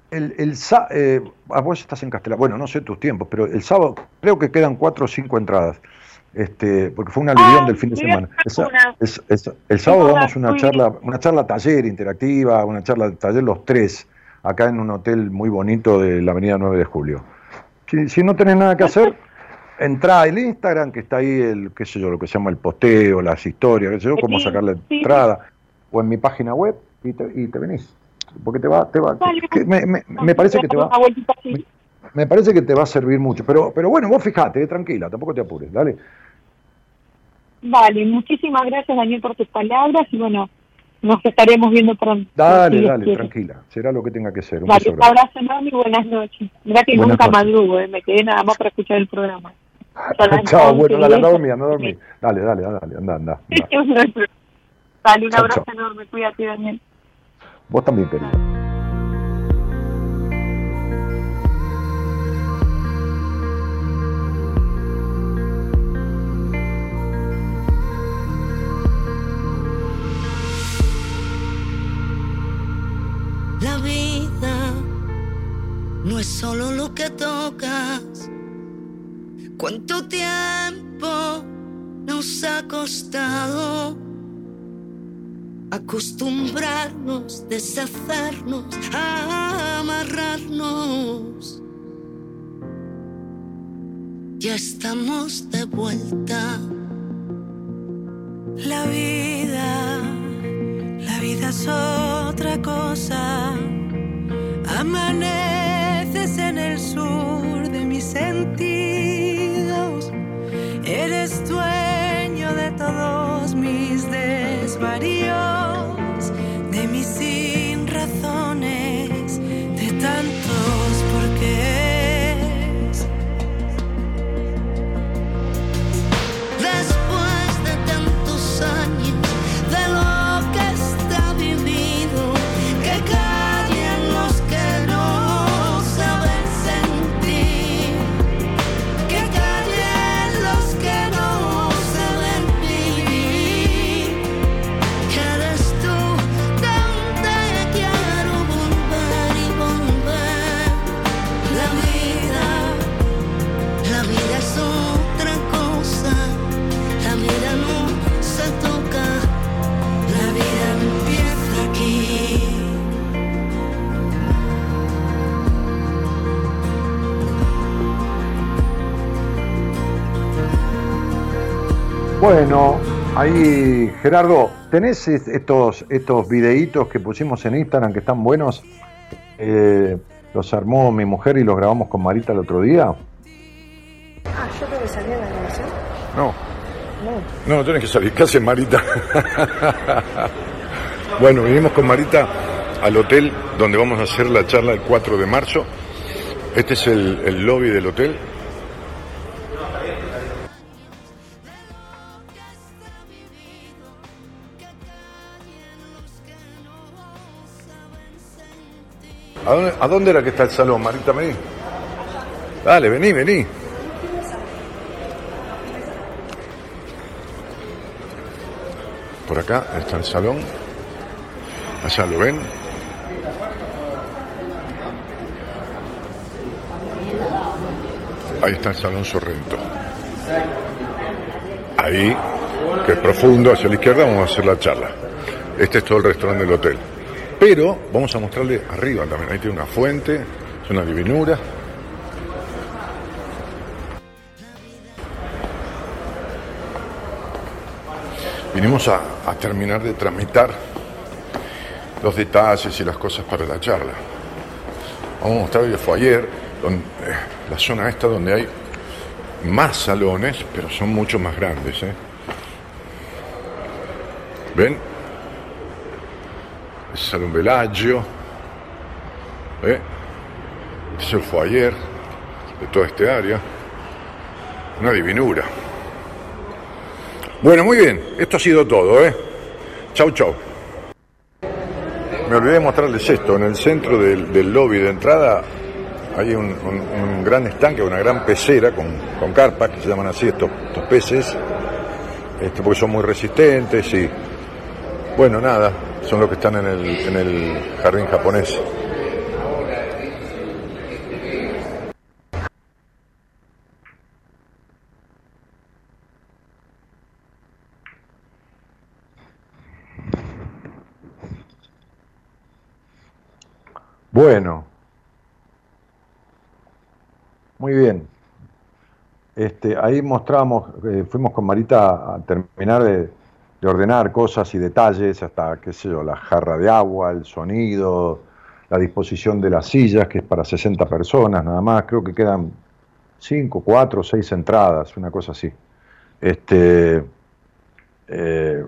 el, el eh, ah, vos estás en Castellano, bueno, no sé tus tiempos, pero el sábado creo que quedan cuatro o cinco entradas, este, porque fue una aluvión ah, del fin de semana. el sábado damos una charla, una charla taller interactiva, una charla taller los tres, acá en un hotel muy bonito de la avenida 9 de Julio. Si, si no tenés nada que hacer, entra el Instagram, que está ahí el, qué sé yo, lo que se llama el posteo, las historias, qué sé yo, cómo sacar la entrada, o en mi página web y te, y te venís. Porque te va, te va, me, me, parece que te va, me, parece que te va a servir mucho, pero, pero bueno, vos fijate, eh, tranquila, tampoco te apures, dale. Vale, muchísimas gracias Daniel por tus palabras y bueno, nos estaremos viendo pronto. Dale, dale, tranquila, será lo que tenga que ser. Un vale, un abrazo enorme y buenas noches. Mira que nunca madrugo, eh, me quedé nada más para escuchar el programa. *laughs* Chao, bueno, dale, anda a dormir, anda a dormir. Dale, dale, dale, anda, anda. *laughs* dale, un abrazo enorme, cuídate Daniel. Vos también, querido. No es solo lo que tocas. ¿Cuánto tiempo nos ha costado? acostumbrarnos, deshacernos, amarrarnos. Ya estamos de vuelta. La vida, la vida es otra cosa. El sur de mis sentidos. Bueno, ahí Gerardo, ¿tenés estos, estos videitos que pusimos en Instagram que están buenos? Eh, los armó mi mujer y los grabamos con Marita el otro día. Ah, yo tengo que salir en la grabación. No. No. No, tienes que salir. ¿Qué hace Marita? bueno, vinimos con Marita al hotel donde vamos a hacer la charla el 4 de marzo. Este es el, el lobby del hotel. ¿A dónde, era que está el salón, Marita? Vení. Dale, vení, vení. Por acá está el salón. Allá lo ven. Ahí está el salón Sorrento. Ahí, que es profundo, hacia la izquierda, vamos a hacer la charla. Este es todo el restaurante del hotel. Pero vamos a mostrarle arriba también. Ahí tiene una fuente, es una divinura. Vinimos a, terminar de tramitar los detalles y las cosas para la charla. Vamos a mostrar el foyer, eh, la zona esta donde hay más salones, pero son mucho más grandes. ¿eh? ¿Ven? El salón Bellagio. ¿eh? Es el foyer de toda este área. Una divinura. Bueno, muy bien. Esto ha sido todo, ¿eh? Chau, chau. Me olvidé de mostrarles esto. En el centro del, del lobby de entrada hay un, un- un gran estanque, una gran pecera con, con carpas, que se llaman así estos, estos peces, este, porque son muy resistentes y, bueno, nada, son los que están en el, en el jardín japonés. Bueno, muy bien. Este, ahí mostramos, eh, fuimos con Marita a terminar de, de ordenar cosas y detalles, hasta, qué sé yo, la jarra de agua, el sonido, la disposición de las sillas, que es para 60 personas nada más, creo que quedan 5, 4, 6 entradas, una cosa así. Este, eh,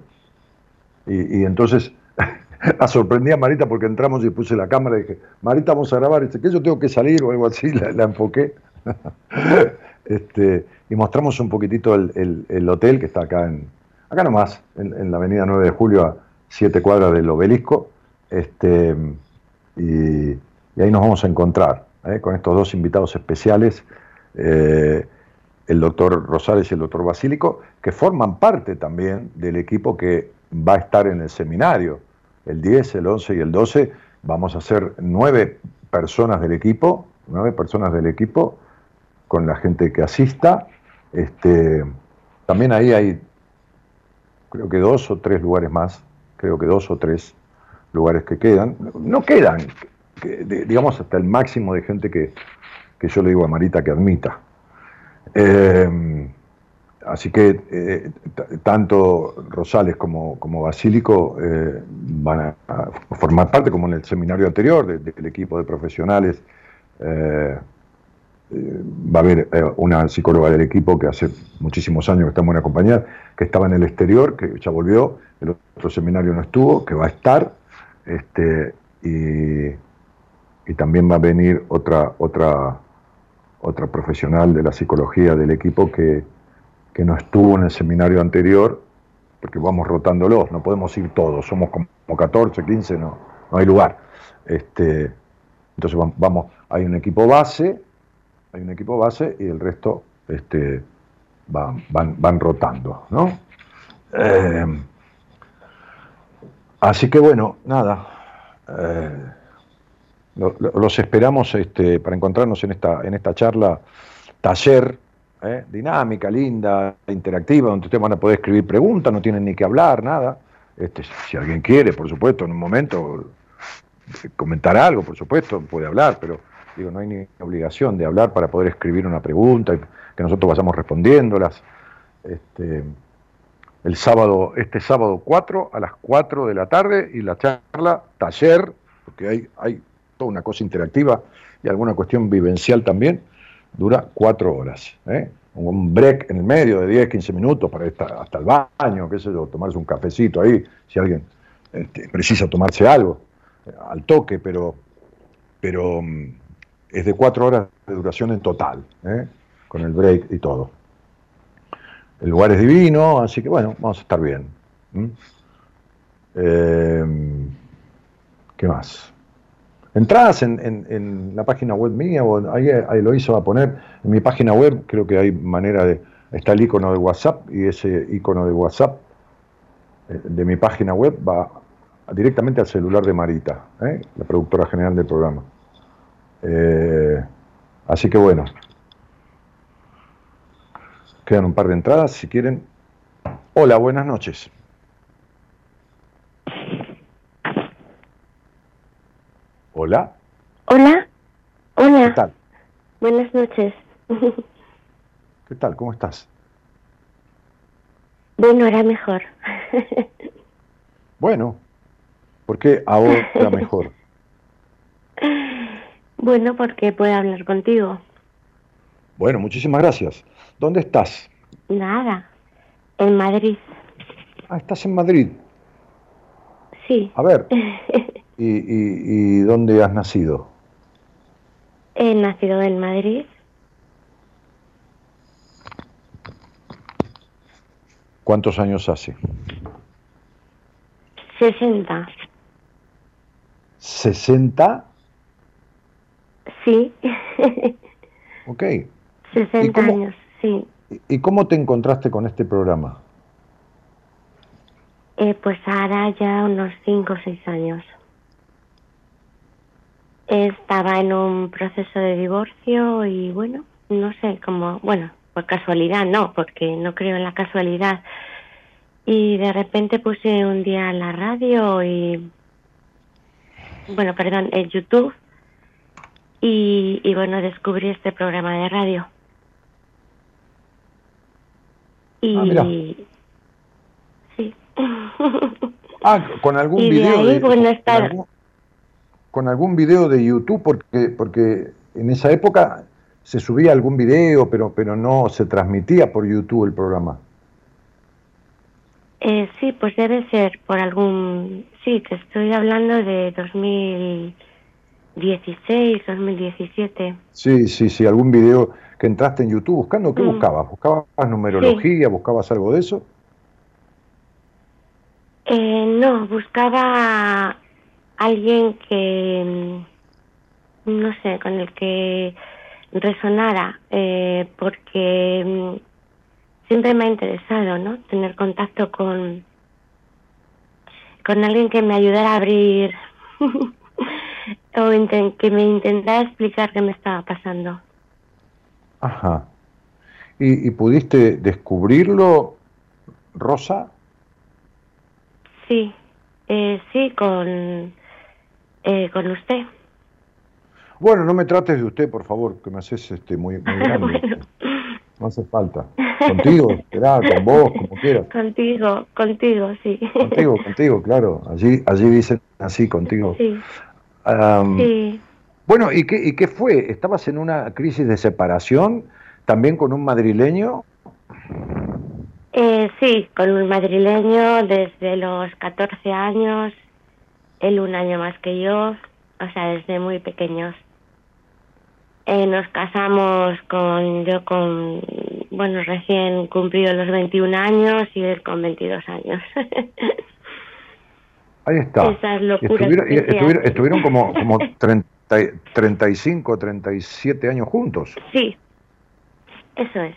y, y entonces *laughs* la sorprendí a Marita porque entramos y puse la cámara y dije, Marita, vamos a grabar, dice, que yo tengo que salir o algo así, *laughs* la, la enfoqué. *laughs* este, y mostramos un poquitito el, el- el hotel que está acá en, acá nomás, en, la avenida 9 de julio, a 7 cuadras del obelisco. Este, y, y ahí nos vamos a encontrar ¿eh? con estos dos invitados especiales, eh, el doctor Rosales y el doctor Basílico, que forman parte también del equipo que va a estar en el seminario. El 10, el 11 y el 12 vamos a ser nueve personas del equipo, nueve personas del equipo con la gente que asista. Este, también ahí hay, creo que dos o tres lugares más, creo que dos o tres lugares que quedan. No quedan, digamos, hasta el máximo de gente que, que yo le digo a Marita que admita. Eh, así que eh, tanto Rosales como, como Basílico eh, van a, formar parte, como en el seminario anterior, de- del equipo de profesionales. Va a haber eh, una psicóloga del equipo que hace muchísimos años que está en buena compañía, que estaba en el exterior, que ya volvió, el otro seminario no estuvo, que va a estar, este, y, y también va a venir otra, otra, otra profesional de la psicología del equipo que, que no estuvo en el seminario anterior, porque vamos rotándolos, no podemos ir todos, somos como 14, 15, no, no hay lugar. Este, entonces vam- vamos, hay un equipo base, hay un equipo base y el resto este, van, van, rotando, ¿no? Eh, así que bueno, nada. eh, lo- lo- los esperamos este, para encontrarnos en esta, en esta charla, taller, ¿eh? dinámica, linda, interactiva, donde ustedes van a poder escribir preguntas, no tienen ni que hablar, nada. Este, si alguien quiere, por supuesto, en un momento comentar algo, por supuesto, puede hablar, pero digo, no hay ni obligación de hablar para poder escribir una pregunta que nosotros vayamos respondiéndolas. Este, el sábado, este sábado 4 a las 4 de la tarde y la charla taller, porque hay, hay toda una cosa interactiva y alguna cuestión vivencial también, dura 4 horas. ¿eh? Un break en el medio de 10, 15 minutos para estar hasta el baño, qué sé yo, tomarse un cafecito ahí, si alguien este, precisa tomarse algo, eh, al toque, pero, pero mm, es de 4 horas de duración en total, ¿eh? con el break y todo. El lugar es divino, así que bueno, vamos a estar bien. Eh, ¿Qué más? Entradas en, en- en la página web mía, ahí, ahí lo hizo a poner en mi página web, creo que hay manera de. Está el icono de WhatsApp y ese icono de WhatsApp eh, de mi página web va directamente al celular de Marita, ¿eh? la productora general del programa. Eh, así que bueno, quedan un par de entradas si quieren. Hola, buenas noches. Hola. Hola. Hola. ¿Qué tal? Buenas noches. ¿Qué tal? ¿Cómo estás? Bueno, era mejor. Bueno, ¿por qué ahora mejor? *laughs* bueno, porque puedo hablar contigo. Bueno, muchísimas gracias. ¿Dónde estás? Nada. En Madrid. Ah, estás en Madrid. Sí. A ver. *laughs* ¿Y, y, y dónde has nacido? He nacido en Madrid. ¿Cuántos años hace? 60. ¿60? Sí. Ok. 60 cómo- años, sí. ¿Y cómo te encontraste con este programa? Eh, pues ahora ya unos 5 o 6 años. Estaba en un proceso de divorcio y bueno, no sé, como, bueno, por casualidad no, porque no creo en la casualidad. Y de repente puse un día la radio y, bueno, perdón, en YouTube y, y bueno, descubrí este programa de radio. Y Ah, mira. sí. *laughs* Ah, con algún Y de video ahí, bueno, con estar- algún- con algún video de YouTube porque porque en esa época se subía algún video, pero pero no se transmitía por YouTube el programa. Eh, sí, pues debe ser por algún... Sí, te estoy hablando de 2016, 2017. Sí, sí, sí, algún video que entraste en YouTube buscando, ¿qué Mm. buscabas? ¿Buscabas numerología? ¿Buscabas algo de eso? Eh, no, buscaba alguien que, no sé, con el que resonara, eh, porque mm, siempre me ha interesado, ¿no? Tener contacto con, con alguien que me ayudara a abrir *laughs* o que me intentara explicar qué me estaba pasando. Ajá. ¿Y, y pudiste descubrirlo, Rosa? Sí, eh, sí, con, eh, con usted. Bueno, no me trates de usted, por favor, que me haces este muy, muy *laughs* grande. No hace falta. Contigo, será, con vos, como quieras. Contigo, contigo, sí. Contigo, contigo, claro. Allí, allí dicen así, contigo. Sí, Sí. Bueno, ¿y qué, ¿y qué fue? ¿Estabas en una crisis de separación también con un madrileño? Eh, sí, con un madrileño desde los 14 años, él un año más que yo, o sea, desde muy pequeños. Eh, nos casamos con, yo con, bueno, recién cumplido los 21 años y él con 22 años. *laughs* Ahí está. Esas locuras Estuvieron, estuvieron, estuvieron como, *laughs* como 30, 35, 37 años juntos. Sí, eso es.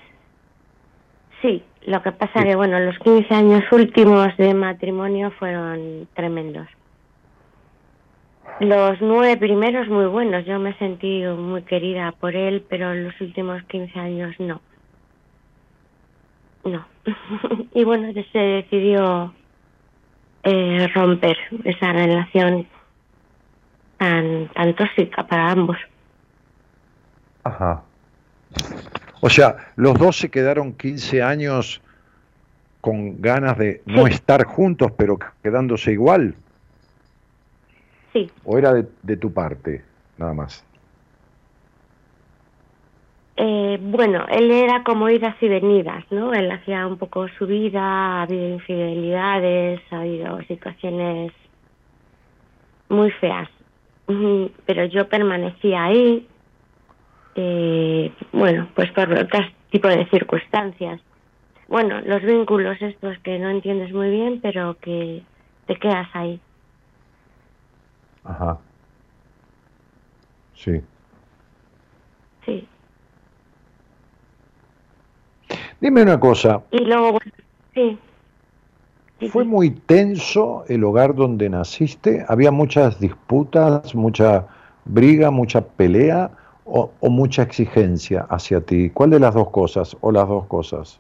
Sí, lo que pasa que, bueno, los 15 años últimos de matrimonio fueron tremendos. Los nueve primeros muy buenos, yo me sentí muy querida por él, pero los últimos 15 años no. No. *laughs* y bueno, se decidió eh, romper esa relación tan, tan tóxica para ambos. Ajá. O sea, los dos se quedaron 15 años con ganas de no estar juntos, pero quedándose igual. Sí. ¿O era de, de tu parte, nada más? Eh, bueno, él era como idas y venidas, ¿no? Él hacía un poco su vida, ha habido infidelidades, ha habido situaciones muy feas. Pero yo permanecía ahí, eh, bueno, pues por otro tipo de circunstancias. Bueno, los vínculos estos que no entiendes muy bien, pero que te quedas ahí. Ajá. Sí. Dime una cosa, Y luego, sí. Sí, ¿fue sí. muy tenso el hogar donde naciste? ¿Había muchas disputas, mucha briga, mucha pelea o, o mucha exigencia hacia ti? ¿Cuál de las dos cosas o las dos cosas?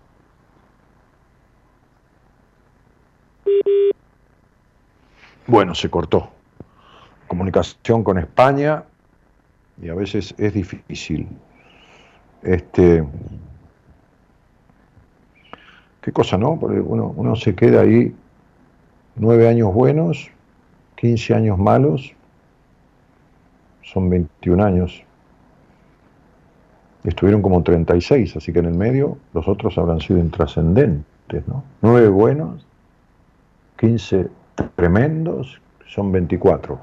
Bueno, se cortó. Comunicación con España y a veces es difícil. Este, qué cosa, ¿no? Porque uno, uno se queda ahí nueve años buenos, 15 años malos, son 21 años. Estuvieron como 36, así que en el medio los otros habrán sido intrascendentes, ¿no? Nueve buenos, 15 tremendos, son 24.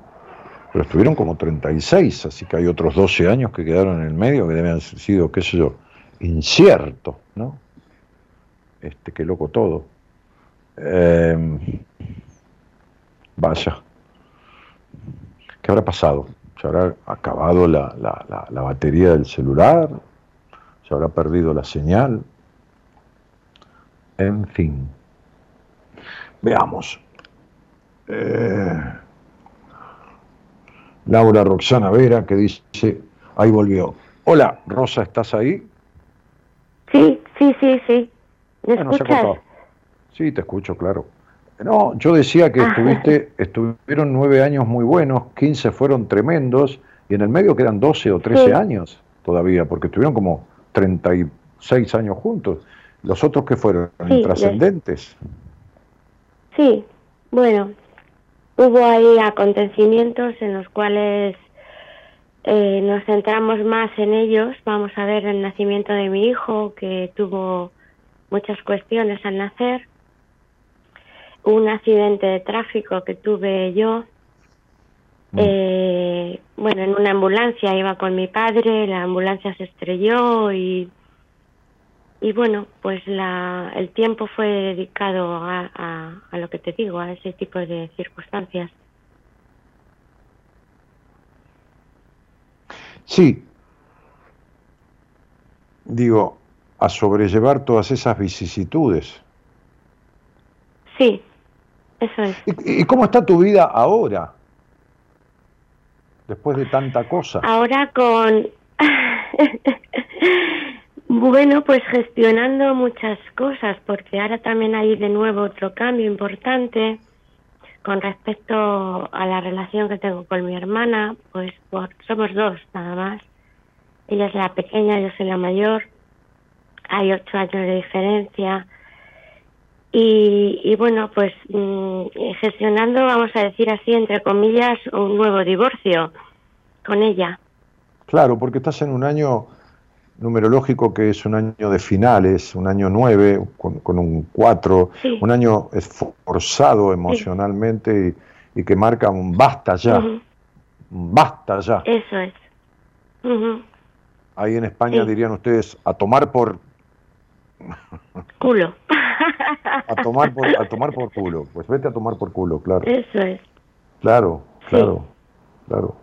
Pero estuvieron como 36, así que hay otros 12 años que quedaron en el medio que deben haber sido, qué sé yo, incierto, ¿no? Este, qué loco todo. Eh, vaya. ¿Qué habrá pasado? ¿Se habrá acabado la, la, la, la batería del celular? ¿Se habrá perdido la señal? En fin. Veamos. Eh, Laura Roxana Vera que dice, ahí volvió. Hola, Rosa, ¿estás ahí? Sí, sí, sí, sí. ¿Me Bueno, se cortó. Sí, te escucho, claro. No, yo decía que Ah. estuviste, estuvieron nueve años muy buenos, 15 fueron tremendos, y en el medio quedan 12 o 13 Sí. años todavía, porque estuvieron como 36 años juntos. Los otros que fueron Sí, intrascendentes. Sí, bueno, hubo ahí acontecimientos en los cuales eh, nos centramos más en ellos. Vamos a ver el nacimiento de mi hijo, que tuvo muchas cuestiones al nacer. Un accidente de tráfico que tuve yo. Eh, bueno, en una ambulancia iba con mi padre, la ambulancia se estrelló y y bueno, pues la, el tiempo fue dedicado a, a, a lo que te digo, a ese tipo de circunstancias. Sí. Digo, a sobrellevar todas esas vicisitudes. Sí, eso es. ¿Y, y cómo está tu vida ahora? Después de tanta cosa. Ahora con... *laughs* bueno, pues gestionando muchas cosas, porque ahora también hay de nuevo otro cambio importante con respecto a la relación que tengo con mi hermana, pues por, somos dos nada más. Ella es la pequeña, yo soy la mayor. Hay ocho años de diferencia. Y, y bueno, pues mm, gestionando, vamos a decir así, entre comillas, un nuevo divorcio con ella. Claro, porque estás en un año numerológico que es un año de finales, un año nueve, con, con un cuatro, Sí. un año esforzado emocionalmente y, y que marca un basta ya, un basta ya. Eso es. Ahí en España Sí. dirían ustedes, a tomar por, Culo. a tomar por, a tomar por culo. Pues vete a tomar por culo, claro. Eso es. Claro, claro, claro.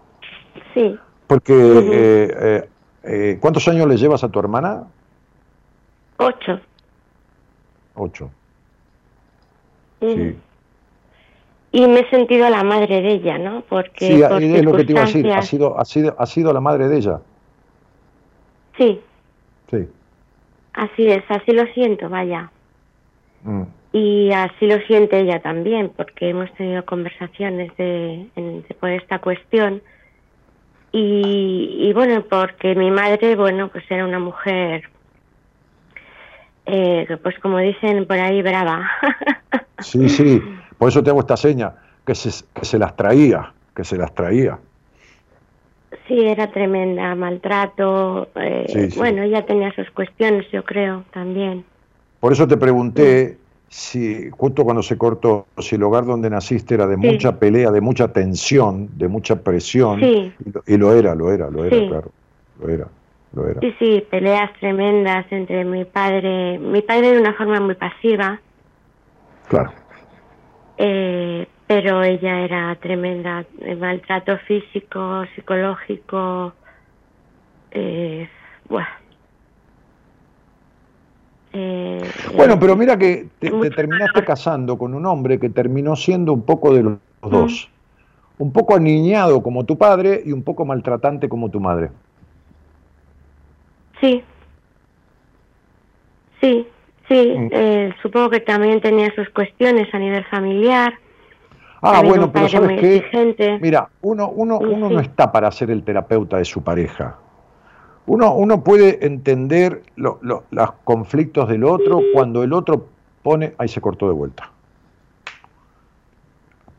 Sí. Porque, eh, eh, eh, ¿cuántos años le llevas a tu hermana? Ocho. Ocho. Sí. Y me he sentido la madre de ella, ¿no? Porque Sí, por es lo que te iba a decir. Ha sido, ha sido, ha sido la madre de ella. Sí, Sí. Así es, así lo siento, vaya. Mm. Y así lo siente ella también, porque hemos tenido conversaciones de, en- de- por esta cuestión. Y, y bueno, porque mi madre, bueno, pues era una mujer, eh, pues como dicen por ahí, brava. *laughs* Sí, sí. Por eso te hago esta seña, que se, que se las traía, que se las traía. Sí, era tremenda, maltrato. eh, Sí, sí. Bueno, ella tenía sus cuestiones, yo creo, también. Por eso te pregunté si, justo cuando se cortó, si el hogar donde naciste era de mucha pelea, de mucha tensión, de mucha presión. Sí. Y, lo, y lo era, lo era, lo era, claro. Lo era, lo era. Sí, sí, peleas tremendas entre mi padre, mi padre de una forma muy pasiva, Claro. eh, pero ella era tremenda, eh, maltrato físico, psicológico, eh, buah. Eh, Bueno, pero mira que te, terminaste casando con un hombre que terminó siendo un poco de los Mm. dos. Un poco aniñado como tu padre y un poco maltratante como tu madre. Sí, sí, sí, Mm. eh, supongo que también tenía sus cuestiones a nivel familiar. Ah, bueno, un pero ¿sabes qué? exigente. Mira, uno, uno, uno Sí. no está para ser el terapeuta de su pareja. Uno, uno puede entender lo- lo- los conflictos del otro cuando el otro pone... Ahí se cortó de vuelta.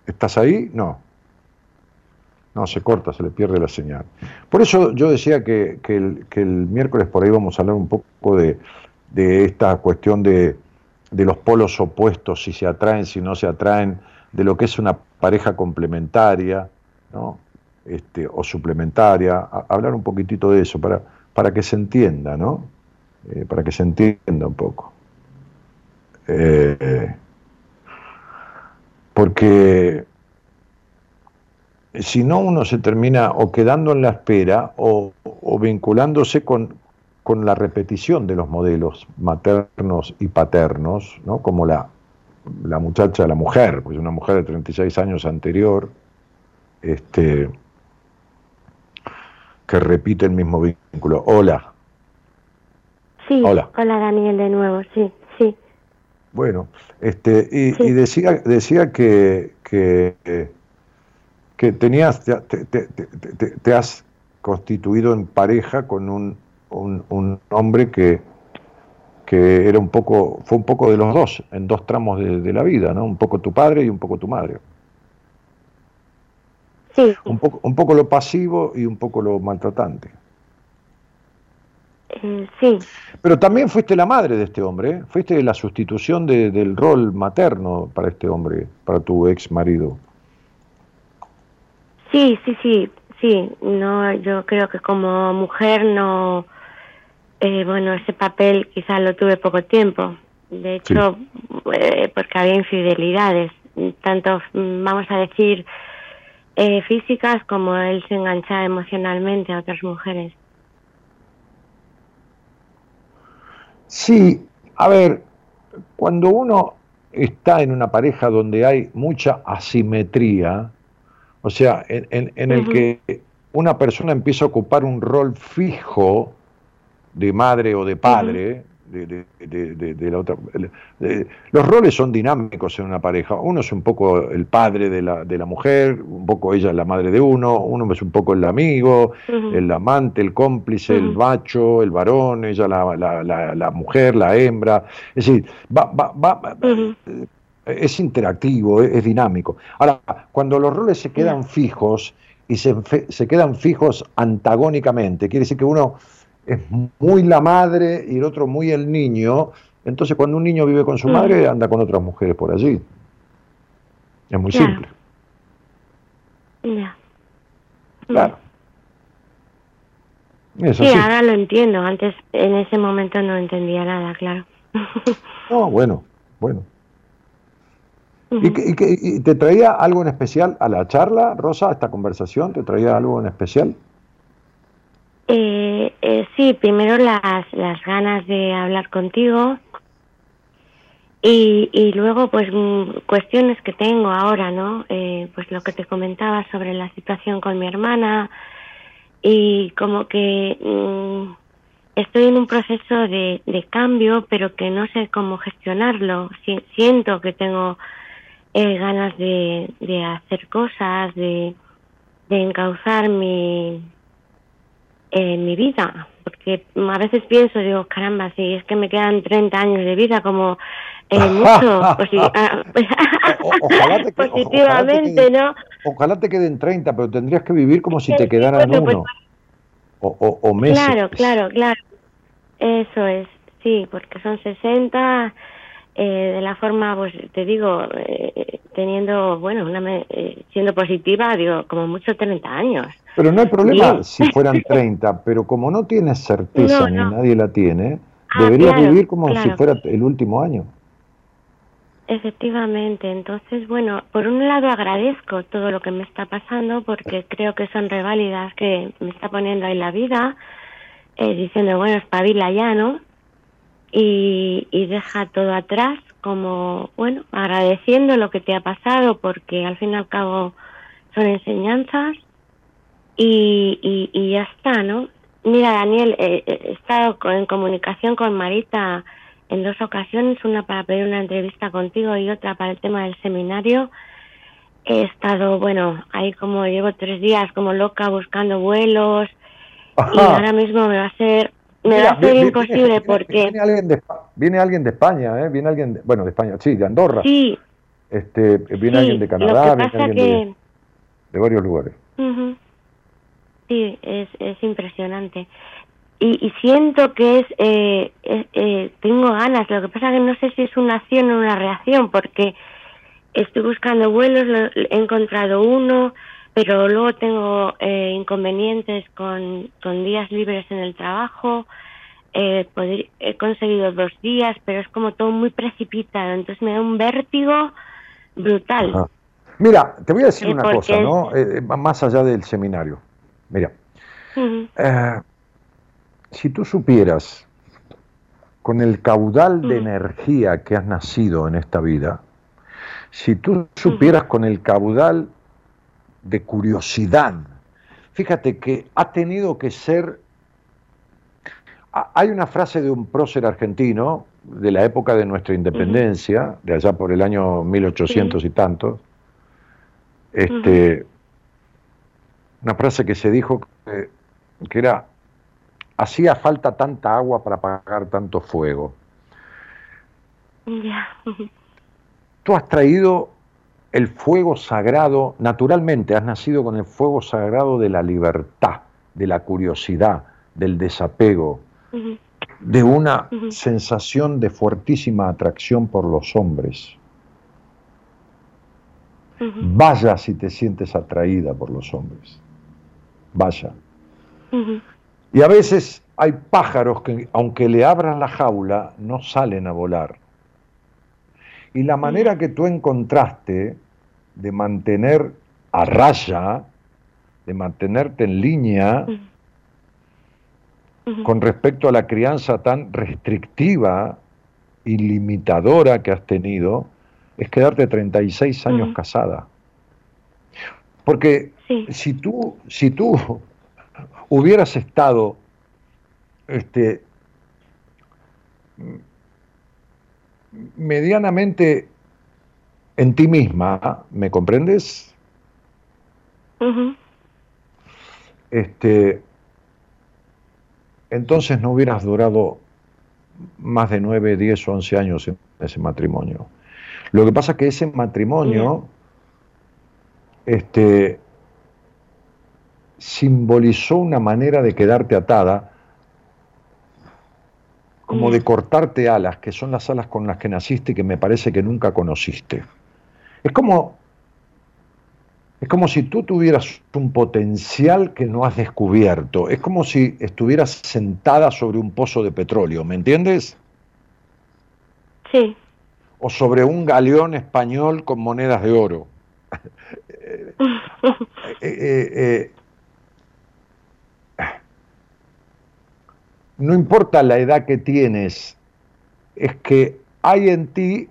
¿Estás ahí? No. No, se corta, se le pierde la señal. Por eso yo decía que, que el, que el miércoles por ahí vamos a hablar un poco de, de esta cuestión de, de los polos opuestos, si se atraen, si no se atraen, de lo que es una pareja complementaria, ¿no? Este, o suplementaria, hablar un poquitito de eso para, para que se entienda, ¿no? Eh, para que se entienda un poco. Eh, porque si no uno se termina o quedando en la espera o, o vinculándose con, con la repetición de los modelos maternos y paternos, ¿no? como la, la muchacha, la mujer, pues una mujer de 36 años anterior, este, que repite el mismo vínculo. Hola, Sí, Hola. Daniel de nuevo, sí, sí. bueno, este, y, Sí. y decía, decía que, que, que tenías, te, te- te- te- te- te has constituido en pareja con un, un, un hombre que, que era un poco, fue un poco de los dos, en dos tramos de, de la vida, ¿no? Un poco tu padre y un poco tu madre. Sí, Un poco, un poco lo pasivo y un poco lo maltratante. eh, sí, Pero también fuiste la madre de este hombre, ¿eh? fuiste la sustitución de- del rol materno para este hombre, para tu ex marido. sí, sí, sí, sí. No, yo creo que como mujer no, eh, bueno, ese papel quizás lo tuve poco tiempo. De hecho, eh, porque había infidelidades, tanto, mm, vamos a decir, eh, físicas como él se enganchaba emocionalmente a otras mujeres. Sí, a ver, cuando uno está en una pareja donde hay mucha asimetría, o sea, en, en- en el que una persona empieza a ocupar un rol fijo de madre o de padre, de, de- de- de- de la otra. los roles son dinámicos en una pareja. Uno es un poco el padre de la, de la mujer, un poco ella es la madre de uno, uno es un poco el amigo, el amante, el cómplice, el macho, el varón, ella la, la- la- la mujer, la hembra. Es decir, va, va- va- es interactivo, es, es dinámico. Ahora, cuando los roles se quedan fijos y se, se quedan fijos antagónicamente, quiere decir que uno es muy la madre y el otro muy el niño, entonces cuando un niño vive con su Ujú. madre anda con otras mujeres por allí. Es muy Claro. simple, Ya. claro. Sí, ahora lo entiendo. Antes, en ese momento no entendía nada, claro. No, bueno, bueno. ¿Y, y y te traía algo en especial a la charla, Rosa, a esta conversación? ¿Te traía algo en especial? Eh, eh, sí, primero las, las ganas de hablar contigo y, y luego pues mm, cuestiones que tengo ahora, ¿no? Eh, pues lo que te comentaba sobre la situación con mi hermana y como que mm, estoy en un proceso de, de cambio pero que no sé cómo gestionarlo. Si- siento que tengo eh, ganas de, de hacer cosas, de, de encauzar mi en mi vida, porque a veces pienso, digo, caramba, si es que me quedan 30 años de vida, como eh, *laughs* mucho, pues, ah, *laughs* positivamente, ¿no? Ojalá te queden 30, pero tendrías que vivir como si te quedaran bueno, pues- uno. O, o- o meses. Claro, claro, claro. Eso es, sí, porque son 60, eh, de la forma, pues te digo, eh, teniendo, bueno, una me- eh, siendo positiva, digo, como mucho 30 años. Pero no hay problema Bien. si fueran *laughs* 30, pero como no tienes certeza No, ni nadie la tiene, Ah, deberías claro, vivir como si fuera el último año. Efectivamente, entonces, bueno, por un lado agradezco todo lo que me está pasando porque creo que son reválidas que me está poniendo ahí la vida, eh, diciendo, bueno, espabila ya, ¿no? Y, y deja todo atrás, como, bueno, agradeciendo lo que te ha pasado porque al fin y al cabo son enseñanzas y, y, y ya está, ¿no? Mira, Daniel, eh, eh, he estado en comunicación con Marita en dos ocasiones, una para pedir una entrevista contigo y otra para el tema del seminario. he estado, bueno, ahí como llevo tres días como loca buscando vuelos y ahora mismo me va a ser, me va a ser imposible *laughs* porque... Viene alguien, de, viene alguien de España, ¿eh? Viene alguien, de, bueno, de España, sí, de Andorra. Sí. Este, viene alguien de Canadá, viene alguien de, varios lugares. Sí, es, es impresionante. Y, y, siento que es, eh, eh, tengo ganas, lo que pasa que no sé si es una acción o una reacción, porque estoy buscando vuelos, he encontrado uno, pero luego tengo eh, inconvenientes con, con, días libres en el trabajo. Eh, he conseguido dos días, pero es como todo muy precipitado, entonces me da un vértigo brutal. Mira, te voy a decir una cosa, ¿no? Eh, más allá del seminario. Mira, si tú supieras con el caudal de energía que has nacido en esta vida, si tú supieras con el caudal de curiosidad, fíjate que ha tenido que ser... Hay una frase de un prócer argentino de la época de nuestra independencia, de allá por el año 1800 y tantos, este, una frase que se dijo que, que era, hacía falta tanta agua para apagar tanto fuego. Tú has traído el fuego sagrado, naturalmente has nacido con el fuego sagrado de la libertad, de la curiosidad, del desapego, de una sensación de fuertísima atracción por los hombres. Vaya si te sientes atraída por los hombres. Vaya. Y a veces hay pájaros que, aunque le abran la jaula, no salen a volar. Y la manera que tú encontraste de mantener a raya, de mantenerte en línea con respecto a la crianza tan restrictiva y limitadora que has tenido, es quedarte 36 años casada. Porque si tú, si tú hubieras estado este, medianamente en ti misma, ¿me comprendes? Este, entonces no hubieras durado más de 9, 10 o 11 años en ese matrimonio. Lo que pasa es que ese matrimonio este, simbolizó una manera de quedarte atada como de cortarte alas, que son las alas con las que naciste y que me parece que nunca conociste. Es como, es como si tú tuvieras un potencial que no has descubierto. Es como si estuvieras sentada sobre un pozo de petróleo, ¿me entiendes? Sí. O sobre un galeón español con monedas de oro. *laughs* Eh, eh, eh, no importa la edad que tienes, es que hay en ti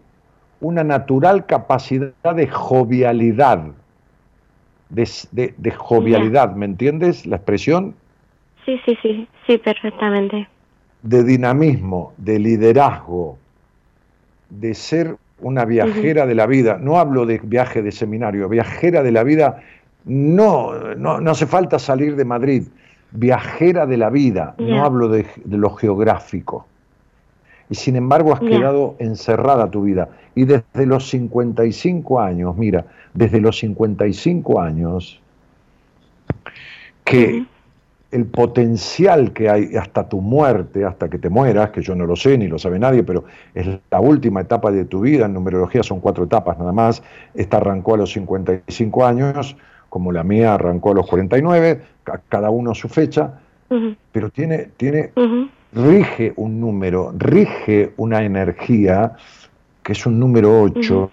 una natural capacidad de jovialidad, de, jovialidad, ¿me entiendes la expresión? Sí, sí, sí, sí, perfectamente. De dinamismo, de liderazgo, de ser una viajera de la vida. No hablo de viaje de seminario, viajera de la vida, no, no, no hace falta salir de Madrid viajera de la vida, no hablo de, lo geográfico. Y sin embargo has quedado encerrada tu vida. Y desde los 55 años, mira, desde los 55 años, que el potencial que hay hasta tu muerte, hasta que te mueras, que yo no lo sé ni lo sabe nadie, pero es la última etapa de tu vida, en numerología son cuatro etapas nada más, esta arrancó a los 55 años, como la mía arrancó a los 49, cada uno su fecha, pero tiene, tiene rige un número, rige una energía que es un número 8,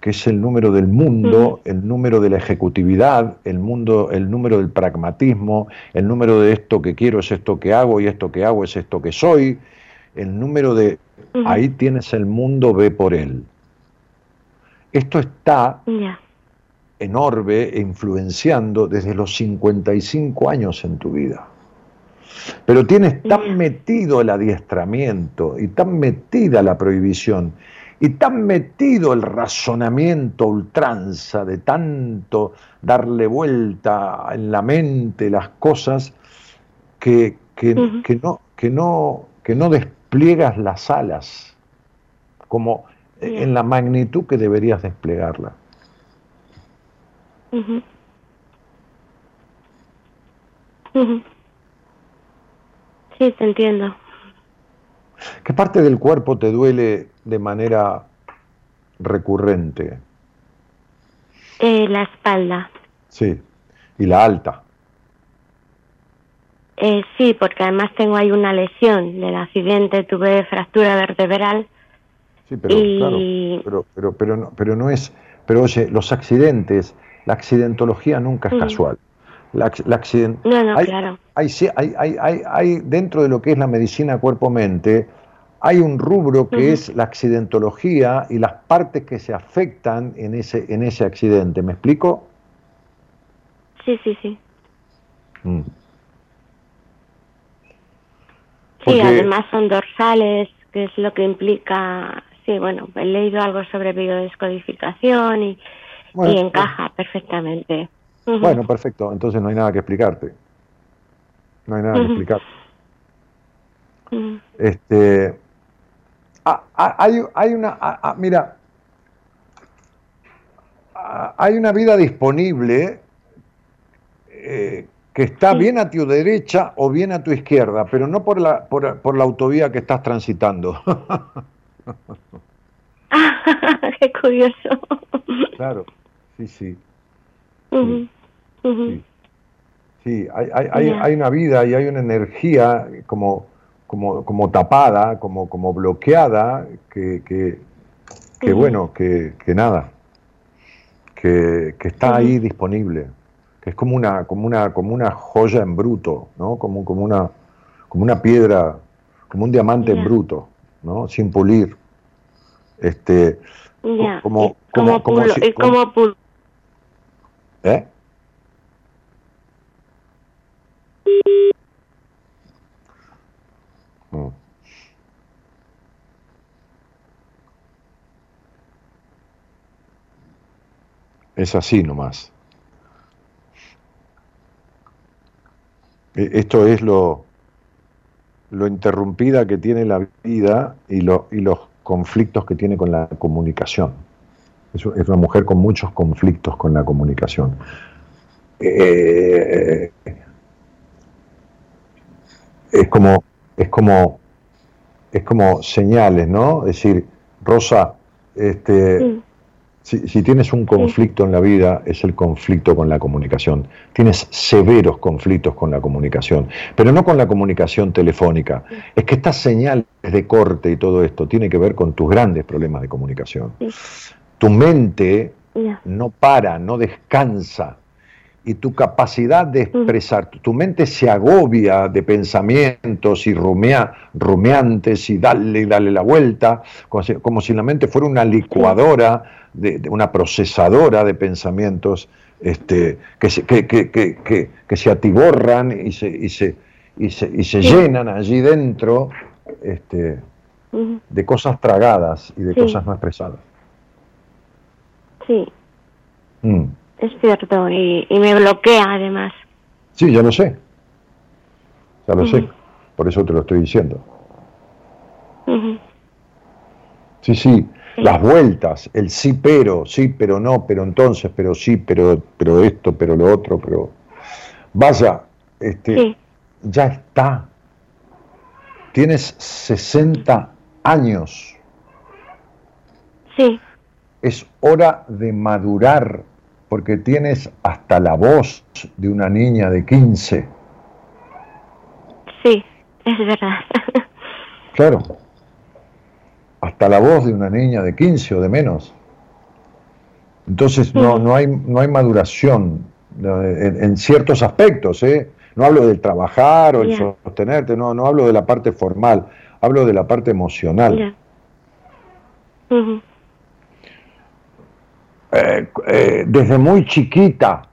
que es el número del mundo, el número de la ejecutividad, el mundo, el número del pragmatismo, el número de esto que quiero es esto que hago y esto que hago es esto que soy, el número de ahí tienes el mundo, ve por él. Esto está enorme e influenciando desde los 55 años en tu vida. Pero tienes tan metido el adiestramiento y tan metida la prohibición y tan metido el razonamiento ultranza de tanto darle vuelta en la mente las cosas que, que, no, que, no, que no despliegas las alas como en la magnitud que deberías desplegarla. Sí, te entiendo. ¿Qué parte del cuerpo te duele de manera recurrente? Eh, la espalda. Sí, y la alta. Eh, sí, porque además tengo ahí una lesión del accidente, tuve fractura vertebral. Sí, pero claro, pero, pero, pero, no, pero no es, pero oye, los accidentes, la accidentología nunca es casual. La, no, no, claro. Hay, hay, hay, hay, dentro de lo que es la medicina cuerpo-mente, hay un rubro que es la accidentología y las partes que se afectan en ese, en ese accidente. ¿Me explico? Sí, sí, sí. Mm. Sí, además son dorsales, que es lo que implica, sí, bueno, he leído algo sobre biodescodificación y, y encaja perfectamente. Bueno, perfecto, entonces no hay nada que explicarte. No hay nada que explicarte. Este, ah, ah, hay, hay, una, ah, mira, hay una vida disponible eh, que está bien a tu derecha o bien a tu izquierda, pero no por la, por, por la autovía que estás transitando. *laughs* *laughs* Qué curioso. Claro, sí, sí. Sí, hay, hay, hay, una vida y hay una energía como, como, como tapada, como, como bloqueada, que, que, bueno, que, que, nada, que, que está ahí disponible, que es como una, como una, como una joya en bruto, ¿no? Como, como, una, como una piedra, como un diamante en bruto, ¿no? Sin pulir. Este, como, como, como, como, ¿Eh? Mm. Es así nomás. E, esto es lo, lo interrumpida que tiene la vida y, lo, y los conflictos que tiene con la comunicación. Es, una mujer con muchos conflictos con la comunicación. Eh, es como, es como, es como señales, ¿no? Es decir, Rosa, este, si, tienes un conflicto en la vida, es el conflicto con la comunicación. Tienes severos conflictos con la comunicación, pero no con la comunicación telefónica. Es que estas señales de corte y todo esto tiene que ver con tus grandes problemas de comunicación tu mente no para, no descansa. Y tu capacidad de expresar, tu mente se agobia de pensamientos y rumea, rumeantes y dale y dale la vuelta, como si, la mente fuera una licuadora, de, una procesadora de pensamientos este, que, se, que, que, que, se atiborran y se, y se, y se, y se llenan allí dentro este, de cosas tragadas y de cosas no expresadas. Sí. Mm. Es cierto, y, me bloquea además. Sí, ya lo sé. Ya lo sé. Por eso te lo estoy diciendo. Sí, sí, las vueltas, el sí pero, sí pero no, pero entonces, pero sí, pero, pero esto, pero lo otro, pero vaya, este, ya está. Tienes 60 años. Sí es hora de madurar porque tienes hasta la voz de una niña de 15. Sí, es verdad. *laughs* Claro. Hasta la voz de una niña de 15 o de menos. Entonces no, no, hay, no hay maduración en, ciertos aspectos. ¿eh? No hablo del trabajar o el sostenerte, no, no hablo de la parte formal, hablo de la parte emocional. Eh, eh, desde muy chiquita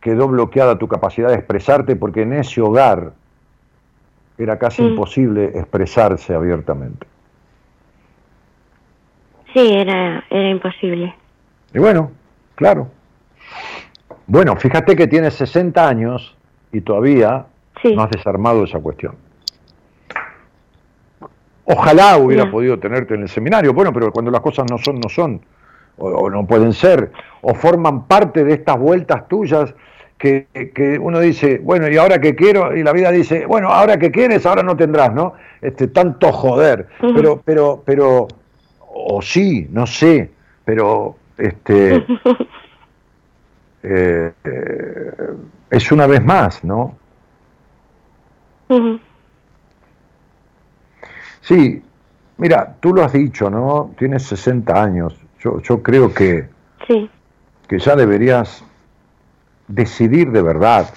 quedó bloqueada tu capacidad de expresarte porque en ese hogar era casi mm. imposible expresarse abiertamente. Sí, era, era imposible. Y bueno, claro. Bueno, fíjate que tienes 60 años y todavía no has desarmado esa cuestión. Ojalá hubiera podido tenerte en el seminario, bueno, pero cuando las cosas no son, no son, o, no pueden ser, o forman parte de estas vueltas tuyas que, que, uno dice, bueno, y ahora que quiero, y la vida dice, bueno, ahora que quieres, ahora no tendrás, ¿no? Este, tanto joder, pero, pero, pero, o sí, no sé, pero, este, *laughs* eh, eh, es una vez más, ¿no? Sí, mira, tú lo has dicho, ¿no? Tienes 60 años. Yo, yo creo que, sí. que ya deberías decidir de verdad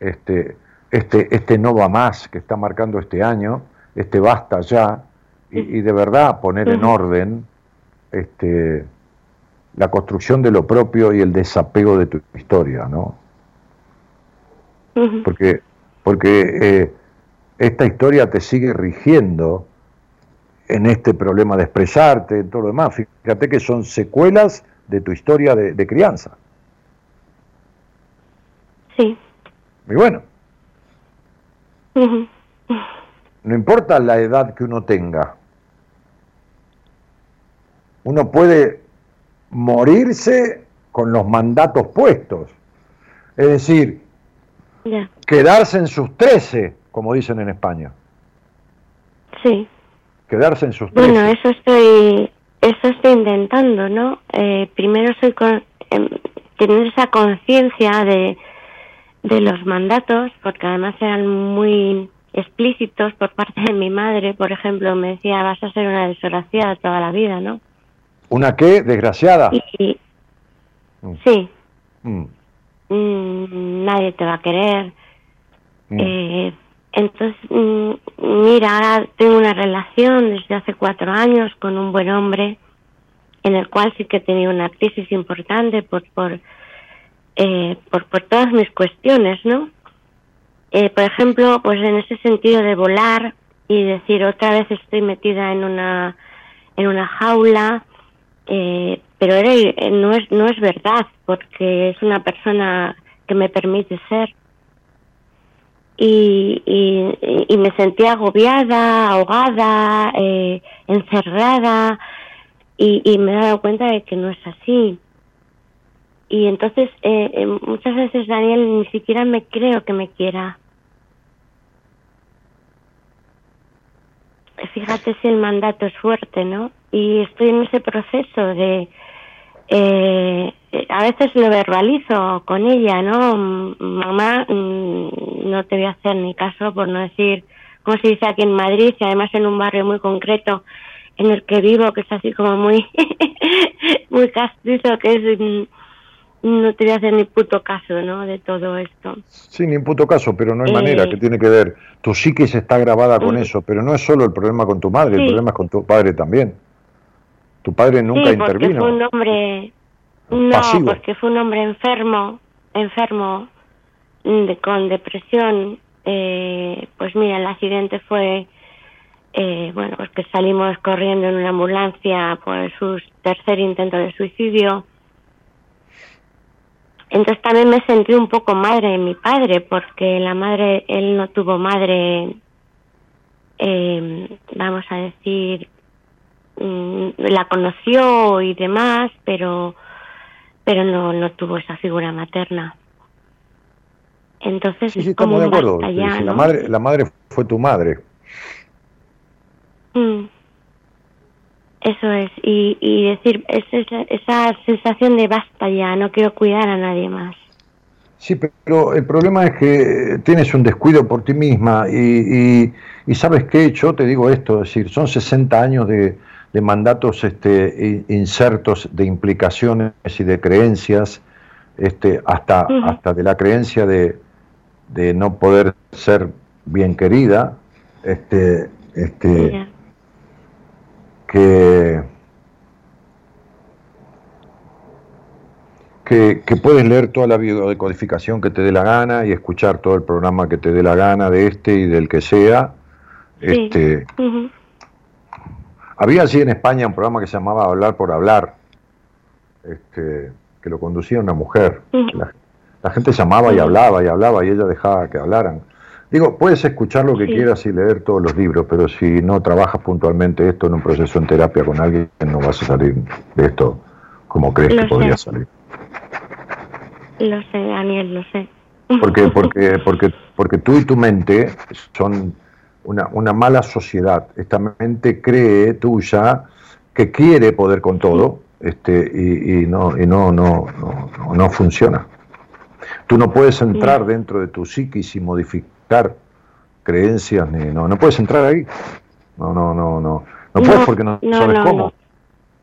este, este, este no va más que está marcando este año, este basta ya, y, de verdad poner en orden este, la construcción de lo propio y el desapego de tu historia, ¿no? Porque, porque eh, esta historia te sigue rigiendo en este problema de expresarte, en todo lo demás. Fíjate que son secuelas de tu historia de, crianza. Sí. Y bueno. No importa la edad que uno tenga. Uno puede morirse con los mandatos puestos. Es decir, quedarse en sus trece, como dicen en España. Sí. Quedarse en sus. Bueno, eso estoy, eso estoy intentando, ¿no? Eh, primero soy con, em, tener esa conciencia de, de los mandatos, porque además eran muy explícitos por parte de mi madre, por ejemplo, me decía, vas a ser una desgraciada toda la vida, ¿no? ¿Una qué? ¿Desgraciada? Mm. Sí. Mm. Mm, nadie te va a querer. Eh, entonces, mira, ahora tengo una relación desde hace cuatro años con un buen hombre, en el cual sí que he tenido una crisis importante por, por, eh, por, por todas mis cuestiones, ¿no? Eh, por ejemplo, pues en ese sentido de volar y decir otra vez estoy metida en una en una jaula eh, pero era, eh, no, es, no es verdad, porque es una persona que me permite ser. Y, y, me sentía agobiada, ahogada, eh, encerrada, y, y, me he dado cuenta de que no es así. Y entonces eh, muchas veces Daniel ni siquiera me creo que me quiera. Fíjate si el mandato es fuerte, ¿no? y estoy en ese proceso de eh, a veces lo verbalizo con ella no mamá mm, no te voy a hacer ni caso por no decir como se dice aquí en Madrid y además en un barrio muy concreto en el que vivo que es así como muy *laughs* muy castizo que es mm, no te voy a hacer ni puto caso, ¿no? De todo esto. Sí, ni puto caso, pero no hay manera, eh, que tiene que ver. Tu psiquis está grabada con mm. eso, pero no es solo el problema con tu madre, el problema es con tu padre también. Tu padre nunca sí, intervino. Fue un hombre, no, porque fue un hombre enfermo, enfermo de, con depresión. Eh, pues mira, el accidente fue, eh, bueno, pues que salimos corriendo en una ambulancia por su tercer intento de suicidio. Entonces también me sentí un poco madre de mi padre, porque la madre, él no tuvo madre, eh, vamos a decir, Mm, la conoció y demás, pero pero no, no tuvo esa figura materna. Entonces, sí, sí, como de acuerdo. la, madre, la madre fue tu madre. Mm. Eso es, y, y decir, es esa, esa sensación de basta ya, no quiero cuidar a nadie más. Sí, pero el problema es que tienes un descuido por ti misma y, y, y sabes qué, yo te digo esto, es decir, son 60 años de, de mandatos este, insertos de implicaciones y de creencias, este, hasta, hasta de la creencia de, de, no poder ser bien querida, este, este, que, que, que, puedes leer toda la biodecodificación que te dé la gana y escuchar todo el programa que te dé la gana de este y del que sea. Este, Había así en España un programa que se llamaba Hablar por Hablar, este, que lo conducía una mujer. La, la gente llamaba y hablaba y hablaba y ella dejaba que hablaran. Digo, puedes escuchar lo que Sí. quieras y leer todos los libros, pero si no trabajas puntualmente esto en un proceso en terapia con alguien, no vas a salir de esto como crees Lo que podría salir. Lo sé, Daniel, lo sé. Porque, *laughs* porque, porque, porque tú y tu mente son una, una mala sociedad. Esta mente cree tuya que quiere poder con todo este, y, y no, y no, no, no, no, no funciona. Tú no puedes entrar dentro de tu psiquis y modificar creencias, ni, no, no puedes entrar ahí. No, no, no, no. No puedes porque no, sabes no, cómo.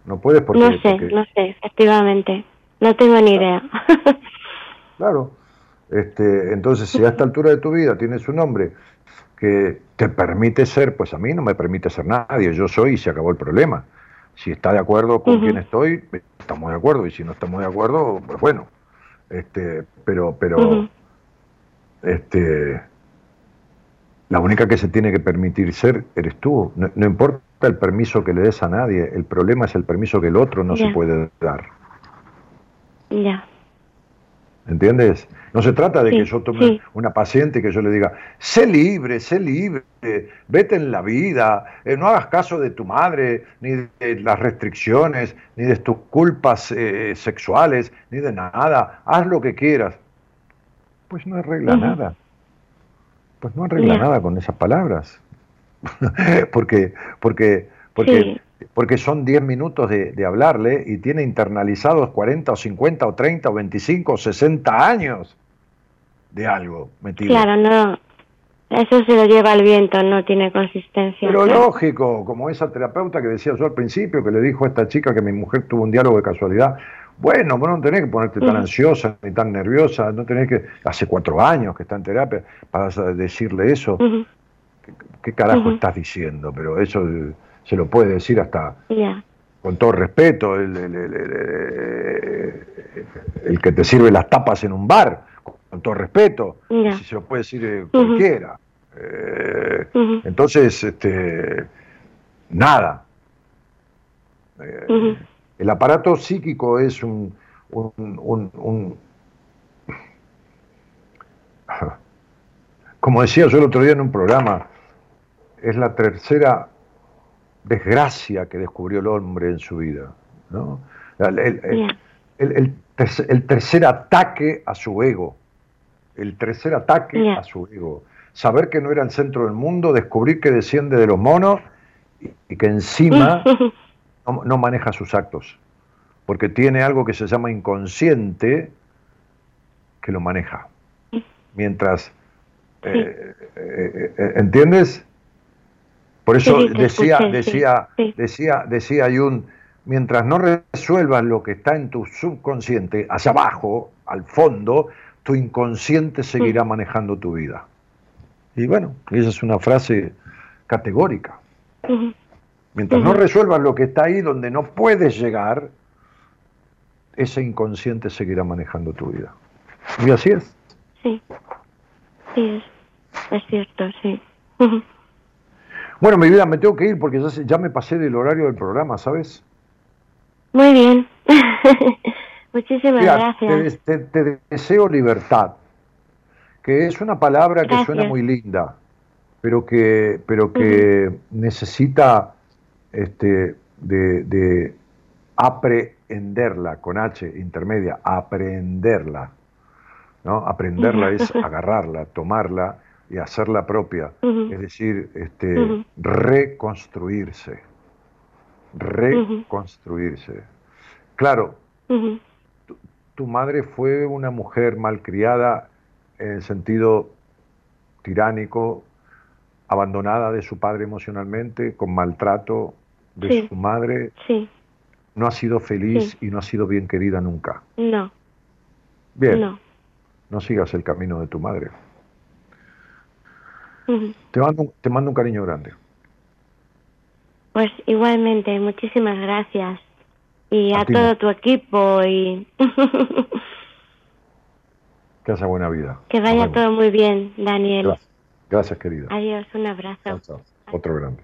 no. Puedes porque, no sé, porque- no sé, efectivamente. No tengo ni idea. Claro. Este, entonces, si a esta altura de tu vida tienes un hombre que te permite ser, pues a mí no me permite ser nadie, yo soy y se acabó el problema. Si está de acuerdo con Ujú. quien estoy, estamos de acuerdo, y si no estamos de acuerdo, pues bueno. Este, pero, pero, este, la única que se tiene que permitir ser eres tú. No, no importa el permiso que le des a nadie, el problema es el permiso que el otro no se puede dar. ya. ¿Entiendes? No se trata de Sí, que yo tome sí. una paciente y que yo le diga, sé libre, sé libre, vete en la vida, eh, no hagas caso de tu madre, ni de las restricciones, ni de tus culpas eh, sexuales, ni de nada, haz lo que quieras. Pues no arregla nada. Pues no arregla nada con esas palabras. *laughs* porque, porque, porque, Sí. Porque son 10 minutos de, de hablarle y tiene internalizados 40 o 50 o 30 o 25 o 60 años de algo metido. Claro, no. Eso se lo lleva el viento, no tiene consistencia. Pero lógico, como esa terapeuta que decía yo al principio, que le dijo a esta chica que mi mujer tuvo un diálogo de casualidad. Bueno, vos no tenés que ponerte tan ansiosa ni tan nerviosa, no tenés que. Hace cuatro años que está en terapia para decirle eso. ¿Qué carajo estás diciendo? Pero eso se lo puede decir hasta con todo respeto, el, el- el- que te sirve las tapas en un bar, con todo respeto, si se lo puede decir eh, cualquiera. Eh, entonces, este, nada. Eh. El aparato psíquico es un, un- un- un- *laughs* como decía yo el otro día en un programa, es la tercera desgracia que descubrió el hombre en su vida. ¿no? El, tercer, el tercer ataque a su ego. El tercer ataque a su ego. Saber que no era el centro del mundo, descubrir que desciende de los monos y, y que encima *laughs* no, no maneja sus actos. Porque tiene algo que se llama inconsciente que lo maneja. Mientras, eh, eh, eh, ¿entiendes? Por eso Sí, decía, escuché, decía, sí. decía, decía Jung, mientras no resuelvas lo que está en tu subconsciente, hacia abajo, al fondo, tu inconsciente seguirá manejando tu vida. Y bueno, esa es una frase categórica. Mientras no resuelvas lo que está ahí donde no puedes llegar, ese inconsciente seguirá manejando tu vida. Y así es. Sí. Sí, es, es cierto, sí. Bueno, mi vida, me tengo que ir porque ya, ya me pasé del horario del programa, ¿sabes? Muy bien. *laughs* Muchísimas Mira, gracias. te- te deseo libertad, que es una palabra que suena muy linda, pero que, pero que necesita este, de, de aprehenderla, con H intermedia, aprenderla. ¿no? Aprenderla es *laughs* agarrarla, tomarla y hacerla propia, es decir, este, reconstruirse, reconstruirse. Claro, tu madre fue una mujer malcriada en el sentido tiránico, abandonada de su padre emocionalmente, con maltrato de Sí. su madre, Sí, no ha sido feliz Sí. y no ha sido bien querida nunca. no, Bien, no, no. sigas el camino de tu madre. Te mando, un- te mando un cariño grande. Pues igualmente, muchísimas gracias. Y A a, todo tu equipo y *laughs* Que haya buena vida. que vaya todo muy bien, Daniel. Gracias. Gracias, querida. Adiós, un abrazo. Chao, chao. Otro grande.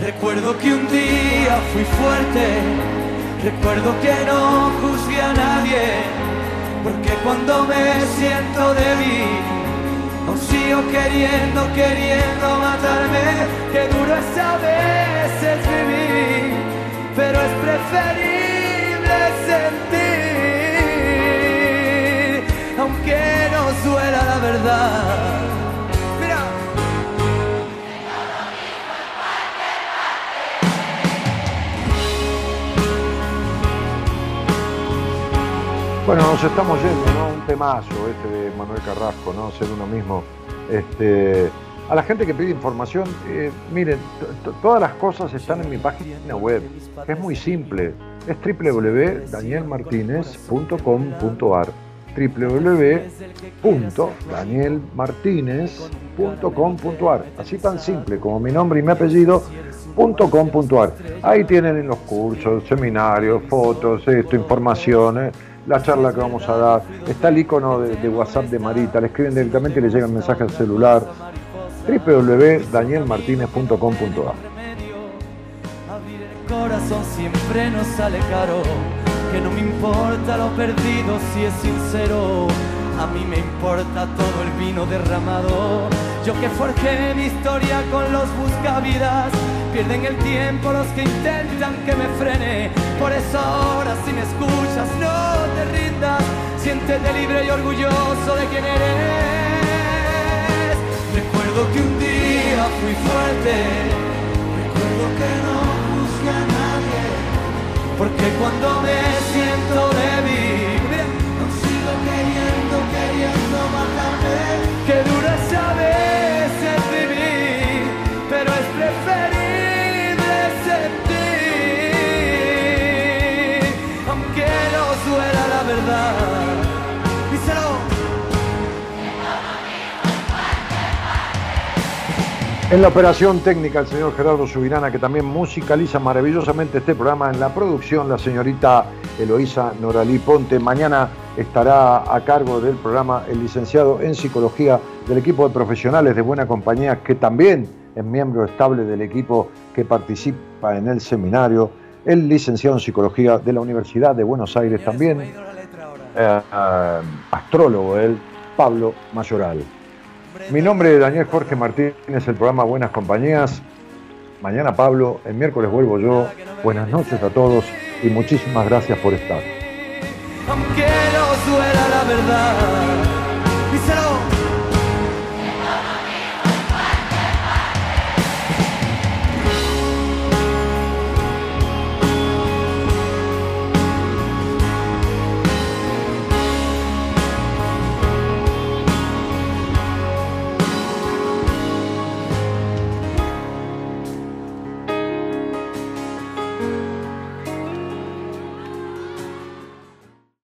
Recuerdo que un día fui fuerte, recuerdo que no juzgué a nadie, porque cuando me siento débil, aún sigo queriendo, queriendo matarme, que duro es a veces vivir, pero es preferible sentir, aunque no duela la verdad. Bueno, nos estamos yendo, ¿no? Un temazo este de Manuel Carrasco, ¿no? Ser uno mismo. Este, a la gente que pide información, eh, miren, todas las cosas están en mi página web. Es muy simple. Es www.danielmartinez.com.ar www.danielmartinez.com.ar Así tan simple como mi nombre y mi apellido .com.ar. Ahí tienen los cursos, seminarios, fotos, esto, informaciones, la charla que vamos a dar. Está el icono de, de WhatsApp de Marita, le escriben directamente y le llegan mensajes al celular. www.danielmartinez.com.ar el corazón siempre nos sale caro. Que no me importa lo perdido si es sincero. A mí me importa todo el vino derramado. Yo que forjé mi historia con los buscavidas. Pierden el tiempo los que intentan que me frene. Por eso ahora si me escuchas no te rindas. Siéntete libre y orgulloso de quien eres. Recuerdo que un día fui fuerte. Recuerdo que no juzgué a nadie. Porque cuando me siento débil, En la operación técnica el señor Gerardo Subirana, que también musicaliza maravillosamente este programa. En la producción la señorita Eloísa Noralí Ponte. Mañana estará a cargo del programa el licenciado en psicología del equipo de profesionales de Buena Compañía, que también es miembro estable del equipo que participa en el seminario. El licenciado en psicología de la Universidad de Buenos Aires, también eh, astrólogo, él, Pablo Mayoral. Mi nombre es Daniel Jorge Martínez, el programa Buenas Compañías. Mañana Pablo, el miércoles vuelvo yo. Buenas noches a todos y muchísimas gracias por estar.